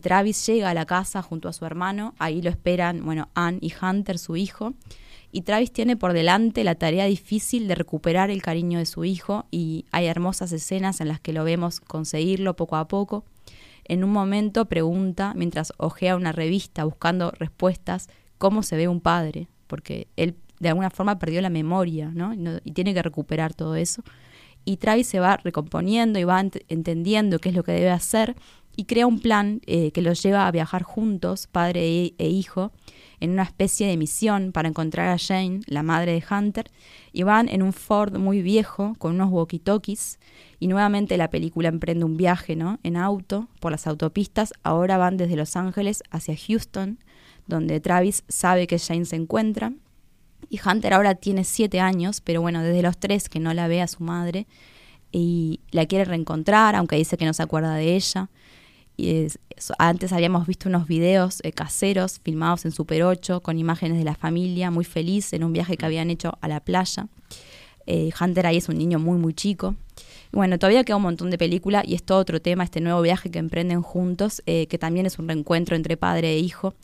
Travis llega a la casa junto a su hermano. Ahí lo esperan, bueno, Ann y Hunter, su hijo. Y Travis tiene por delante la tarea difícil de recuperar el cariño de su hijo. Y hay hermosas escenas en las que lo vemos conseguirlo poco a poco. En un momento pregunta, mientras ojea una revista buscando respuestas, cómo se ve un padre, porque él de alguna forma perdió la memoria, ¿no? Y, tiene que recuperar todo eso. Y Travis se va recomponiendo y va ent- entendiendo qué es lo que debe hacer y crea un plan eh, que los lleva a viajar juntos, padre e, e hijo, en una especie de misión para encontrar a Jane, la madre de Hunter, y van en un Ford muy viejo con unos walkie-talkies y nuevamente la película emprende un viaje, ¿no? En auto por las autopistas. Ahora van desde Los Ángeles hacia Houston, donde Travis sabe que Jane se encuentra. Y Hunter ahora tiene siete años, pero bueno, desde los tres que no la ve a su madre y la quiere reencontrar, aunque dice que no se acuerda de ella. Y es- es- antes habíamos visto unos videos eh, caseros filmados en Super 8 con imágenes de la familia muy feliz en un viaje que habían hecho a la playa. Eh, Hunter ahí es un niño muy, muy chico. Y bueno, todavía queda un montón de película y es todo otro tema, este nuevo viaje que emprenden juntos, eh, que también es un reencuentro entre padre e hijo.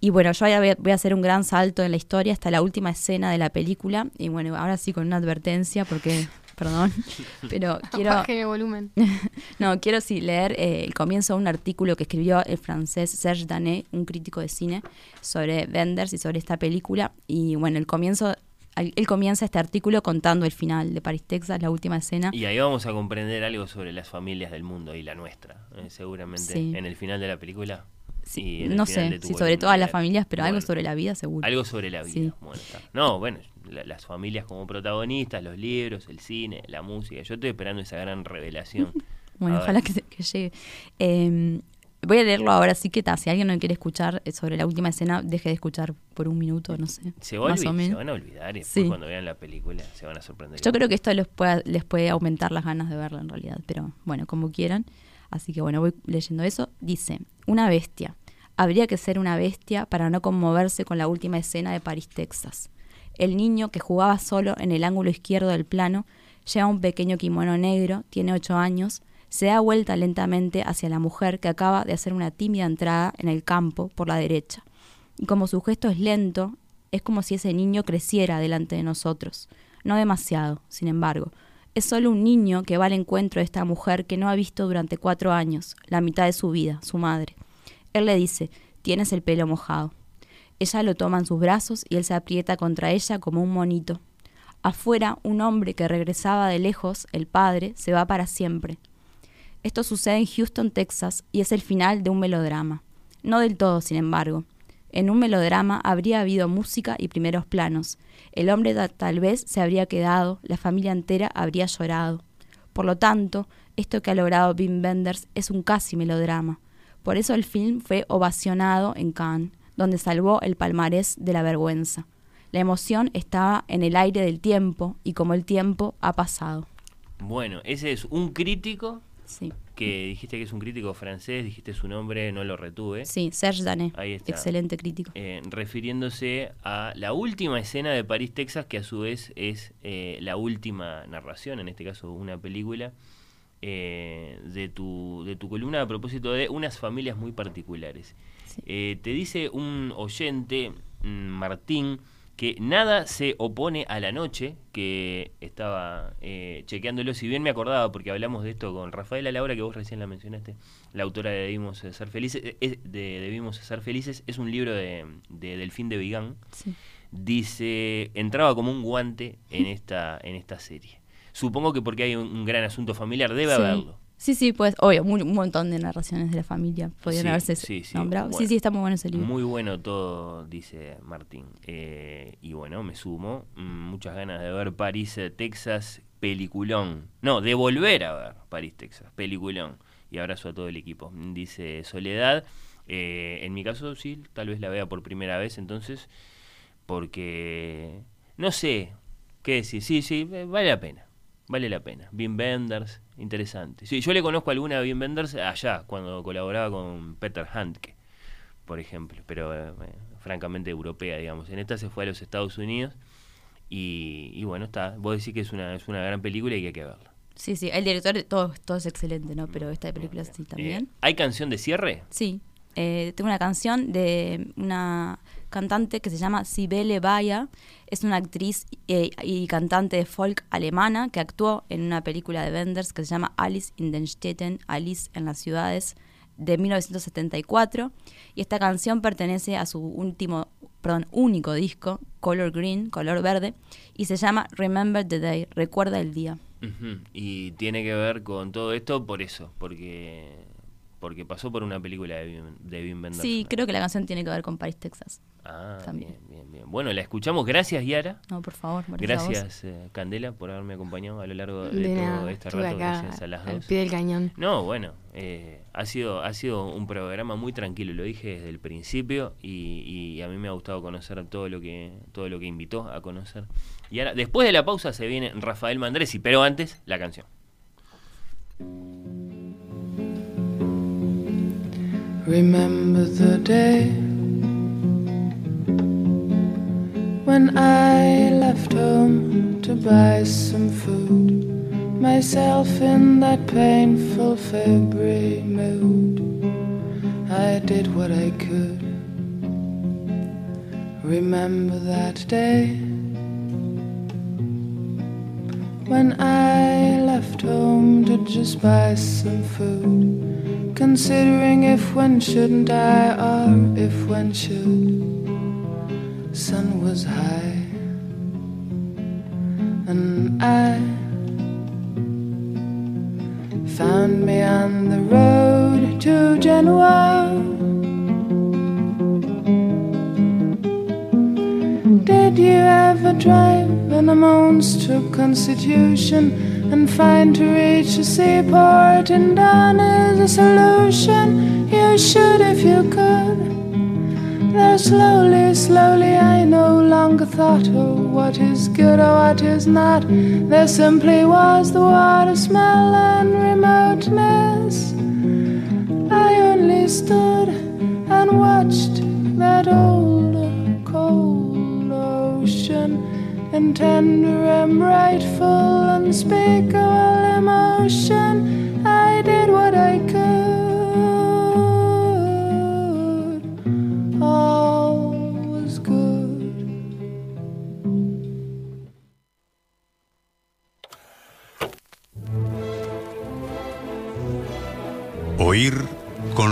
Y bueno, yo voy a hacer un gran salto en la historia hasta la última escena de la película. Y bueno, ahora sí con una advertencia porque, perdón, pero quiero... Baje el volumen. no, quiero sí leer eh, el comienzo de un artículo que escribió el francés Serge Danet, un crítico de cine, sobre Wenders y sobre esta película. Y bueno, el comienzo, él él comienza este artículo contando el final de Paris, Texas, la última escena. Y ahí vamos a comprender algo sobre las familias del mundo y la nuestra, eh, seguramente Sí. en el final de la película. el no sé si sobre todas las familias, pero algo sobre la vida seguro. Algo sobre la vida. Sí. Bueno, está. No, bueno, la- las familias como protagonistas, los libros, el cine, la música. Yo estoy esperando esa gran revelación. Bueno, A ojalá que, se- que llegue. Eh, voy a leerlo ahora, sí que ta, si alguien no quiere escuchar eh, sobre la última escena, deje de escuchar por un minuto, no sé. Se, va a más o olvi- se menos. van a olvidar y después Sí. cuando vean la película se van a sorprender. Yo creo que esto les puede, les puede aumentar las ganas de verla en realidad, pero bueno, como quieran. Así que bueno, voy leyendo eso. Dice, una bestia. Habría que ser una bestia para no conmoverse con la última escena de París, Texas. El niño que jugaba solo en el ángulo izquierdo del plano lleva un pequeño kimono negro, tiene ocho años, se da vuelta lentamente hacia la mujer que acaba de hacer una tímida entrada en el campo por la derecha. Y como su gesto es lento, es como si ese niño creciera delante de nosotros. No demasiado, sin embargo. Es solo un niño que va al encuentro de esta mujer que no ha visto durante cuatro años, la mitad de su vida, su madre. Él le dice, tienes el pelo mojado. Ella lo toma en sus brazos y él se aprieta contra ella como un monito. Afuera, un hombre que regresaba de lejos, el padre, se va para siempre. Esto sucede en Houston, Texas, y es el final de un melodrama. No del todo, sin embargo. En un melodrama habría habido música y primeros planos. El hombre ta- tal vez se habría quedado, la familia entera habría llorado. Por lo tanto, esto que ha logrado Wim Wenders es un casi melodrama. Por eso el film fue ovacionado en Cannes, donde salvó el palmarés de la vergüenza. La emoción estaba en el aire del tiempo y como el tiempo ha pasado. Bueno, ese es un crítico Sí. que dijiste que es un crítico francés, dijiste su nombre, no lo retuve. Sí, Serge Danet. Ahí está. Excelente crítico. Eh, refiriéndose a la última escena de París, Texas, que a su vez es eh, la última narración, en este caso una película, eh, de, tu, de tu columna a propósito de unas familias muy particulares. Eh, te dice un oyente, mm, Martín, que nada se opone a la noche, que estaba eh, chequeándolo, si bien me acordaba, porque hablamos de esto con Rafaela Laura, que vos recién la mencionaste, la autora de Debimos Ser Felices, eh, es- de Debimos Ser Felices, es un libro de, de Delfín de Vigán. Sí. Dice, entraba como un guante en esta, en esta serie. Supongo que porque hay un, un gran asunto familiar, debe Sí. haberlo. Sí, sí, pues, obvio, mu- un montón de narraciones de la familia podrían Sí, haberse sí, sí, nombrado. bueno. Sí, sí, está muy bueno ese libro. Muy bueno todo, dice Martín. Eh, y bueno, me sumo. Mm, muchas ganas de ver París, eh, Texas, peliculón. No, de volver a ver París, Texas, peliculón. Y abrazo a todo el equipo. Dice Soledad. Eh, en mi caso, sí, tal vez la vea por primera vez entonces. Porque, no sé, qué decir. Sí, sí, vale la pena. Vale la pena. Wim Wenders, interesante. Sí, yo le conozco alguna de Wim Wenders allá, cuando colaboraba con Peter Handke, por ejemplo, pero eh, eh, francamente europea, digamos. En esta se fue a los Estados Unidos y, y bueno, está. Vos decís que es una, es una gran película y que hay que verla. Sí, sí, el director, todo, todo es excelente, ¿no? Pero esta película sí también. Eh, ¿Hay canción de cierre? Sí, eh, tengo una canción de una cantante que se llama Sibele Bayer. Es una actriz eh, y cantante de folk alemana que actuó en una película de Wenders que se llama Alice in den Städten, Alice en las ciudades, de 1974. Y esta canción pertenece a su último, perdón, único disco, Color Green, color verde, y se llama Remember the Day, recuerda el día. Y tiene que ver con todo esto por eso, porque porque pasó por una película de Wim Wenders. Sí, creo que la canción tiene que ver con París, Texas. Ah, también. bien, bien, bien. Bueno, la escuchamos. Gracias, Yara. No, por favor, gracias a vos. Gracias, eh, Candela, por haberme acompañado a lo largo de, De todo este rato. acá Gracias a las al dos. pie del cañón. No, bueno, eh, ha, sido, ha sido un programa muy tranquilo, lo dije desde el principio y, y a mí me ha gustado conocer todo lo que todo lo que invitó a conocer. Y ahora, después de la pausa se viene Rafael Mandresi, pero antes la canción. Remember the day when I left home to buy some food, myself in that painful February mood. I did what I could. Remember that day when I left home to just buy some food. Considering if one shouldn't die or if one should. Sun was high and I found me on the road to Genoa. Did you ever drive in a monster constitution and find to reach a seaport and done is a solution? You should if you could. Though slowly, slowly, I no longer thought, oh, what is good or what is not. There simply was the water smell and remoteness. I only stood and watched that old, cold ocean in tender and rightful unspeakable emotion.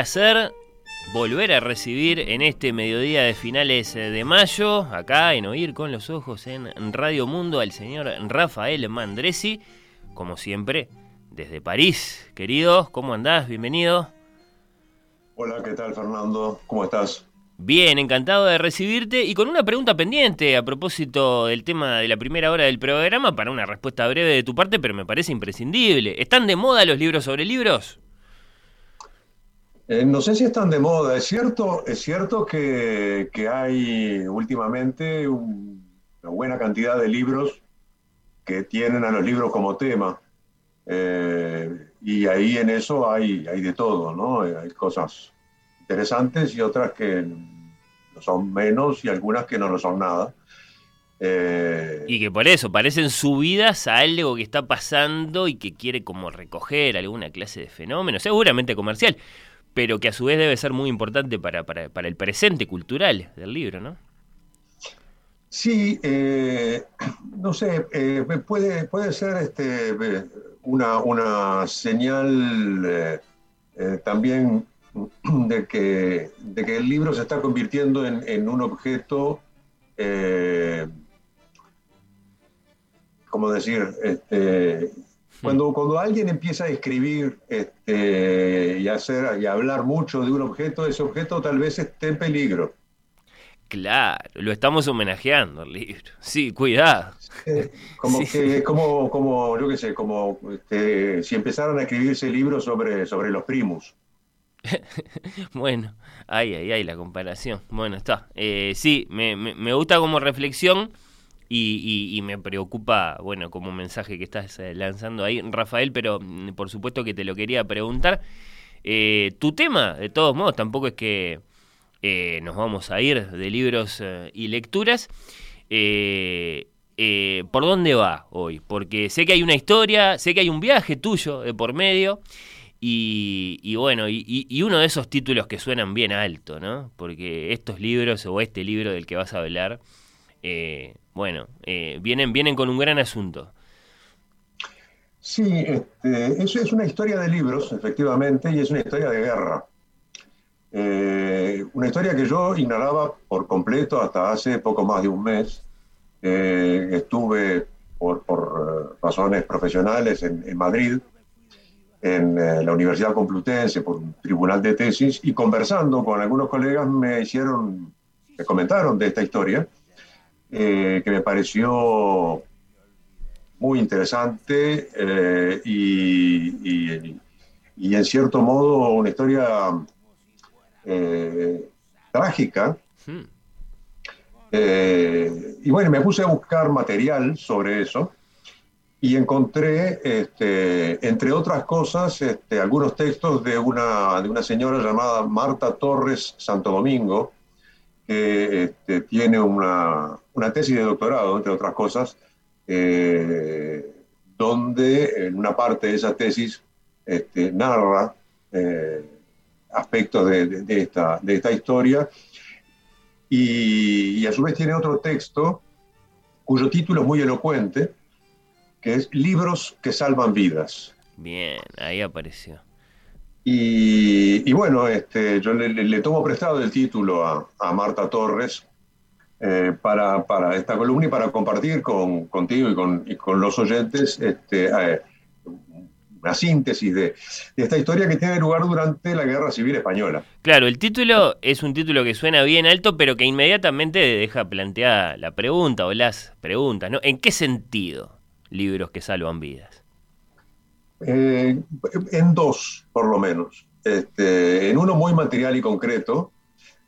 Placer volver a recibir en este mediodía de finales de mayo, acá en Oír con los Ojos en Radio Mundo, al señor Rafael Mandresi, como siempre, desde París. Queridos, ¿cómo andás? Bienvenido. Hola, ¿qué tal Fernando? ¿Cómo estás? Bien, encantado de recibirte y con una pregunta pendiente a propósito del tema de la primera hora del programa para una respuesta breve de tu parte, pero me parece imprescindible. ¿Están de moda los libros sobre libros? Eh, no sé si están de moda. Es cierto, es cierto que, que hay últimamente un- una buena cantidad de libros que tienen a los libros como tema. Eh, y ahí en eso hay, hay de todo, ¿no? Eh, Hay cosas interesantes y otras que lo son menos y algunas que no lo son nada. Eh, Y que por eso parecen subidas a algo que está pasando y que quiere como recoger alguna clase de fenómeno, seguramente comercial, pero que a su vez debe ser muy importante para, para, para el presente cultural del libro, ¿no? Sí, eh, no sé, eh, puede, puede ser este, una, una señal eh, también de que, de que el libro se está convirtiendo en, en un objeto, ¿cómo decir? Este, cuando, cuando alguien empieza a escribir este, y, hacer, y hablar mucho de un objeto, ese objeto tal vez esté en peligro. Claro, lo estamos homenajeando el libro. Sí, cuidado. Como Sí. que, como, como, yo qué sé, como este, si empezaran a escribirse libros sobre, sobre los primus. Bueno, ay, ay, ay, la comparación. Bueno, está. Eh, sí, me, me- me gusta como reflexión y, y- y me preocupa, bueno, como mensaje que estás eh, lanzando ahí, Rafael, pero mm, por supuesto que te lo quería preguntar. Eh, tu tema, de todos modos, tampoco es que eh, nos vamos a ir de libros eh, y lecturas. ¿Por dónde va hoy? Porque sé que hay una historia, sé que hay un viaje tuyo de por medio. Y, y bueno, y uno de esos títulos que suenan bien alto, ¿no? Porque estos libros o este libro del que vas a hablar, eh, bueno, eh, vienen, vienen con un gran asunto. Sí, este, es una historia de libros, efectivamente, y es una historia de guerra. Eh, una historia que yo ignoraba por completo hasta hace poco más de un mes. Eh, estuve por, por, razones profesionales en, Madrid, en la Universidad Complutense, por un tribunal de tesis, y conversando con algunos colegas me hicieron, me comentaron de esta historia, eh, que me pareció muy interesante eh, y, y- y en cierto modo una historia eh, trágica. Hmm. Y bueno, me puse a buscar material sobre eso y encontré, este, entre otras cosas, este, algunos textos de una, de una señora llamada Marta Torres Santo Domingo, que este, tiene una, una tesis de doctorado, entre otras cosas, eh, donde en una parte de esa tesis este, narra eh, aspectos de, de- de esta, de esta historia y, y a su vez tiene otro texto cuyo título es muy elocuente, que es Libros que salvan vidas. Bien, ahí apareció. Y, y bueno, este, yo le, le- le tomo prestado el título a, a Marta Torres eh, para, para esta columna y para compartir con, contigo y con, y con los oyentes este, eh, una síntesis de, de esta historia que tiene lugar durante la Guerra Civil Española. Claro, el título es un título que suena bien alto, pero que inmediatamente deja planteada la pregunta o las preguntas, ¿no? ¿En qué sentido libros que salvan vidas? Eh, en dos, por lo menos. Este, en uno muy material y concreto,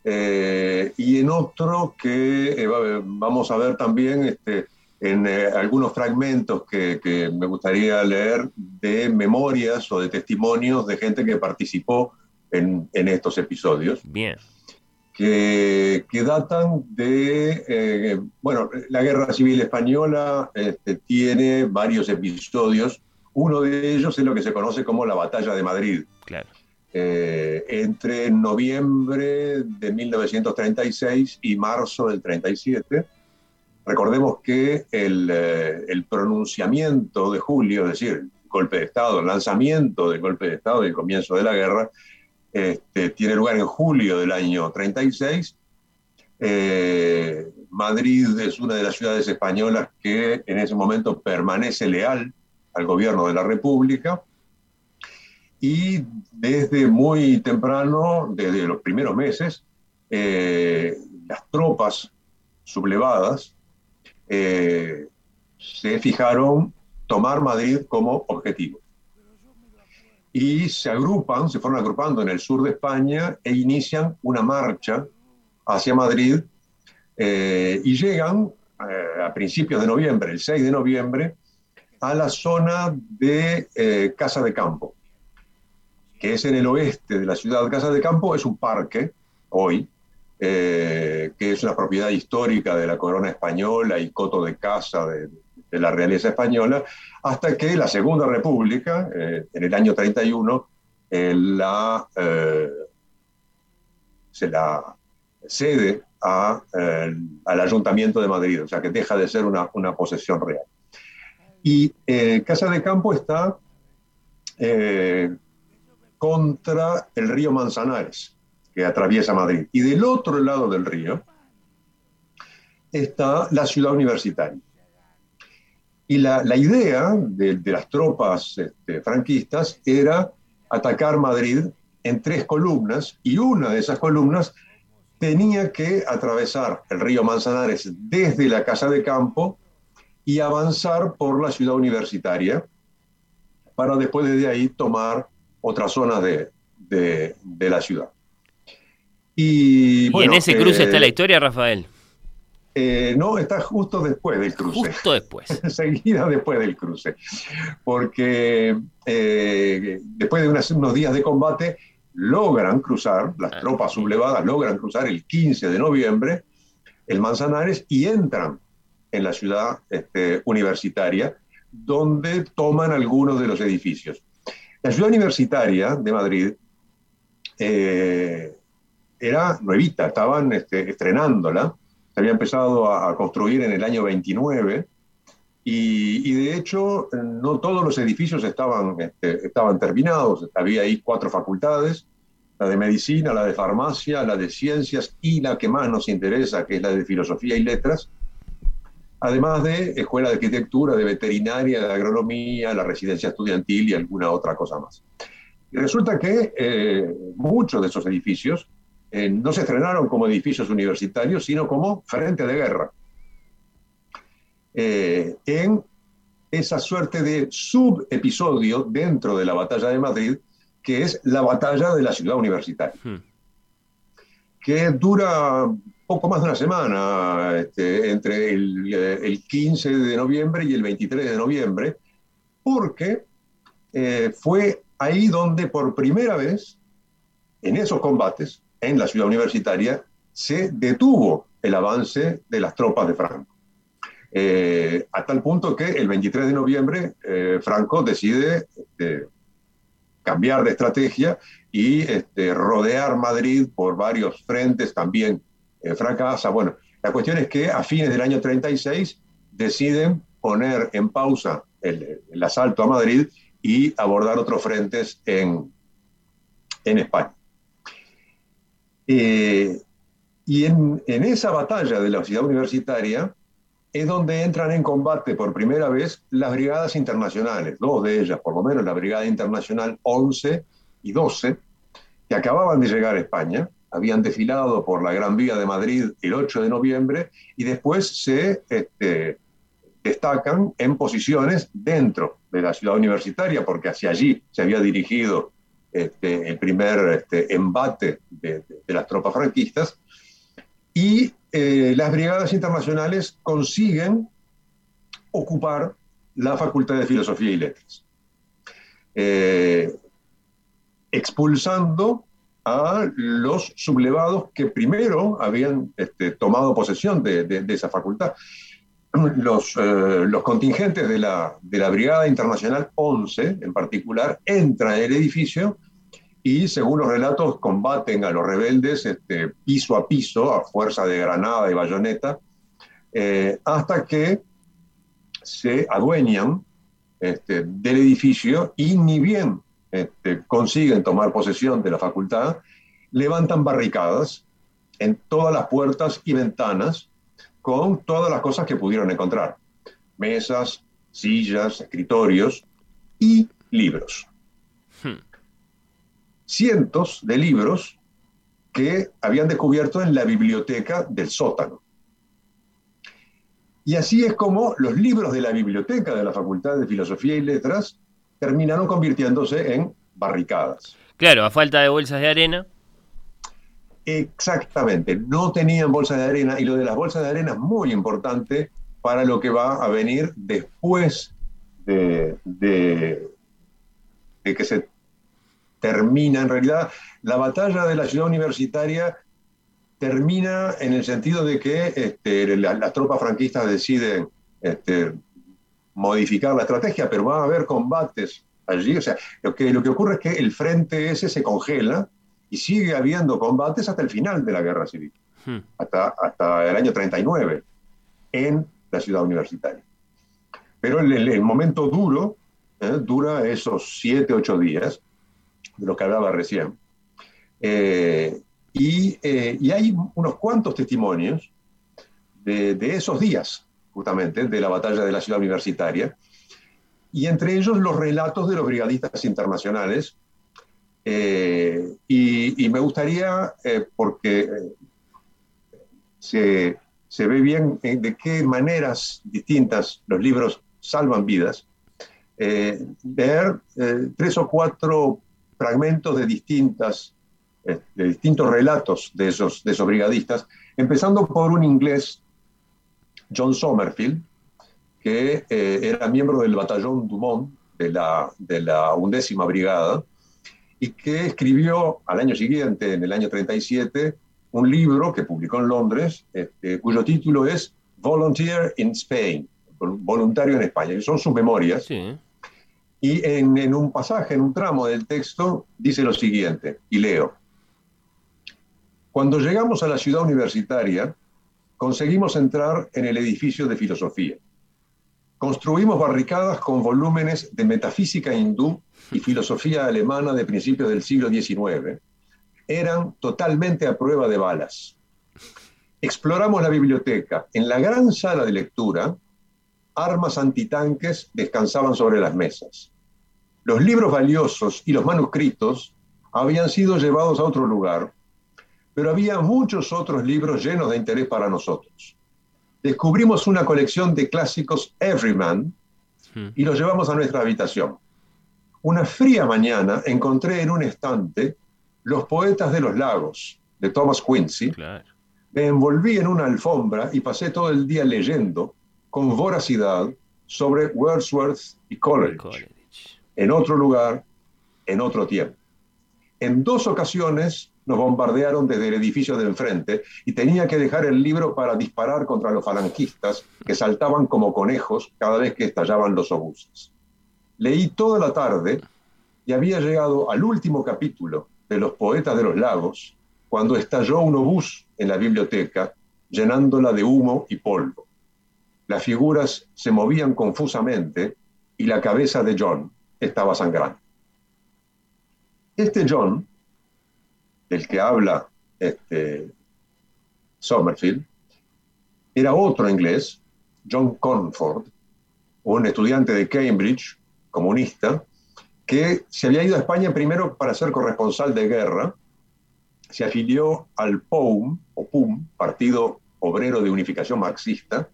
eh, y en otro que eh, va- vamos a ver también este, en eh, algunos fragmentos que, que me gustaría leer de memorias o de testimonios de gente que participó en, en estos episodios. Bien. Que, que datan de, eh, bueno, la Guerra Civil Española este, tiene varios episodios. Uno de ellos es lo que se conoce como la Batalla de Madrid. Claro. Eh, entre noviembre de 1936 y marzo del 37. Recordemos que el, eh, el pronunciamiento de julio, es decir, el golpe de Estado, el lanzamiento del golpe de Estado y el comienzo de la guerra, este, tiene lugar en julio del año 36. Eh, Madrid es una de las ciudades españolas que en ese momento permanece leal al gobierno de la República y desde muy temprano, desde los primeros meses, eh, las tropas sublevadas eh, se fijaron tomar Madrid como objetivo. Y se agrupan, se fueron agrupando en el sur de España e inician una marcha hacia Madrid eh, y llegan a principios de noviembre, el 6 de noviembre, a la zona de Casa de Campo que es en el oeste de la ciudad. Casa de Campo es un parque, hoy, eh, que es una propiedad histórica de la corona española y coto de casa de, la realeza española, hasta que la Segunda República, eh, en el año 31, eh, la, se la cede al Ayuntamiento de Madrid, o sea que deja de ser una, una posesión real. Y Casa de Campo está contra el río Manzanares, que atraviesa Madrid. Y del otro lado del río está la ciudad universitaria. Y la, idea de, las tropas este, franquistas era atacar Madrid en tres columnas y una de esas columnas tenía que atravesar el río Manzanares desde la Casa de Campo y avanzar por la ciudad universitaria para después de ahí tomar otras zonas de, de, la ciudad. Y, en ese cruce está la historia, Rafael? Eh, no, está justo después del cruce. Justo después. Enseguida después del cruce. Porque eh, después de unos días de combate, logran cruzar, las ah. tropas sublevadas logran cruzar el 15 de noviembre el Manzanares y entran en la ciudad este, universitaria, donde toman algunos de los edificios. La ciudad universitaria de Madrid eh, era nuevita, estaban este, estrenándola, se había empezado a, construir en el año 29 y, de hecho no todos los edificios estaban, este, estaban terminados, había ahí cuatro facultades, la de medicina, la de farmacia, la de ciencias y la que más nos interesa, que es la de filosofía y letras, además de escuela de arquitectura, de veterinaria, de agronomía, la residencia estudiantil y alguna otra cosa más. Y resulta que eh, muchos de esos edificios eh, no se estrenaron como edificios universitarios, sino como frente de guerra. Eh, en esa suerte de subepisodio dentro de la batalla de Madrid, que es la batalla de la ciudad universitaria, hmm. que dura poco más de una semana, este, entre el, 15 eh, de noviembre y el 23 de noviembre, porque eh, fue ahí donde por primera vez, en esos combates, en la ciudad universitaria, se detuvo el avance de las tropas de Franco. Eh, a tal punto que el 23 de noviembre Franco decide este, cambiar de estrategia y este, rodear Madrid por varios frentes, también eh, fracasa. Bueno, la cuestión es que a fines del año 36 deciden poner en pausa el, asalto a Madrid y abordar otros frentes en, en España. Eh, y en, en, esa batalla de la ciudad universitaria es donde entran en combate por primera vez las brigadas internacionales, dos de ellas, por lo menos la Brigada Internacional 11 y 12, que acababan de llegar a España, habían desfilado por la Gran Vía de Madrid el 8 de noviembre y después se este, destacan en posiciones dentro de la ciudad universitaria, porque hacia allí se había dirigido este, el primer este, embate de, las tropas franquistas, y eh, las brigadas internacionales consiguen ocupar la Facultad de Filosofía y Letras, eh, expulsando a los sublevados que primero habían este, tomado posesión de, esa facultad. Los, eh, los contingentes de la, de la, Brigada Internacional 11, en particular, entran en el edificio y, según los relatos, combaten a los rebeldes este, piso a piso, a fuerza de granada y bayoneta, eh, hasta que se adueñan este, del edificio y ni bien este, consiguen tomar posesión de la facultad, levantan barricadas en todas las puertas y ventanas con todas las cosas que pudieron encontrar. Mesas, sillas, escritorios y libros. Hmm. Cientos de libros que habían descubierto en la biblioteca del sótano. Y así es como los libros de la biblioteca de la Facultad de Filosofía y Letras terminaron convirtiéndose en barricadas. Claro, a falta de bolsas de arena. Exactamente, no tenían bolsas de arena y lo de las bolsas de arena es muy importante para lo que va a venir después de, de- de que se termina. En realidad, la batalla de la ciudad universitaria termina en el sentido de que este, la- las tropas franquistas deciden este, modificar la estrategia, pero va a haber combates allí. O sea, lo que, lo que ocurre es que el frente ese se congela y sigue habiendo combates hasta el final de la guerra civil, Hmm. hasta, hasta el año 39, en la ciudad universitaria. Pero el, el- el momento duro ¿eh? dura esos siete, ocho días, de los que hablaba recién. Eh, y, eh, y hay unos cuantos testimonios de, de esos días, justamente, de la batalla de la ciudad universitaria, y entre ellos los relatos de los brigadistas internacionales. Eh, y, y me gustaría, eh, porque eh, se, se ve bien eh, de qué maneras distintas los libros salvan vidas, eh, leer eh, tres o cuatro fragmentos de, distintas, de distintos relatos de esos, de esos brigadistas, empezando por un inglés, John Somerfield, que eh, era miembro del batallón Dumont de la, de la undécima brigada, y que escribió al año siguiente, en el año 37, un libro que publicó en Londres, este, cuyo título es Volunteer in Spain, vol- voluntario en España, que son sus memorias. Y en, en un pasaje, en un tramo del texto, dice lo siguiente, y leo. Cuando llegamos a la ciudad universitaria, conseguimos entrar en el edificio de filosofía. Construimos barricadas con volúmenes de metafísica hindú y filosofía alemana de principios del siglo XIX. Eran totalmente a prueba de balas. Exploramos la biblioteca. En la gran sala de lectura, armas antitanques descansaban sobre las mesas. Los libros valiosos y los manuscritos habían sido llevados a otro lugar, pero había muchos otros libros llenos de interés para nosotros. Descubrimos una colección de clásicos Everyman y los llevamos a nuestra habitación. Una fría mañana encontré en un estante Los poetas de los lagos, de Thomas Quincy. Me envolví en una alfombra y pasé todo el día leyendo con voracidad sobre Wordsworth y Coleridge. En otro lugar, en otro tiempo. En dos ocasiones nos bombardearon desde el edificio de enfrente y tenía que dejar el libro para disparar contra los falangistas que saltaban como conejos cada vez que estallaban los obuses. Leí toda la tarde y había llegado al último capítulo de Los Poetas de los Lagos cuando estalló un obús en la biblioteca llenándola de humo y polvo. Las figuras se movían confusamente y la cabeza de John estaba sangrando. Este John, del que habla este, Somerfield, era otro inglés, John Cornford, un estudiante de Cambridge, comunista, que se había ido a España primero para ser corresponsal de guerra, se afilió al POUM, o PUM, Partido Obrero de Unificación Marxista,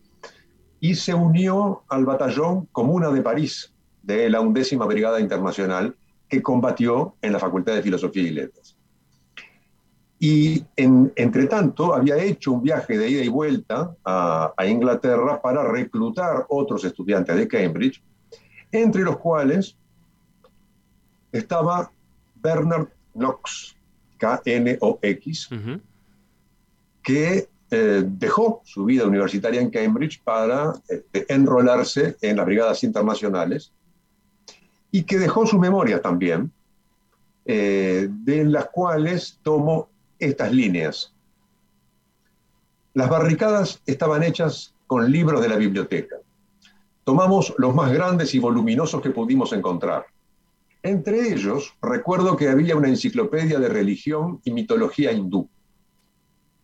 y se unió al batallón Comuna de París de la undécima Brigada Internacional que combatió en la Facultad de Filosofía y Letras. Y en, entre tanto había hecho un viaje de ida y vuelta a, a Inglaterra para reclutar otros estudiantes de Cambridge, entre los cuales estaba Bernard Knox, K-N-O-X, que eh, dejó su vida universitaria en Cambridge para este, enrolarse en las brigadas internacionales y que dejó sus memorias también, eh, de las cuales tomó estas líneas. Las barricadas estaban hechas con libros de la biblioteca. Tomamos los más grandes y voluminosos que pudimos encontrar. Entre ellos, recuerdo que había una enciclopedia de religión y mitología hindú.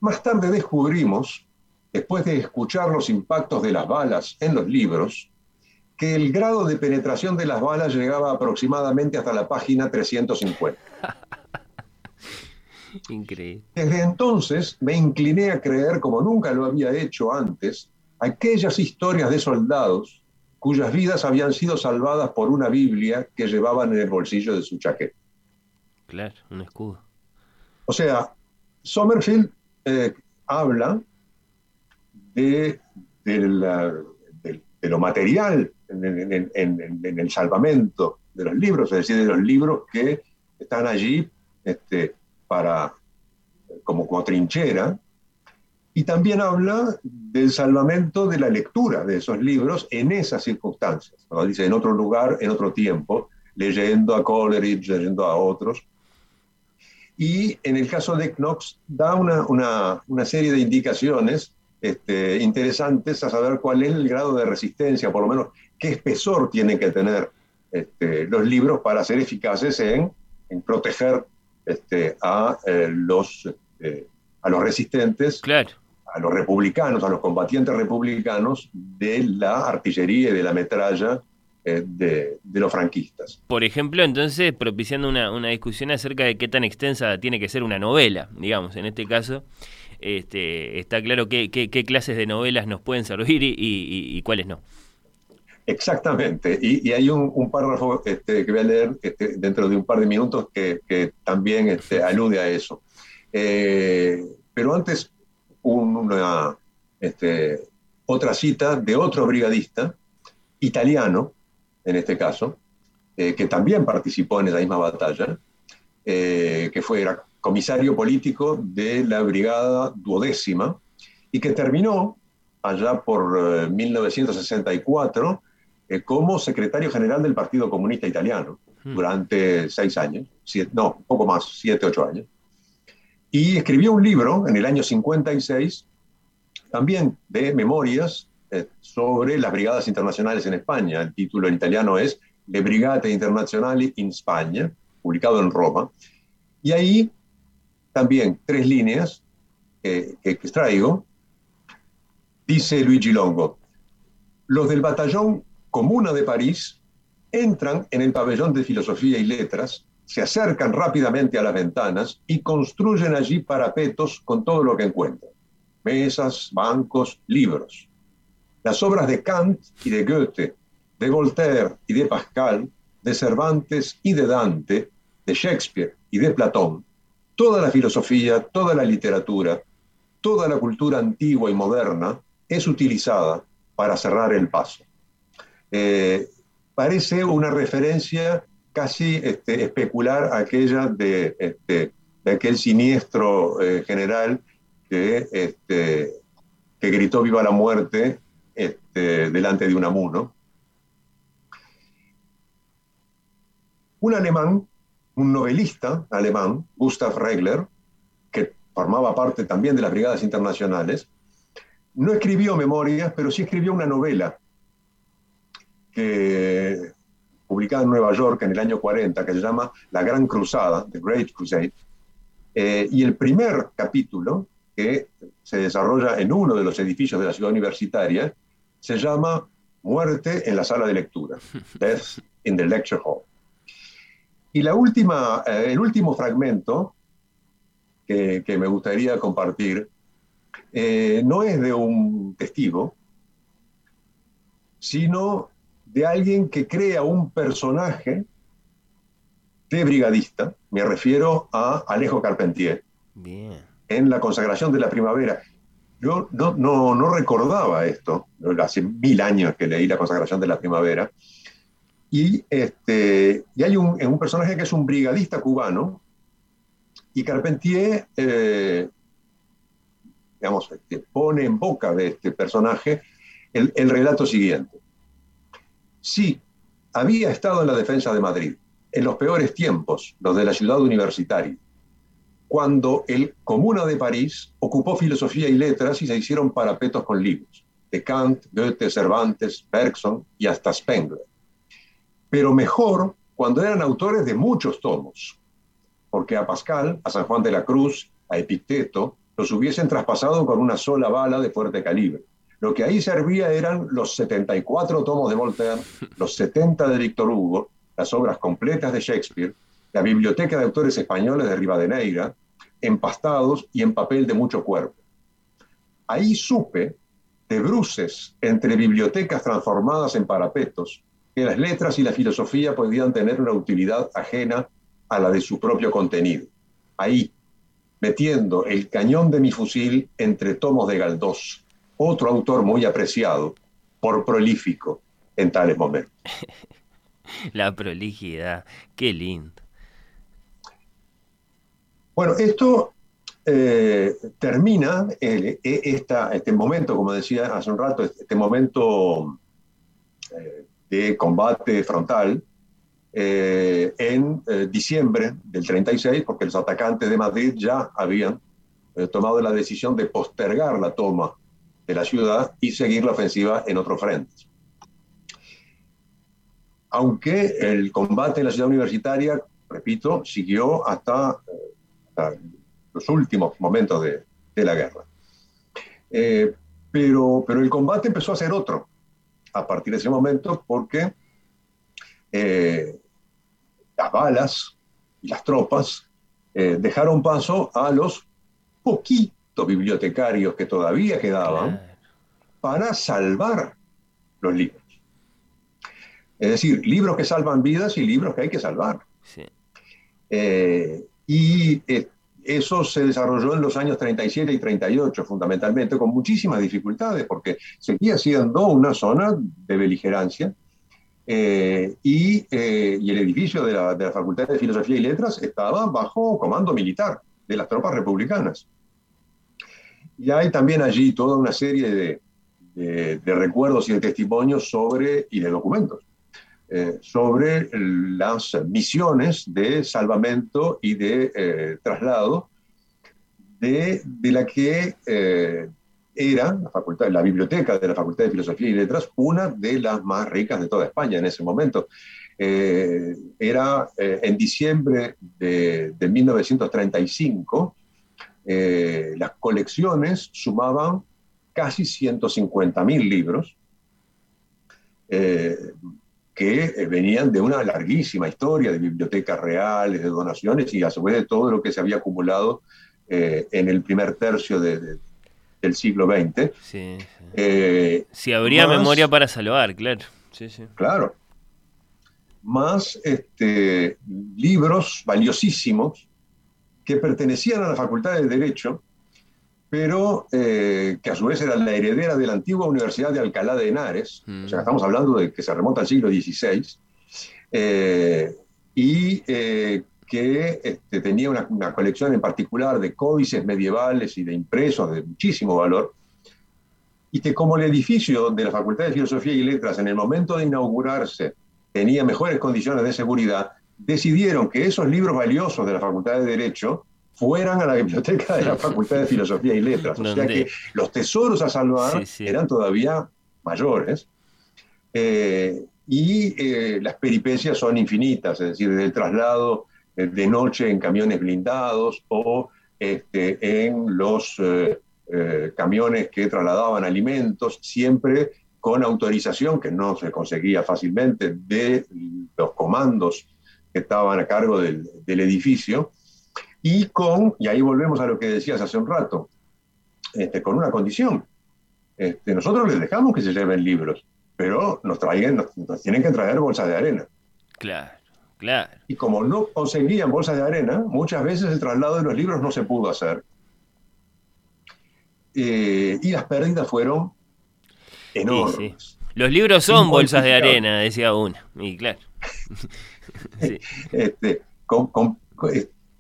Más tarde descubrimos, después de escuchar los impactos de las balas en los libros, que el grado de penetración de las balas llegaba aproximadamente hasta la página 350. Increíble. Desde entonces me incliné a creer, como nunca lo había hecho antes, aquellas historias de soldados cuyas vidas habían sido salvadas por una Biblia que llevaban en el bolsillo de su chaqueta. Claro, un escudo. O sea, Sommerfield eh, habla de, de, la- de- de lo material en, en- en- en- en el salvamento de los libros, es decir, de los libros que están allí este, para, como, como trinchera, y también habla del salvamento de la lectura de esos libros en esas circunstancias. ¿no? Dice, en otro lugar, en otro tiempo, leyendo a Coleridge, leyendo a otros. Y en el caso de Knox da una, una- una serie de indicaciones este, interesantes a saber cuál es el grado de resistencia, por lo menos qué espesor tienen que tener este, los libros para ser eficaces en, en proteger este, a, eh, los, este, a los resistentes, a los republicanos, a los combatientes republicanos de la artillería y de la metralla eh, de, de los franquistas. Por ejemplo, entonces, propiciando una, una discusión acerca de qué tan extensa tiene que ser una novela, digamos, en este caso, este, está claro qué, qué- qué clases de novelas nos pueden servir y, y- y cuáles no. Exactamente, y, y hay un, un párrafo este, que voy a leer este, dentro de un par de minutos que, que también este, alude a eso. Eh, pero antes, un- una, este, otra cita de otro brigadista, italiano, en este caso, eh, que también participó en esa misma batalla, eh, que fue era comisario político de la Brigada Duodécima y que terminó allá por eh, 1964 eh, como secretario general del Partido Comunista Italiano durante seis años, siete- no, poco más, siete, ocho años. Y escribió un libro en el año 56, también de memorias eh, sobre las brigadas internacionales en España. El título en italiano es Le Brigate Internazionali in Spagna, publicado en Roma. Y ahí también tres líneas eh, que extraigo. Dice Luigi Longo, los del batallón Comuna de París entran en el pabellón de filosofía y letras, se acercan rápidamente a las ventanas y construyen allí parapetos con todo lo que encuentran. Mesas, bancos, libros. Las obras de Kant y de Goethe, de Voltaire y de Pascal, de Cervantes y de Dante, de Shakespeare y de Platón, toda la filosofía, toda la literatura, toda la cultura antigua y moderna es utilizada para cerrar el paso. Eh, parece una referencia casi este, especular aquella de, este, de aquel siniestro eh, general que, este, que gritó viva la muerte este, delante de un amuno. Un alemán, un novelista alemán, Gustav Regler, que formaba parte también de las brigadas internacionales, no escribió memorias, pero sí escribió una novela que publicada en Nueva York en el año 40, que se llama La Gran Cruzada, The Great Crusade. Eh, y el primer capítulo, que se desarrolla en uno de los edificios de la ciudad universitaria, se llama Muerte en la sala de lectura, Death in the Lecture Hall. Y la última, eh, el último fragmento que, que me gustaría compartir eh, no es de un testigo, sino de alguien que crea un personaje de brigadista, me refiero a Alejo Carpentier, Bien. en la consagración de la primavera. Yo no, no, no recordaba esto, hace mil años que leí la consagración de la primavera, y, este, y hay un, un personaje que es un brigadista cubano, y Carpentier, eh, digamos, este, pone en boca de este personaje el, el relato siguiente. Sí, había estado en la defensa de Madrid, en los peores tiempos, los de la ciudad universitaria, cuando el Comuna de París ocupó filosofía y letras y se hicieron parapetos con libros, de Kant, Goethe, Cervantes, Bergson y hasta Spengler. Pero mejor cuando eran autores de muchos tomos, porque a Pascal, a San Juan de la Cruz, a Epicteto, los hubiesen traspasado con una sola bala de fuerte calibre. Lo que ahí servía eran los 74 tomos de Voltaire, los 70 de Víctor Hugo, las obras completas de Shakespeare, la biblioteca de autores españoles de Rivadeneira, empastados y en papel de mucho cuerpo. Ahí supe, de bruces entre bibliotecas transformadas en parapetos, que las letras y la filosofía podían tener una utilidad ajena a la de su propio contenido. Ahí, metiendo el cañón de mi fusil entre tomos de Galdós, otro autor muy apreciado por prolífico en tales momentos. La prolijidad, qué lindo. Bueno, esto eh, termina el, e, esta, este momento, como decía hace un rato, este momento eh, de combate frontal eh, en diciembre del 36, porque los atacantes de Madrid ya habían tomado la decisión de postergar la toma de la ciudad y seguir la ofensiva en otros frentes. Aunque el combate en la ciudad universitaria, repito, siguió hasta los últimos momentos de, la guerra. Eh, pero, pero el combate empezó a ser otro a partir de ese momento porque eh, las balas y las tropas eh, dejaron paso a los poquitos bibliotecarios que todavía quedaban para salvar los libros. Es decir, libros que salvan vidas y libros que hay que salvar. Sí. Y eh, eso se desarrolló en los años 37 y 38 fundamentalmente, con muchísimas dificultades, porque seguía siendo una zona de beligerancia. Eh, y, eh, y, el edificio de la, de la, Facultad de Filosofía y Letras estaba bajo comando militar de las tropas republicanas. Y hay también allí toda una serie de, de, de recuerdos y de testimonios sobre, y de documentos eh, sobre las misiones de salvamento y de eh, traslado de, de, la que eh, era la, facultad, la biblioteca de la Facultad de Filosofía y Letras, una de las más ricas de toda España en ese momento. era en diciembre de, de 1935, las colecciones sumaban casi 150.000 libros, que eh, venían de una larguísima historia de bibliotecas reales, de donaciones y a su vez de todo lo que se había acumulado eh, en el primer tercio del siglo XX. Sí, eh, si habría memoria para salvar, claro. Sí, claro. Más este, libros valiosísimos que pertenecían a la Facultad de Derecho pero eh, que a su vez era la heredera de la antigua Universidad de Alcalá de Henares, o sea, mm. estamos hablando de que se remonta al siglo XVI, eh, y eh, que este, tenía una, una, colección en particular de códices medievales y de impresos de muchísimo valor, y que como el edificio de la Facultad de Filosofía y Letras en el momento de inaugurarse tenía mejores condiciones de seguridad, decidieron que esos libros valiosos de la Facultad de Derecho fueran a la biblioteca de la Facultad de Filosofía y Letras. O sea que los tesoros a salvar eran todavía mayores. Eh, y eh, las peripecias son infinitas, es decir, desde el traslado eh, de noche en camiones blindados o este, en los camiones que trasladaban alimentos, siempre con autorización, que no se conseguía fácilmente, de los comandos que estaban a cargo del, del edificio y con, y ahí volvemos a lo que decías hace un rato, este, con una condición. Este, nosotros les dejamos que se lleven libros, pero nos, traigan, nos, tienen que traer bolsas de arena. Claro, claro. Y como no conseguían bolsas de arena, muchas veces el traslado de los libros no se pudo hacer. Eh, y las pérdidas fueron enormes. Los libros son bolsas de arena, decía uno. Y claro. este, con,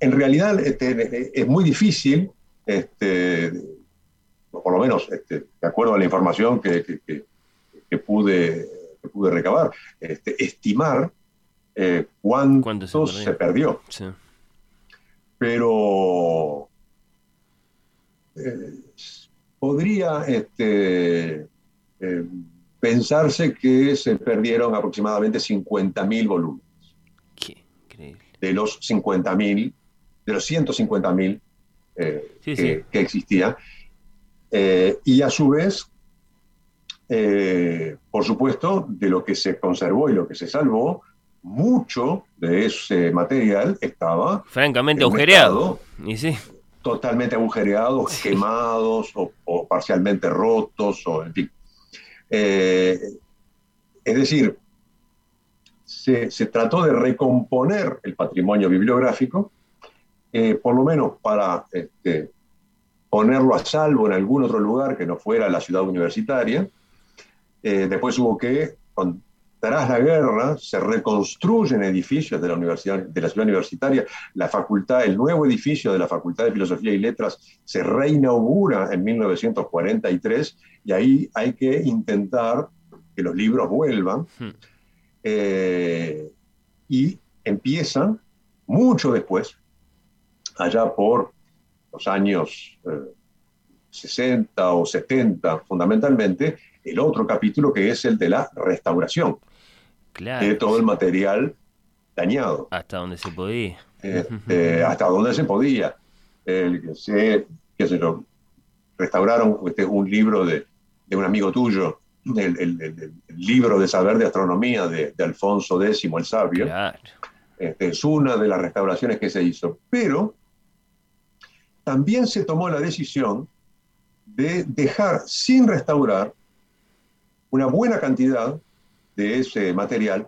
en realidad este, es muy difícil, este, por lo menos este, de acuerdo a la información que, pude, pude recabar, estimar eh, cuánto, se perdió. Pero eh, podría este, eh, pensarse que se perdieron aproximadamente 50.000 volúmenes. De los 50.000, de los 150.000 eh, Sí, que, sí. que existían. Eh, y a su vez, eh, por supuesto, de lo que se conservó y lo que se salvó, mucho de ese material estaba Francamente agujereado. Y sí. totalmente agujereados, quemados o, o parcialmente rotos, o en fin. Eh, es decir, se, trató de recomponer el patrimonio bibliográfico, eh, por lo menos para este, ponerlo a salvo en algún otro lugar que no fuera la ciudad universitaria. Eh, después hubo que, tras la guerra, se reconstruyen edificios de la, universidad, de la ciudad universitaria. La facultad, el nuevo edificio de la Facultad de Filosofía y Letras se reinaugura en 1943 y ahí hay que intentar que los libros vuelvan. Eh, y empiezan mucho después, allá por los años eh, 60 o 70 fundamentalmente, el otro capítulo que es el de la restauración Claro. de todo el material dañado, Hasta donde se podía. este, hasta donde se podía. El se, qué sé yo, restauraron este, un libro de, de un amigo tuyo, el, el- el- el libro de saber de astronomía de, de Alfonso X el Sabio. Este, es una de las restauraciones que se hizo. Pero también se tomó la decisión de dejar sin restaurar una buena cantidad de ese material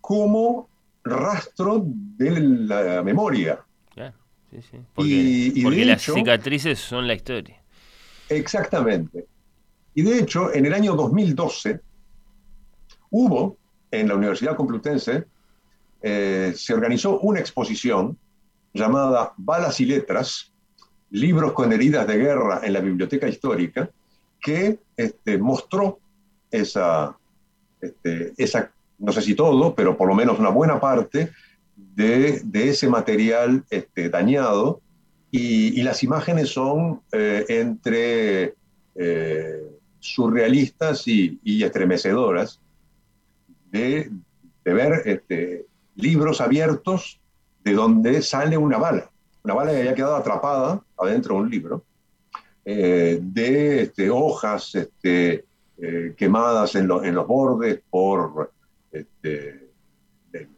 como rastro de la memoria. Claro, sí, sí. Porque, Y- y de porque las hecho- cicatrices son la historia. Exactamente. Y de hecho, en el año 2012 hubo en la Universidad Complutense, eh, se organizó una exposición llamada Balas y Letras, libros con heridas de guerra en la biblioteca histórica, que este, mostró esa, este, esa, no sé si todo, pero por lo menos una buena parte de, de ese material este, dañado. Y, las imágenes son eh, entre eh, surrealistas y, estremecedoras de, ver este, libros abiertos de donde sale una bala, una bala que había quedado atrapada adentro de un libro, eh, de este, hojas este, eh, quemadas en, lo- en los bordes por,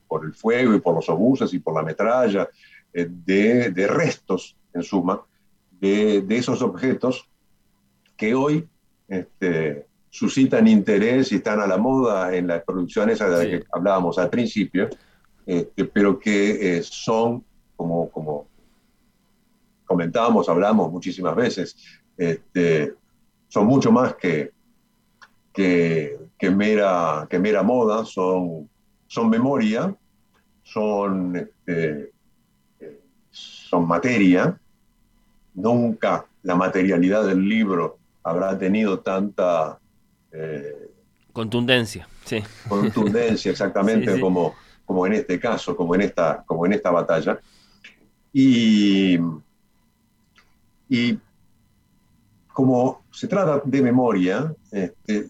por el fuego y por los obuses y por la metralla, eh, de, restos, en suma, de esos objetos que hoy este, suscitan interés y están a la moda en las producciones de las que hablábamos al principio, este, pero que eh, son, como, como comentábamos, hablamos muchísimas veces, este, son mucho más que, que, que mera, que mera moda, son, son memoria, son, este, eh, son materia. Nunca la materialidad del libro habrá tenido tanta eh, Contundencia, sí. contundencia exactamente Sí, sí. Como, como en este caso, como en esta, como en esta batalla. Y, y como se trata de memoria, este,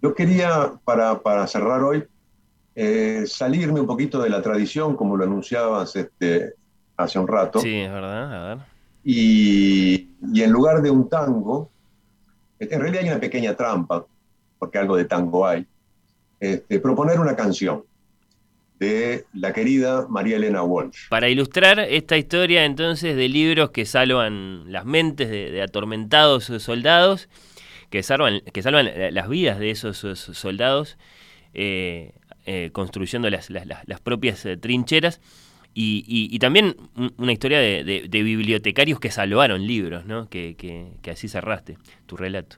yo quería, para, para cerrar hoy, eh, salirme un poquito de la tradición, como lo anunciabas este, hace un rato, Sí, es verdad. A ver. y, y en lugar de un tango, en realidad hay una pequeña trampa, porque algo de tango hay, este, proponer una canción de la querida María Elena Walsh. Para ilustrar esta historia entonces de libros que salvan las mentes de, de atormentados soldados, que salvan, que salvan las vidas de esos, soldados, eh, eh, construyendo las, las- las- las propias eh, trincheras, y, y- y también un- una historia de, de- de bibliotecarios que salvaron libros, ¿no? que, que- que así cerraste tu relato.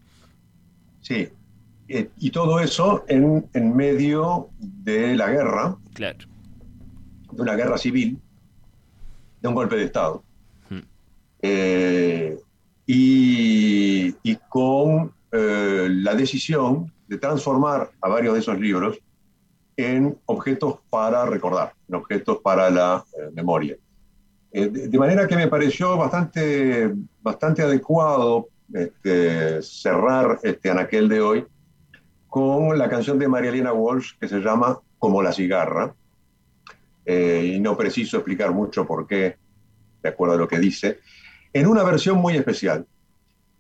Sí, eh, y todo eso en, en medio de la guerra, Claro. de una guerra civil, de un golpe de Estado. Hmm. Eh, y, y con eh, la decisión de transformar a varios de esos libros en objetos para recordar, en objetos para la eh, memoria. Eh, de, de manera que me pareció bastante, bastante adecuado este, cerrar este anaquel de hoy con la canción de María Elena Walsh que se llama Como la cigarra, eh, y no preciso explicar mucho por qué, de acuerdo a lo que dice, en una versión muy especial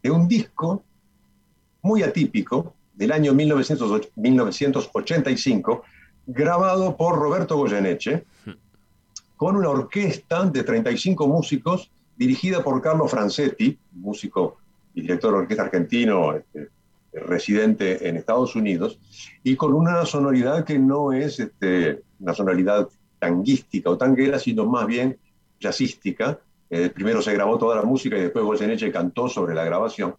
de un disco muy atípico del año 1908 1985, grabado por Roberto Goyeneche, con una orquesta de 35 músicos dirigida por Carlos Francetti, músico y director de orquesta argentino, este, residente en Estados Unidos, y con una sonoridad que no es este, una sonoridad tanguística o tanguera, sino más bien jazzística. Eh, primero se grabó toda la música y después Goyeneche cantó sobre la grabación.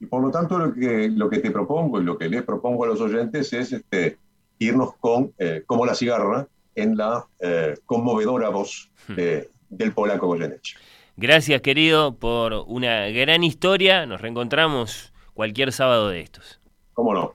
Y por lo tanto lo que, lo que te propongo y lo que les propongo a los oyentes es este, irnos con eh, Como la cigarra en la eh, conmovedora voz de- del polaco Goyeneche. Gracias, querido, por una gran historia. Nos reencontramos cualquier sábado de estos. ¿Cómo no?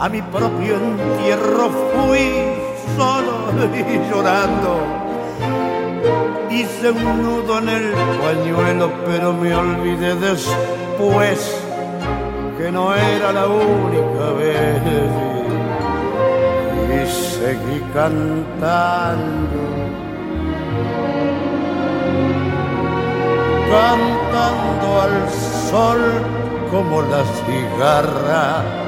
a mi propio entierro fui solo y llorando. Hice un nudo en el pañuelo, pero me olvidé después que no era la única vez. Y seguí cantando, cantando al sol como la cigarra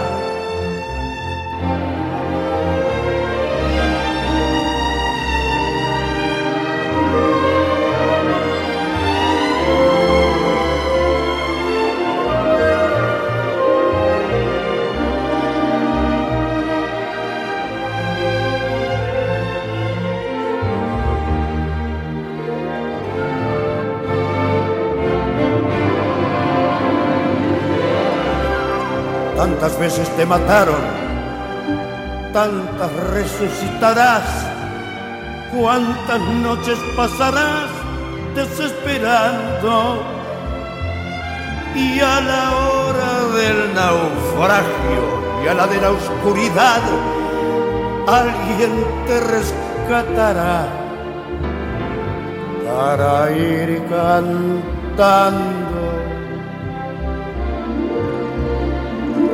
Tantas veces te mataron, tantas resucitarás, cuántas noches pasarás desesperando. Y a la hora del naufragio y a la de la oscuridad, alguien te rescatará para ir cantando.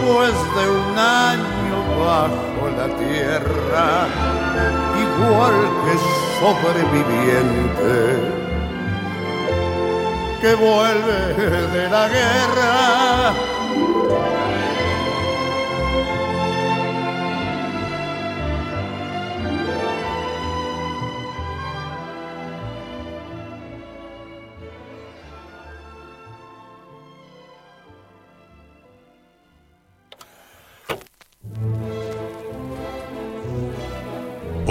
de un año bajo la tierra, igual que sobreviviente que vuelve de la guerra.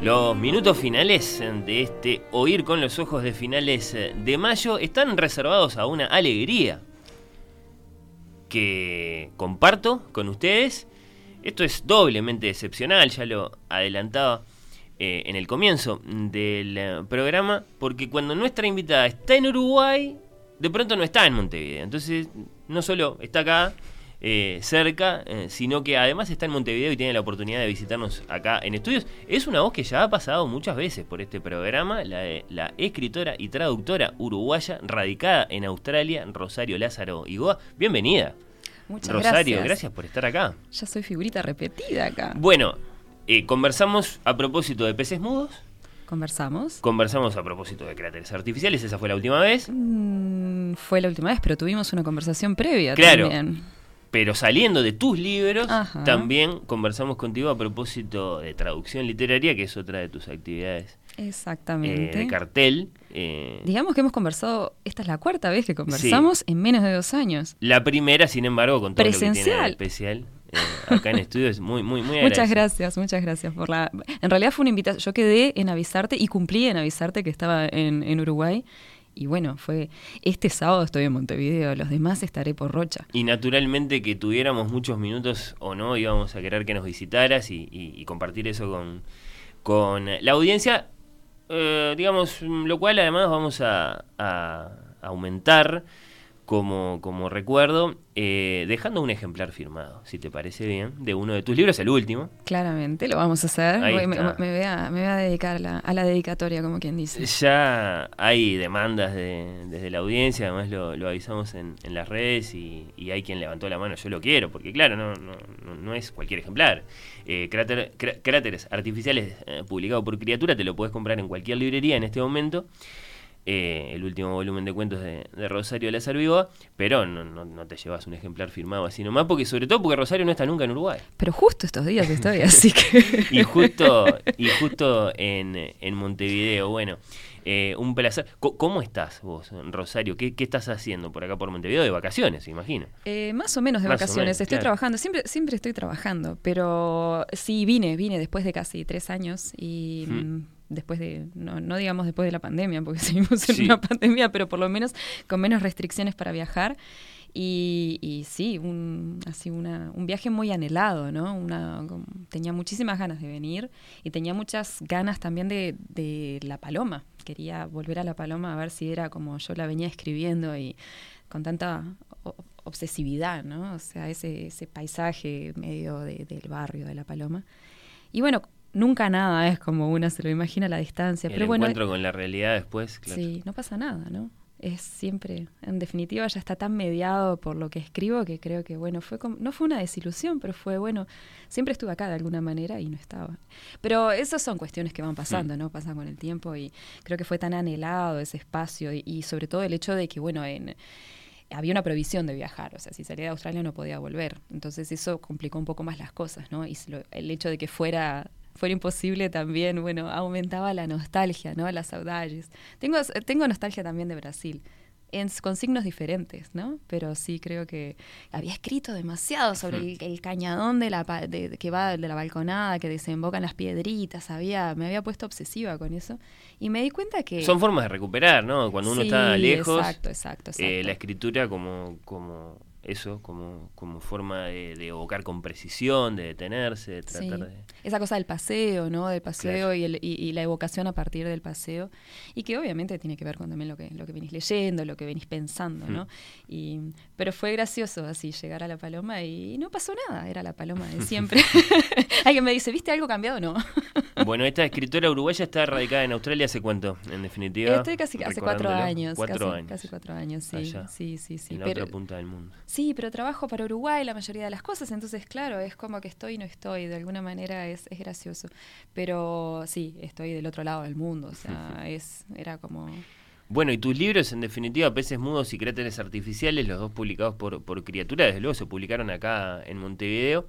Los minutos finales de este Oír con los ojos de finales de mayo están reservados a una alegría que comparto con ustedes. Esto es doblemente excepcional, ya lo adelantaba eh, en el comienzo del eh, programa, porque cuando nuestra invitada está en Uruguay, de pronto no está en Montevideo. Entonces, no solo está acá, eh, cerca, eh, sino que además está en Montevideo y tiene la oportunidad de visitarnos acá en estudios. Es una voz que ya ha pasado muchas veces por este programa, la, de la escritora y traductora uruguaya radicada en Australia, Rosario Lázaro Igoa. Bienvenida. Muchas Rosario, gracias. gracias por estar acá. Ya soy figurita repetida acá. Bueno, eh, conversamos a propósito de peces mudos. Conversamos. Conversamos a propósito de cráteres artificiales, esa fue la última vez. Mm, fue la última vez, pero tuvimos una conversación previa Claro. también. Pero saliendo de tus libros, Ajá. también conversamos contigo a propósito de traducción literaria, que es otra de tus actividades eh, Exactamente. de cartel. eh, Digamos que hemos conversado, esta es la cuarta vez que conversamos en menos de dos años. la primera, sin embargo, con todo lo que tiene de Presencial. especial, eh, acá en estudio es muy, muy, muy Muchas gracias, muchas gracias por la... En realidad fue una invitación, yo quedé en avisarte y cumplí en avisarte que estaba en, en Uruguay. Y bueno, fue, este sábado estoy en Montevideo, los demás estaré por Rocha. Y naturalmente que tuviéramos muchos minutos o no, íbamos a querer que nos visitaras y, y- y compartir eso con, con la audiencia. Eh, digamos, lo cual además vamos a aumentar como, como recuerdo, eh, dejando un ejemplar firmado, si te parece bien, de uno de tus libros, el último. Claramente, lo vamos a hacer. Voy- me, voy a, me voy a dedicar a la, a la dedicatoria, como quien dice. Ya hay demandas de- desde la audiencia, además lo, lo avisamos en, en las redes y, y hay quien levantó la mano, yo lo quiero, porque claro, no, no, no- no es cualquier ejemplar. Eh, cráter- crá- cráteres artificiales eh, publicado por Criatura, te lo puedes comprar en cualquier librería en este momento. Eh, el último volumen de cuentos de, de Rosario Lázaro Vigoa, pero no, no, no te llevas un ejemplar firmado así nomás, porque sobre todo porque Rosario no está nunca en Uruguay. Pero justo estos días estoy, así que... y justo y justo en, en Montevideo. Bueno, eh, un placer. ¿Cómo estás vos, Rosario? ¿Qué, qué estás haciendo por acá por Montevideo? De vacaciones, imagino. Eh, más o menos de Más vacaciones. menos, estoy claro. trabajando, siempre, siempre estoy trabajando, pero sí vine, vine después de casi tres años y Hmm. Después de, no, no digamos después de la pandemia, porque seguimos en Sí. una pandemia, pero por lo menos con menos restricciones para viajar. Y, y sí, un, así una, un viaje muy anhelado, ¿no? Una, tenía muchísimas ganas de venir y tenía muchas ganas también de, de La Paloma. Quería volver a La Paloma a ver si era como yo la venía escribiendo y con tanta obsesividad, ¿no? O sea, ese, ese paisaje medio de- del barrio de La Paloma. Y bueno, nunca nada es como una se lo imagina a la distancia. El pero bueno, encuentro con la realidad después, claro. Sí, no pasa nada, ¿no? Es siempre, en definitiva, ya está tan mediado por lo que escribo que creo que, bueno, fue como- no fue una desilusión, pero fue, bueno, siempre estuve acá de alguna manera y no estaba. Pero esas son cuestiones que van pasando, ¿no? Pasan con el tiempo y creo que fue tan anhelado ese espacio y, y sobre todo el hecho de que, bueno, en había una prohibición de viajar, o sea, si salía de Australia no podía volver. Entonces eso complicó un poco más las cosas, ¿no? Y lo- el hecho de que fuera fuera imposible también, bueno, aumentaba la nostalgia, ¿no? Las saudades. Tengo, tengo nostalgia también de Brasil, en, con signos diferentes, ¿no? Pero sí creo que había escrito demasiado sobre el, el cañadón de la, de- que va de la balconada, que desembocan las piedritas, había, me había puesto obsesiva con eso. Y me di cuenta que... Son formas de recuperar, ¿no? Cuando uno Sí, está lejos, exacto, exacto, eh, la escritura como, como eso, como, como forma de, de evocar con precisión, de detenerse, de Sí. tratar de... Esa cosa del paseo, ¿no? Del paseo y, el- y- y la evocación a partir del paseo. Y que obviamente tiene que ver con también lo que, lo que venís leyendo, lo que venís pensando, ¿no? Mm. Y, pero fue gracioso así llegar a la paloma y no pasó nada, era la paloma de siempre. Alguien me dice, ¿viste algo cambiado? No. Bueno, esta escritora uruguaya está radicada en Australia hace cuánto, en definitiva. Estoy casi hace cuatro años. Cuatro casi, años. Casi cuatro años, sí. Allá, sí, sí, sí. en la pero, otra punta del mundo. Sí, pero trabajo para Uruguay la mayoría de las cosas, entonces claro, es como que estoy y no estoy, de alguna manera es, es gracioso. Pero sí, estoy del otro lado del mundo, o sea, es, era como... Bueno, y tus libros, en definitiva, Peces Mudos y Cráteres Artificiales, los dos publicados por, por Criatura, desde luego se publicaron acá en Montevideo.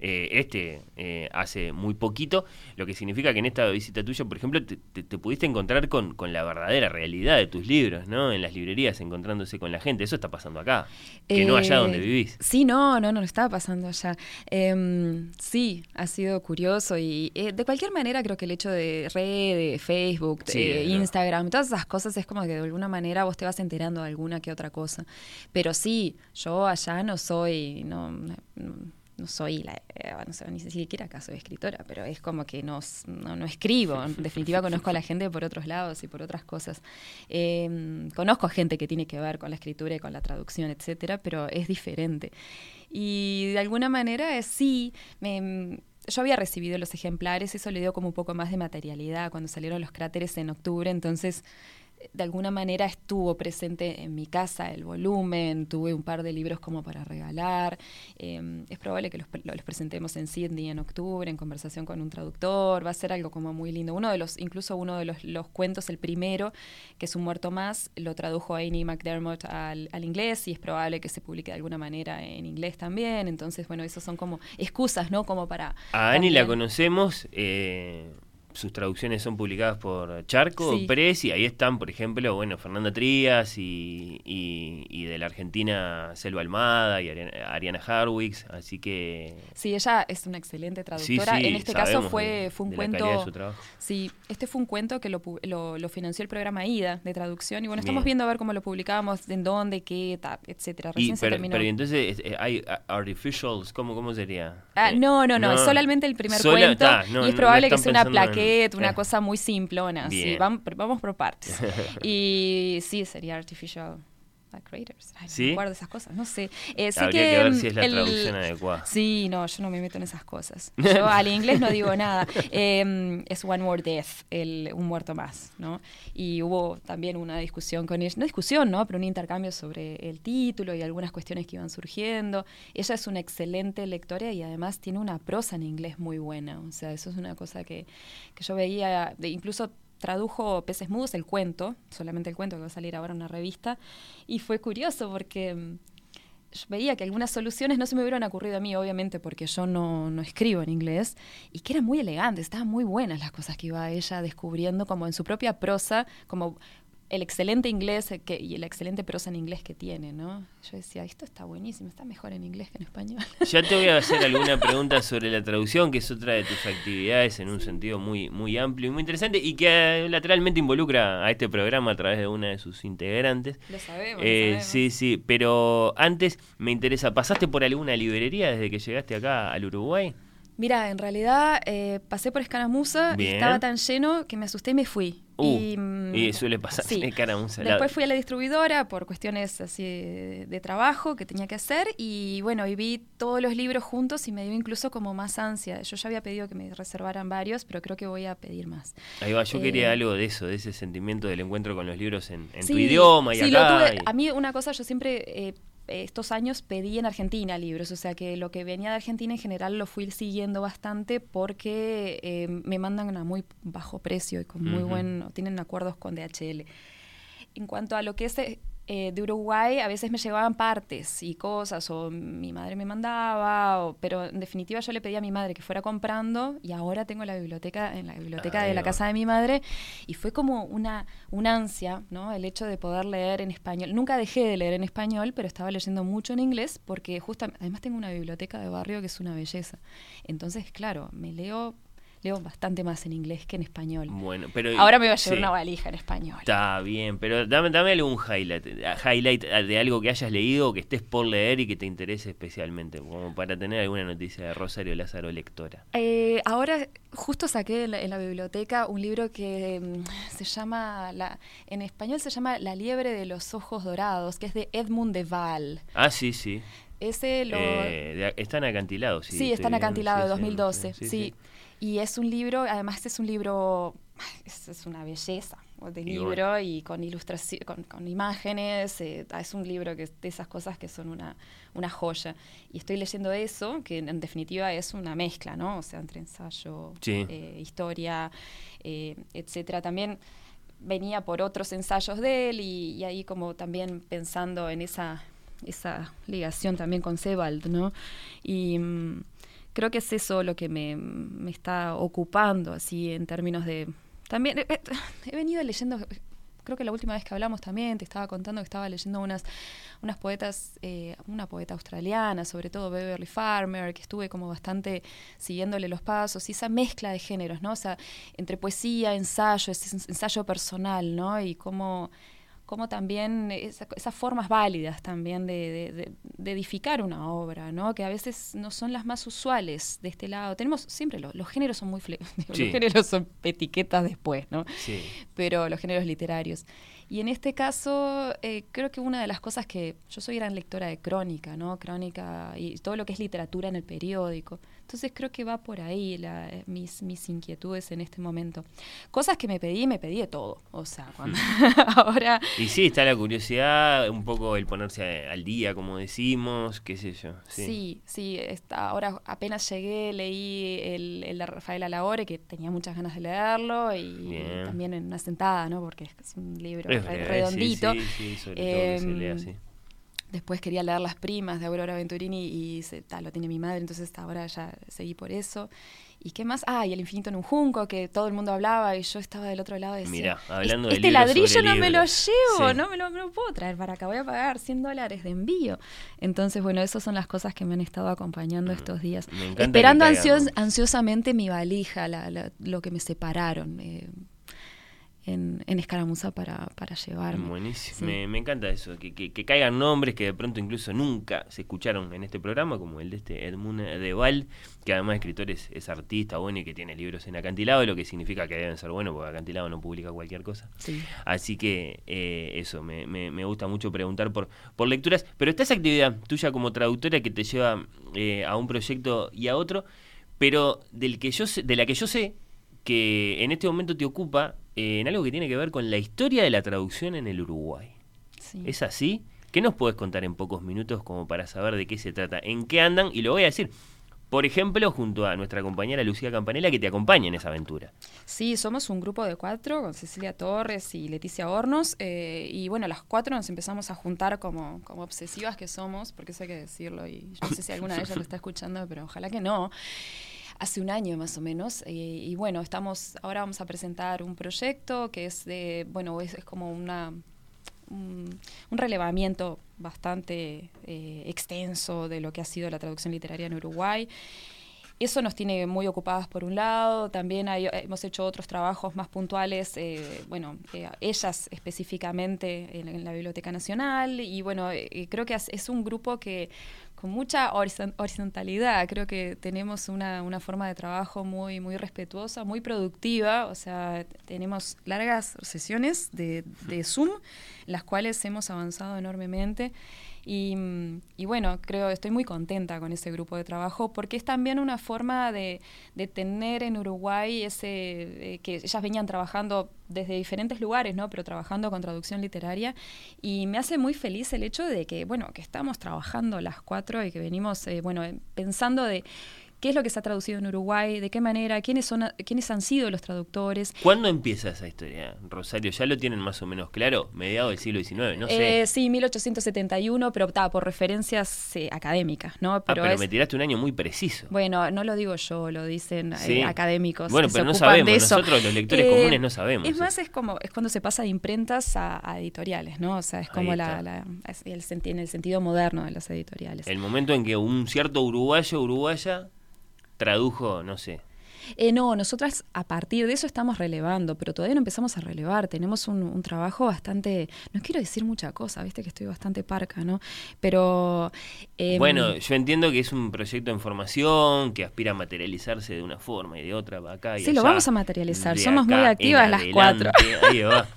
Eh, este eh, hace muy poquito, lo que significa que en esta visita tuya, por ejemplo, te, te- te pudiste encontrar con, con la verdadera realidad de tus libros, ¿no? En las librerías, encontrándose con la gente. Eso está pasando acá, que no allá Eh, donde vivís. Sí, no, no, no, no estaba pasando allá. Em, sí, ha sido curioso y eh, de cualquier manera creo que el hecho de redes, Facebook, Sí, eh. Instagram, todas esas cosas es como que de alguna manera vos te vas enterando de alguna que otra cosa. Pero sí, yo allá no soy, no, no, no soy la, eh, no sé, ni siquiera acá soy escritora, pero es como que no, no, no escribo. En definitiva conozco a la gente por otros lados y por otras cosas. Eh, conozco a gente que tiene que ver con la escritura y con la traducción, etcétera, pero es diferente. Y de alguna manera es sí, me, yo había recibido los ejemplares, eso le dio como un poco más de materialidad cuando salieron los cráteres en octubre, entonces de alguna manera estuvo presente en mi casa el volumen, tuve un par de libros como para regalar. eh, es probable que los, pre- los presentemos en Sydney en octubre, en conversación con un traductor. Va a ser algo como muy lindo. Uno de los, incluso uno de los, los cuentos, el primero, que es Un muerto más, lo tradujo Amy McDermott al, al inglés y es probable que se publique de alguna manera en inglés también. Entonces, bueno, esos son como excusas, ¿no? Como para. A Ani la conocemos, eh, sus traducciones son publicadas por Charco Sí. Press y ahí están, por ejemplo, bueno, Fernanda Trías y, y- y de la Argentina Selva Almada y Ariana, Ariana así que... Sí, ella es una excelente traductora. sí, en este caso fue, fue un de cuento. de su trabajo. Sí, este fue un cuento que lo, lo, lo financió el programa IDA de traducción. Y bueno, estamos Bien. viendo a ver cómo lo publicábamos, en dónde, qué, etcétera. Y, Recién se pero, terminó. pero entonces eh, hay a- artificials, ¿cómo, cómo sería? Ah, Eh, no, no, no, es solamente el primer sola- cuento ta, no, y es no probable que sea una pensando una eh. cosa muy simplona. Sí, vamos, vamos por partes. y sí, sería artificial creators. Ay, no ¿Sí? me acuerdo de esas cosas, no sé. Eh, sé Habría que ver mm, si es la el- traducción adecuada. Sí, no, yo no me meto en esas cosas. Yo al inglés no digo nada. Eh, es One More Death, el, un muerto más, ¿no? Y hubo también una discusión con ella, no discusión, ¿no? Pero un intercambio sobre el título y algunas cuestiones que iban surgiendo. Ella es una excelente lectora y además tiene una prosa en inglés muy buena. O sea, eso es una cosa que, que yo veía, de, incluso tradujo Peces Mudos, el cuento, solamente el cuento que va a salir ahora en una revista, y fue curioso porque mm, veía que algunas soluciones no se me hubieran ocurrido a mí, obviamente, porque yo no, no escribo en inglés, y que eran muy elegantes, estaban muy buenas las cosas que iba ella descubriendo, como en su propia prosa, como el excelente inglés que, y la excelente prosa en inglés que tiene, ¿no? Yo decía, esto está buenísimo, está mejor en inglés que en español. Ya te voy a hacer alguna pregunta sobre la traducción, que es otra de tus actividades en un sentido muy, muy amplio y muy interesante, y que eh, lateralmente involucra a este programa a través de una de sus integrantes. Lo sabemos, Eh, lo sabemos. Sí, sí, pero antes me interesa, ¿pasaste por alguna librería desde que llegaste acá al Uruguay? Mira, en realidad eh, pasé por Escaramuza y Bien. estaba tan lleno que me asusté y me fui. Uh, y, mm, y suele pasar sí. cara a un salado. Después fui a la distribuidora por cuestiones así de, de trabajo que tenía que hacer y bueno, y vi todos los libros juntos y me dio incluso como más ansia. Yo ya había pedido que me reservaran varios, pero creo que voy a pedir más. Ahí va, yo Eh, quería algo de eso, de ese sentimiento del encuentro con los libros en, en tu idioma y sí, lo acá. tuve. y- A mí una cosa, yo siempre eh, estos años pedí en Argentina libros, o sea que lo que venía de Argentina en general lo fui siguiendo bastante porque eh, me mandan a muy bajo precio y con muy buen, tienen acuerdos con DHL. En cuanto a lo que es eh, de Uruguay, a veces me llevaban partes y cosas, o mi madre me mandaba, o- pero en definitiva yo le pedí a mi madre que fuera comprando y ahora tengo la biblioteca en la biblioteca de la casa de mi madre y fue como una, una ansia, ¿no? El hecho de poder leer en español. Nunca dejé de leer en español, pero estaba leyendo mucho en inglés porque justamente, además tengo una biblioteca de barrio que es una belleza. Entonces, claro, me leo leo bastante más en inglés que en español. Bueno, pero Ahora me voy a llevar sí. una valija en español. Está bien, pero dame, dame algún highlight, highlight de algo que hayas leído o que estés por leer y que te interese especialmente, como para tener alguna noticia de Rosario Lázaro lectora. Eh, ahora justo saqué en la, en la biblioteca un libro que mm, se llama, la, en español se llama La liebre de los ojos dorados, que es de Edmund de Waal. Ah, sí, sí. Ese lo... Eh, de- están acantilados, sí. Sí, estoy está en viendo, acantilado sí, de sí, 2012, sí, sí, sí. Y es un libro, además es un libro, es, es una belleza de libro y con ilustración, con, con imágenes, eh, es un libro que de esas cosas que son una, una joya. Y estoy leyendo eso, que en, en definitiva es una mezcla, ¿no? O sea, entre ensayo, Sí. eh, historia, eh, etcétera. También venía por otros ensayos de él y, y ahí como también pensando en esa, esa ligación también con Sebald, ¿no? Y mm, creo que es eso lo que me, me está ocupando, así en términos de... También eh, eh, he venido leyendo, creo que la última vez que hablamos también te estaba contando que estaba leyendo unas, unas poetas, eh, una poeta australiana, sobre todo Beverly Farmer, que estuve como bastante siguiéndole los pasos, y esa mezcla de géneros, ¿no? O sea, entre poesía, ensayo, ese ens- ensayo personal, ¿no? Y cómo, cómo también esa- esas formas válidas también de, de- de- edificar una obra, ¿no? Que a veces no son las más usuales de este lado. Tenemos siempre lo- los géneros son muy Sí. los géneros son etiquetas después, ¿no? Sí. pero los géneros literarios. Y en este caso, eh, creo que una de las cosas que yo soy gran lectora de crónica, ¿no? Crónica y todo lo que es literatura en el periódico. Entonces creo que va por ahí la- eh, mis, mis inquietudes en este momento. Cosas que me pedí, me pedí de todo. O sea, cuando ahora... Y sí, está la curiosidad, un poco el ponerse al día, como decimos, qué sé yo. Sí. Sí, sí, está, ahora apenas llegué, leí el, el de Rafael Alahore, que tenía muchas ganas de leerlo, y Bien. también en una sentada, ¿no? Porque es un libro Es redondito. Sí, sí, sobre todo que se Em, lea así. Después quería leer Las Primas de Aurora Venturini y se, ta, lo tiene mi madre, entonces ahora ya seguí por eso. ¿Y qué más? Ah, y El Infinito en un Junco, que todo el mundo hablaba y yo estaba del otro lado y decía, Mirá, hablando de este ladrillo no me lo libros". llevo, Sí. no me lo, puedo traer para acá, voy a pagar 100 dólares de envío. Entonces, bueno, esas son las cosas que me han estado acompañando estos días. Esperando ansios- ansiosamente mi valija, la- la- lo que me separaron. eh, en, en escaramuza para, para llevarme. Buenísimo. Sí. Me, me encanta eso, que, que, que caigan nombres que de pronto incluso nunca se escucharon en este programa, como el de este Edmund Deval, que además de escritor es, es artista bueno y que tiene libros en acantilado, lo que significa que deben ser buenos, porque acantilado no publica cualquier cosa. Sí. Así que eh, eso, me, me, me gusta mucho preguntar por, por lecturas, pero está esa actividad tuya como traductora que te lleva eh, a un proyecto y a otro, pero del que yo sé, de la que yo sé que en este momento te ocupa eh, en algo que tiene que ver con la historia de la traducción en el Uruguay. Sí. ¿Es así? ¿Qué nos puedes contar en pocos minutos como para saber de qué se trata? ¿En qué andan? Y lo voy a decir, por ejemplo, junto a nuestra compañera Lucía Campanella, que te acompaña en esa aventura. Sí, somos un grupo de cuatro, con Cecilia Torres y Leticia Hornos, eh, y bueno, las cuatro nos empezamos a juntar como, como obsesivas que somos, porque eso hay que decirlo, y yo no sé si alguna de ellas lo está escuchando, pero ojalá que no. Hace un año más o menos, eh, y bueno, estamos, ahora vamos a presentar un proyecto que es de, bueno, es, como una un, relevamiento bastante eh, extenso de lo que ha sido la traducción literaria en Uruguay. Eso nos tiene muy ocupadas por un lado, también hay- hemos hecho otros trabajos más puntuales, eh, bueno, ellas específicamente en, en la Biblioteca Nacional y bueno, creo que es un grupo que con mucha horizon- horizontalidad. Creo que tenemos una, una forma de trabajo muy, muy respetuosa, muy productiva. O sea, tenemos largas sesiones de, de Zoom, las cuales hemos avanzado enormemente. Y, y bueno, creo, estoy muy contenta con ese grupo de trabajo porque es también una forma de, tener en Uruguay ese, eh, que ellas venían trabajando desde diferentes lugares, ¿no? Pero trabajando con traducción literaria y me hace muy feliz el hecho de que, bueno, que estamos trabajando las cuatro y que venimos, eh, bueno, pensando de qué es lo que se ha traducido en Uruguay, de qué manera, quiénes son, quiénes han sido los traductores. ¿Cuándo empieza esa historia, Rosario? ¿Ya lo tienen más o menos claro? Mediados del siglo XIX, no sé. Eh, sí, 1871, pero ta, por referencias eh, académicas, ¿no? ah, pero es- me tiraste un año muy preciso. Bueno, no lo digo yo, lo dicen eh, académicos. Bueno, que pero se no sabemos, de eso. nosotros los lectores Eh, comunes no sabemos Es más, es como es cuando se pasa de imprentas a, a editoriales, ¿no? O sea, es como la, la- es el, en el sentido moderno de las editoriales. El momento en que un cierto uruguayo uruguaya tradujo, no sé. Eh, no, nosotras a partir de eso estamos relevando, pero todavía no empezamos a relevar. Tenemos un, un trabajo bastante. No quiero decir mucha cosa, viste que estoy bastante parca, ¿no? Pero. em, bueno, yo entiendo que es un proyecto en formación, que aspira a materializarse de una forma y de otra, va acá y Sí, lo vamos a materializar. Somos muy activas las cuatro. adelante, ahí va.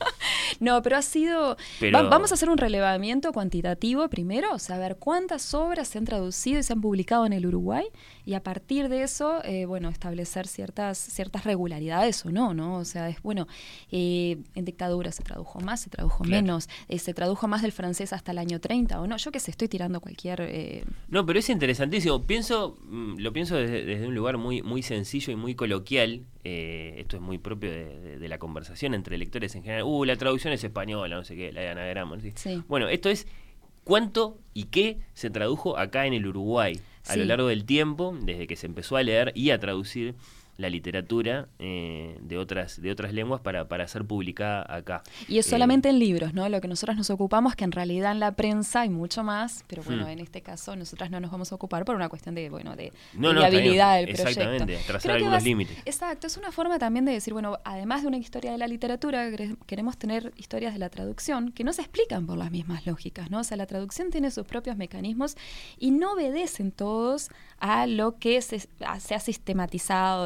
No, pero ha sido. Pero- va- vamos a hacer un relevamiento cuantitativo primero, o sea, ver cuántas obras se han traducido y se han publicado en el Uruguay, y a partir de eso, eh, bueno, establecer ciertas, ciertas regularidades o no, ¿no? O sea, es bueno, eh, en dictadura se tradujo más, se tradujo Claro. menos, eh, se tradujo más del francés hasta el año 30 o no. Yo que sé, estoy tirando cualquier. eh, No, pero es interesantísimo. Pienso, mm, lo pienso desde, desde un lugar muy, muy sencillo y muy coloquial. Eh, esto es muy propio de, de- de la conversación entre lectores en general. Uh, la traducción es española, no sé qué, la de anagrama. Sí. Bueno, esto es cuánto y qué se tradujo acá en el Uruguay a lo largo del tiempo, desde que se empezó a leer y a traducir la literatura eh, de otras de otras lenguas para, para ser publicada acá. Y es Eh, solamente en libros, ¿no? Lo que nosotras nos ocupamos, que en realidad en la prensa hay mucho más, pero bueno, Hmm. en este caso nosotras no nos vamos a ocupar por una cuestión de, bueno, de, No, de viabilidad del proyecto. Exactamente, trazar Creo algunos límites. Exacto, es una forma también de decir, bueno, además de una historia de la literatura, quere- queremos tener historias de la traducción que no se explican por las mismas lógicas, ¿no? O sea, la traducción tiene sus propios mecanismos y no obedecen todos a lo que se, a- se ha sistematizado,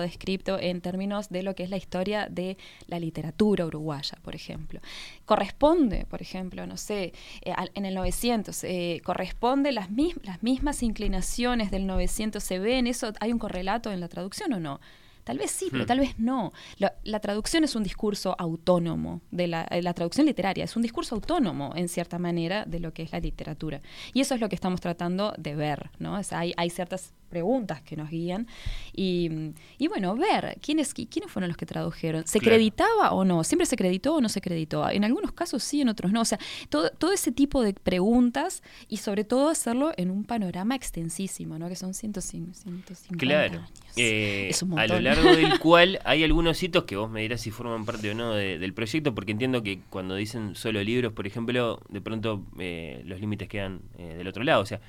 en términos de lo que es la historia de la literatura uruguaya, por ejemplo. Corresponde, por ejemplo, no sé, eh, al- en el 900, eh, corresponde las, mis- las mismas inclinaciones del 900, ¿se ve en eso? ¿Hay un correlato en la traducción o no? Tal vez sí, pero Hmm. tal vez no. La, la traducción es un discurso autónomo, de la, eh, la traducción literaria es un discurso autónomo, en cierta manera, de lo que es la literatura. Y eso es lo que estamos tratando de ver, ¿no? O sea, hay, hay ciertas preguntas que nos guían y, y bueno, ver quiénes, qui- quiénes fueron los que tradujeron. ¿Se Claro. acreditaba o no? ¿Siempre se acreditó o no se acreditó? En algunos casos sí, en otros no. O sea, todo, todo ese tipo de preguntas y sobre todo hacerlo en un panorama extensísimo, ¿no? Que son 150, 150 Claro. años. Eh, Es un a lo montón. largo del cual hay algunos hitos que vos me dirás si forman parte o no de- del proyecto, porque entiendo que cuando dicen solo libros, por ejemplo, de pronto eh, los límites quedan eh, del otro lado. O sea,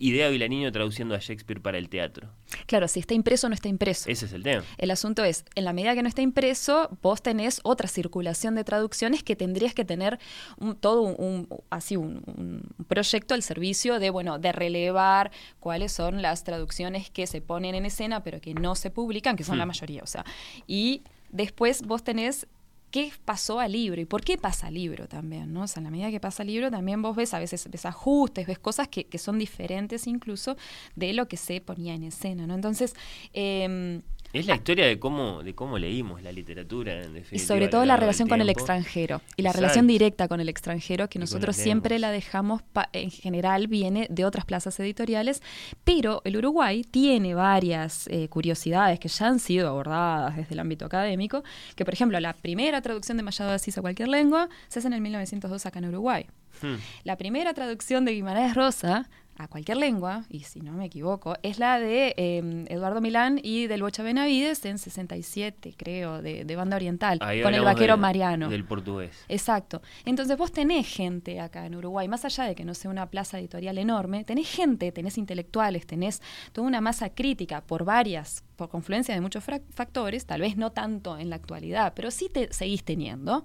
Idea Vilaniño traduciendo a Shakespeare para el teatro. Claro, si está impreso o no está impreso. Ese es el tema. El asunto es, en la medida que no está impreso, vos tenés otra circulación de traducciones que tendrías que tener un- todo un, un- así un, un proyecto al servicio de bueno de relevar cuáles son las traducciones que se ponen en escena pero que no se publican, que son la Hmm. mayoría, o sea, y después vos tenés qué pasó al libro y por qué pasa al libro también, ¿no? O sea, en la medida que pasa al libro también vos ves a veces desajustes, ves cosas que, que son diferentes incluso de lo que se ponía en escena, ¿no? Entonces, em, Es la historia de cómo, de cómo leímos la literatura. En y definitiva, sobre a lo todo la relación con el extranjero y la Exacto. relación directa con el extranjero que Y nosotros siempre la dejamos pa- en general viene de otras plazas editoriales pero el Uruguay tiene varias eh, curiosidades que ya han sido abordadas desde el ámbito académico que por ejemplo la primera traducción de Machado de Asís a cualquier lengua se hace en el 1902 acá en Uruguay Hmm. la primera traducción de Guimarães Rosa a cualquier lengua, y si no me equivoco, es la de eh, Eduardo Milán y del Bocha Benavides en 67, creo, de, de Banda Oriental, Ahí con el vaquero de- Mariano. Del portugués. Exacto. Entonces vos tenés gente acá en Uruguay, más allá de que no sea una plaza editorial enorme, tenés gente, tenés intelectuales, tenés toda una masa crítica por varias, por confluencia de muchos factores, tal vez no tanto en la actualidad, pero sí te seguís teniendo,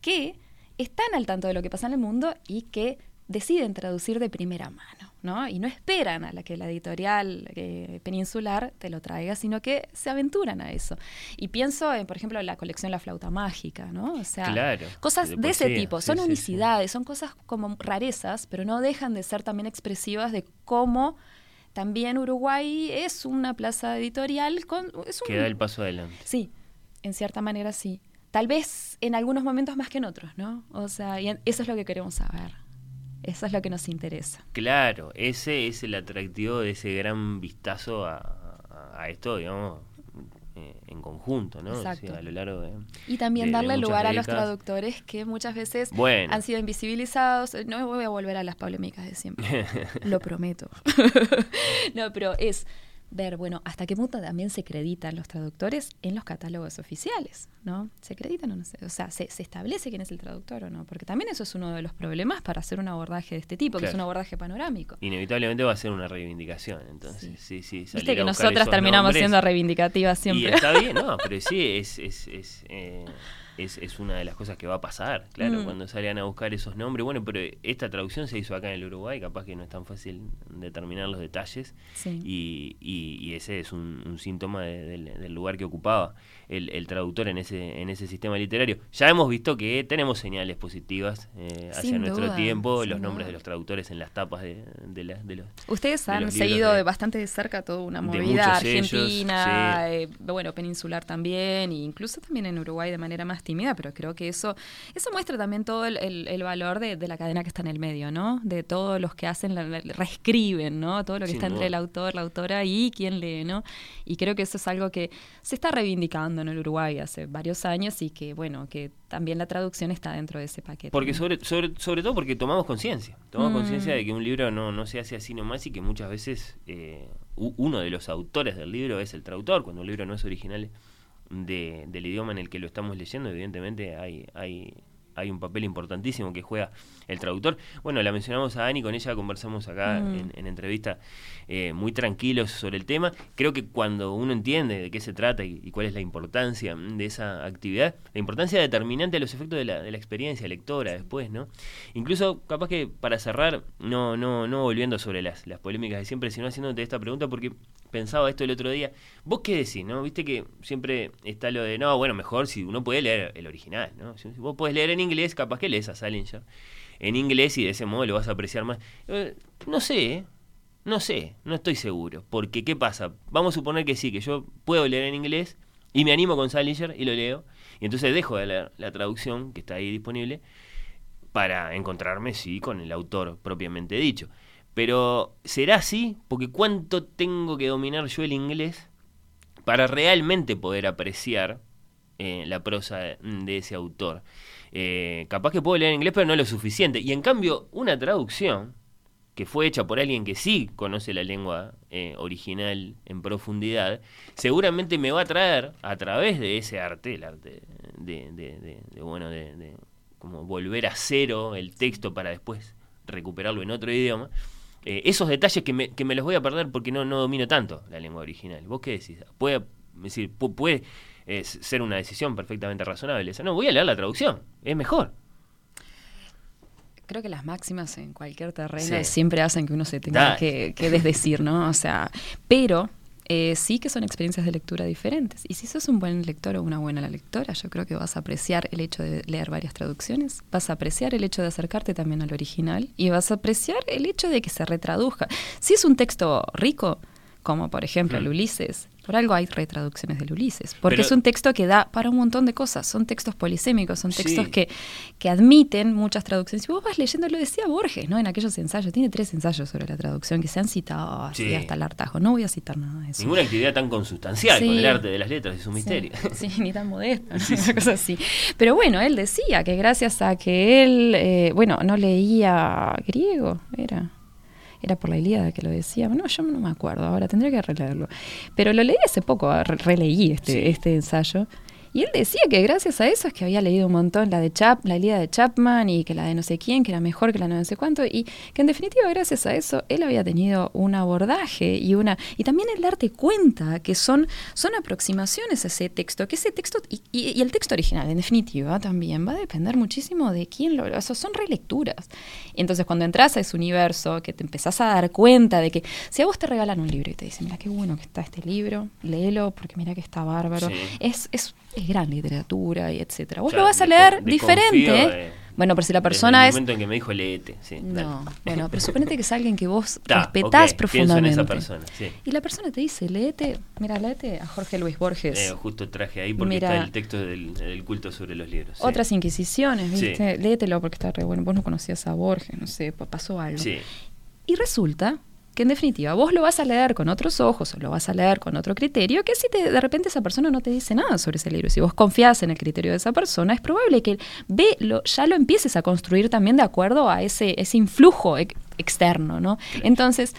que están al tanto de lo que pasa en el mundo y que deciden traducir de primera mano, ¿no? Y no esperan a la que la editorial eh, peninsular te lo traiga, sino que se aventuran a eso. Y pienso en, por ejemplo, la colección La Flauta Mágica, ¿no? O sea, Claro, cosas de de, ese tipo. sí, Son sí, sí. unicidades, son cosas como rarezas, pero no dejan de ser también expresivas de cómo también Uruguay es una plaza editorial con... Es un, Que da el paso adelante. Sí, en cierta manera sí. Tal vez en algunos momentos más que en otros, ¿no? O sea, y en- eso es lo que queremos saber. Eso es lo que nos interesa. Claro, ese es el atractivo de ese gran vistazo a, esto, digamos, eh, en conjunto, ¿no? O sea, Exacto. a lo largo de... Y también de- darle lugar a los traductores que muchas veces Bueno. han sido invisibilizados. No me voy a volver a las polémicas de siempre. Lo prometo. no, pero es ver, bueno, hasta qué punto también se acreditan los traductores en los catálogos oficiales, ¿no? ¿Se acreditan o no? Se- o sea, ¿se, se establece quién es el traductor o no? Porque también eso es uno de los problemas para hacer un abordaje de este tipo, que es un abordaje panorámico. Inevitablemente va a ser una reivindicación, entonces, sí, sí, Viste salir que nosotras terminamos nombres. siendo reivindicativas siempre. Y está bien, no, pero sí, es, es, es, eh, es, es una de las cosas que va a pasar, claro, Mm. cuando salgan a buscar esos nombres. Bueno, pero esta traducción se hizo acá en el Uruguay, capaz que no es tan fácil determinar los detalles. Sí. Y, y- y ese es un, un síntoma de- del, del lugar que ocupaba el, el traductor en ese, en ese sistema literario. Ya hemos visto que tenemos señales positivas eh, hacia Sin nuestro duda, tiempo, los nombres duda. de los traductores en las tapas de, de, la- los... Ustedes de han los seguido de- bastante de cerca toda una movida argentina, sí. eh, bueno, peninsular también, e incluso también en Uruguay de manera más tímida, pero creo que eso eso muestra también todo el, el- el valor de, de la cadena que está en el medio, ¿no? De todos los que hacen, la- la- reescriben, ¿no? Todo lo que Sin está entre el autor, la autora y quien lee, ¿no? Y creo que eso es algo que se está reivindicando en el Uruguay hace varios años y que, bueno, que también la traducción está dentro de ese paquete. Porque ¿no? sobre, sobre, sobre todo porque tomamos conciencia. Tomamos Mm. conciencia de que un libro no, no se hace así nomás y que muchas veces eh, uno de los autores del libro es el traductor. Cuando un libro no es original de- del idioma en el que lo estamos leyendo, evidentemente hay, hay, hay un papel importantísimo que juega el traductor. Bueno, la mencionamos a Ani, con ella conversamos acá Mm. en, en entrevista eh, muy tranquilos sobre el tema. Creo que cuando uno entiende de qué se trata y, cuál es la importancia de esa actividad, la importancia determinante de los efectos de la, de la experiencia lectora después, ¿no? Incluso, capaz que para cerrar, no, no, no volviendo sobre las, las polémicas de siempre, sino haciéndote esta pregunta, porque pensaba esto el otro día. ¿Vos qué decís, no? Viste que siempre está lo de, no, bueno, mejor si uno puede leer el original, ¿no? Si vos podés leer en inglés, capaz que lees a Salinger en inglés y de ese modo lo vas a apreciar más. Eh, no sé, ¿eh? No sé, no estoy seguro. Porque, ¿qué pasa? Vamos a suponer que sí, que yo puedo leer en inglés y me animo con Salinger y lo leo. Y entonces dejo de leer la traducción que está ahí disponible para encontrarme, sí, con el autor propiamente dicho. Pero, ¿será así? Porque ¿cuánto tengo que dominar yo el inglés para realmente poder apreciar eh, la prosa de ese autor? Eh, capaz que puedo leer en inglés, pero no lo suficiente. Y en cambio, una traducción que fue hecha por alguien que sí conoce la lengua eh, original en profundidad, seguramente me va a traer a través de ese arte, el arte de, de- de- de, bueno, de, como volver a cero el texto para después recuperarlo en otro idioma, eh, esos detalles que me, que me los voy a perder porque no, no domino tanto la lengua original. ¿Vos qué decís? Puede, decir, pu- puede eh, ser una decisión perfectamente razonable. esa. No, voy a leer la traducción, es mejor. Creo que las máximas en cualquier terreno Sí. siempre hacen que uno se tenga que, que desdecir, ¿no? O sea, pero eh, sí que son experiencias de lectura diferentes. Y si sos un buen lector o una buena lectora, yo creo que vas a apreciar el hecho de leer varias traducciones, vas a apreciar el hecho de acercarte también al original y vas a apreciar el hecho de que se retraduzca. Si es un texto rico, como por ejemplo Mm. el Ulises, por algo hay retraducciones del Ulises, porque Pero- es un texto que da para un montón de cosas, son textos polisémicos, son textos Sí. que, que admiten muchas traducciones. Si vos vas leyendo, lo decía Borges, ¿no? En aquellos ensayos, tiene tres ensayos sobre la traducción que se han citado así Sí. hasta el hartajo. No voy a citar nada de eso. Ninguna actividad tan consustancial con el arte de las letras, es un misterio. Sí, ni tan modesta, ¿no? una cosa así. Pero bueno, él decía que gracias a que él, eh, bueno, no leía griego, era. Era por la Ilíada que lo decía. No, yo no me acuerdo, ahora tendría que releerlo. Pero lo leí hace poco, re- releí este, este ensayo. Y él decía que gracias a eso es que había leído un montón la de Chap, la de Chapman y que la de no sé quién, que era mejor que la de no sé cuánto, y que en definitiva gracias a eso él había tenido un abordaje y una y también el darte cuenta que son son aproximaciones a ese texto, que ese texto y, y- y el texto original en definitiva también va a depender muchísimo de quién lo, o sea, son relecturas. Entonces cuando entras a ese universo que te empezás a dar cuenta de que si a vos te regalan un libro y te dicen, mira qué bueno que está este libro, léelo porque mira que está bárbaro, Sí. es, es, es gran literatura y etcétera. Vos Claro, lo vas a leer diferente. ¿eh? eh, bueno, pero si la Desde persona es... momento en que me dijo leete, sí. dale. No, bueno, pero suponete que es alguien que vos Ta, respetás en profundamente. esa persona, sí. Y la persona te dice, léete, mira, léete a Jorge Luis Borges. Eh, justo traje ahí porque está el texto del, del culto sobre los libros. sí. Otras Inquisiciones. ¿viste? Léetelo porque está re bueno. Vos no conocías a Borges, no sé, pa- pasó algo. Sí. Y resulta que en definitiva vos lo vas a leer con otros ojos o lo vas a leer con otro criterio, que si te, de repente esa persona no te dice nada sobre ese libro, si vos confías en el criterio de esa persona, es probable que ve, lo, ya lo empieces a construir también de acuerdo a ese, ese influjo ex- externo, ¿no? Entonces,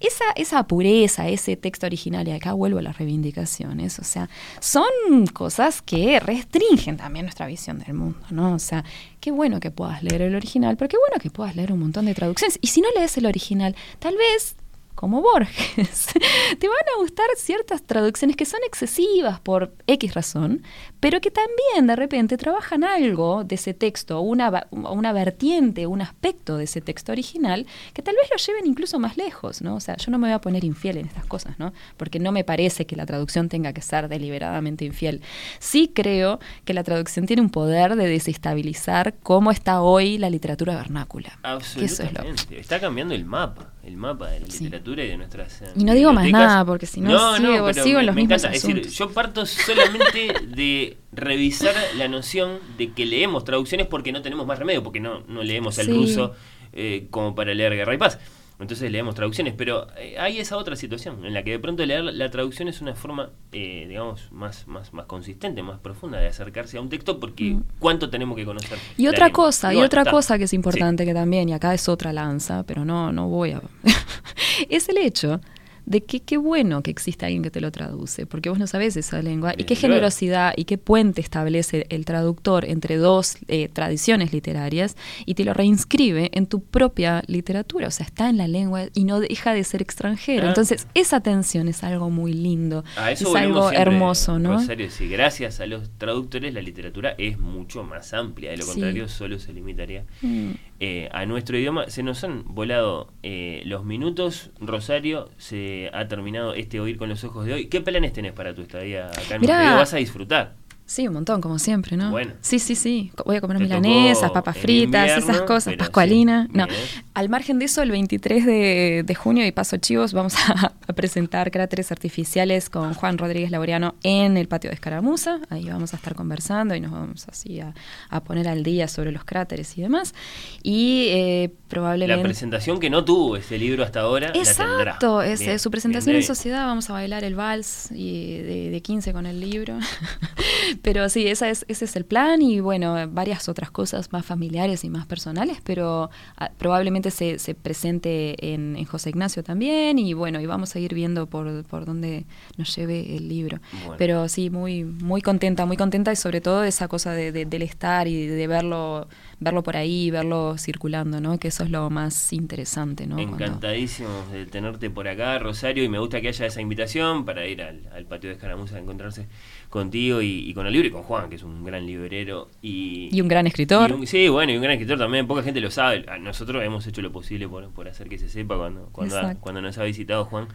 esa, esa pureza, ese texto original, y acá vuelvo a las reivindicaciones, o sea, son cosas que restringen también nuestra visión del mundo, ¿no? O sea, qué bueno que puedas leer el original, pero qué bueno que puedas leer un montón de traducciones. Y si no lees el original, tal vez como Borges, te van a gustar ciertas traducciones que son excesivas por X razón, pero que también de repente trabajan algo de ese texto, una, una vertiente, un aspecto de ese texto original, que tal vez lo lleven incluso más lejos, ¿no? O sea, yo no me voy a poner infiel en estas cosas, ¿no? Porque no me parece que la traducción tenga que ser deliberadamente infiel. Sí creo que la traducción tiene un poder de desestabilizar cómo está hoy la literatura vernácula. Absolutamente. Está cambiando el mapa, el mapa de la literatura y de nuestras. eh, Y no digo más nada, porque si no sigo- pero sigo en los me mismos encanta. Es decir, yo parto solamente de revisar la noción de que leemos traducciones porque no tenemos más remedio, porque no, no leemos el Sí. ruso eh, como para leer Guerra y Paz. Entonces leemos traducciones, pero eh, hay esa otra situación en la que de pronto leer la traducción es una forma, eh, digamos, más, más, más consistente, más profunda de acercarse a un texto, porque Mm. ¿cuánto tenemos que conocer? Y otra lengua? cosa, y otra está. cosa que es Sí. importante que también, y acá es otra lanza, pero no, no voy a... es el hecho de que qué bueno que exista alguien que te lo traduce, porque vos no sabés esa lengua, y qué generosidad y qué puente establece el traductor entre dos eh, tradiciones literarias y te lo reinscribe en tu propia literatura, o sea, está en la lengua y no deja de ser extranjero. Ah. Entonces, esa tensión es algo muy lindo, eso es algo hermoso, ¿no? Rosario, sí, gracias a los traductores la literatura es mucho más amplia, de lo Sí. contrario solo se limitaría Mm. Eh, a nuestro idioma. Se nos han volado eh, los minutos, Rosario, se ha terminado este Oír con los Ojos de hoy. ¿Qué planes tenés para tu estadía acá en. Montevideo? ¿Vas a disfrutar? Sí, un montón, como siempre, ¿no? Bueno. Sí, sí, sí. Voy a comer milanesas, papas fritas, esas cosas, pascualina. sí, no, bien. al margen de eso, el 23 de, de junio, y paso chivos, vamos a, a presentar cráteres artificiales con Juan Rodríguez Laureano en el patio de Escaramuza. Ahí vamos a estar conversando y nos vamos así a, a poner al día sobre los cráteres y demás. Y eh, La probablemente... presentación que no tuvo ese libro hasta ahora la Exacto, tendrá. es, Bien, su bien, presentación en sociedad, vamos a bailar el vals y de, de 15 con el libro. Pero sí, esa es, ese es el plan y bueno, varias otras cosas más familiares y más personales, pero ah, probablemente se, se presente en, en José Ignacio también y bueno, y vamos a ir viendo por, por dónde nos lleve el libro. Bueno. Pero sí, muy, muy contenta, muy contenta y sobre todo esa cosa de, de- del estar y de verlo, verlo por ahí, verlo circulando, ¿no? Que eso es lo más interesante, ¿no? Cuando- Encantadísimos de tenerte por acá, Rosario, y me gusta que haya esa invitación para ir al, al patio de Escaramuza a encontrarse contigo y, y con el libro y con Juan, que es un gran librero. Y, Y un gran escritor. y un- sí, bueno, y un gran escritor también, poca gente lo sabe. Nosotros hemos hecho lo posible por, por hacer que se sepa cuando, cuando, ha- Exacto. cuando nos ha visitado Juan.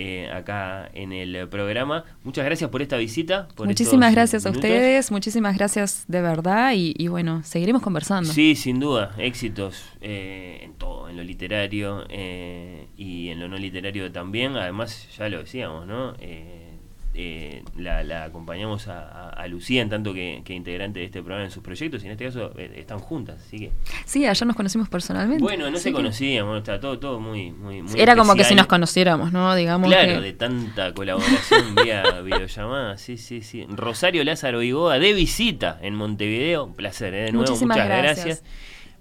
eh, acá en el programa. Muchas gracias por esta visita. por Muchísimas gracias a ustedes, muchísimas gracias de verdad y, y bueno, seguiremos conversando. Sí, sin duda, éxitos eh, en todo, en lo literario eh, y en lo no literario también. Además, ya lo decíamos, ¿no? Eh, la, la acompañamos a, a- Lucía en tanto que, que integrante de este programa en sus proyectos y en este caso eh, están juntas, así que... Sí, ayer nos conocimos personalmente. Bueno, no se que- conocíamos, está todo, todo muy, muy, muy Era como que si nos conociéramos, ¿no? Digamos Claro, que- de tanta colaboración vía videollamada, sí, sí, sí. Rosario Lázaro Igoa de visita en Montevideo, un placer, ¿eh? de nuevo, Muchísimas muchas gracias. gracias.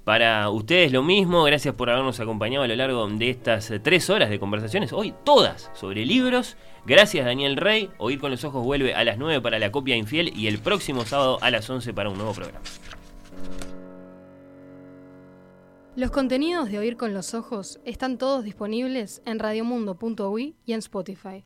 Para ustedes lo mismo, gracias por habernos acompañado a lo largo de estas eh, tres horas de conversaciones, hoy todas sobre libros. Gracias Daniel Rey, Oír con los Ojos vuelve a las 9 para la copia infiel y el próximo sábado a las 11 para un nuevo programa. Los contenidos de Oír con los Ojos están todos disponibles en radiomundo.ui y en Spotify.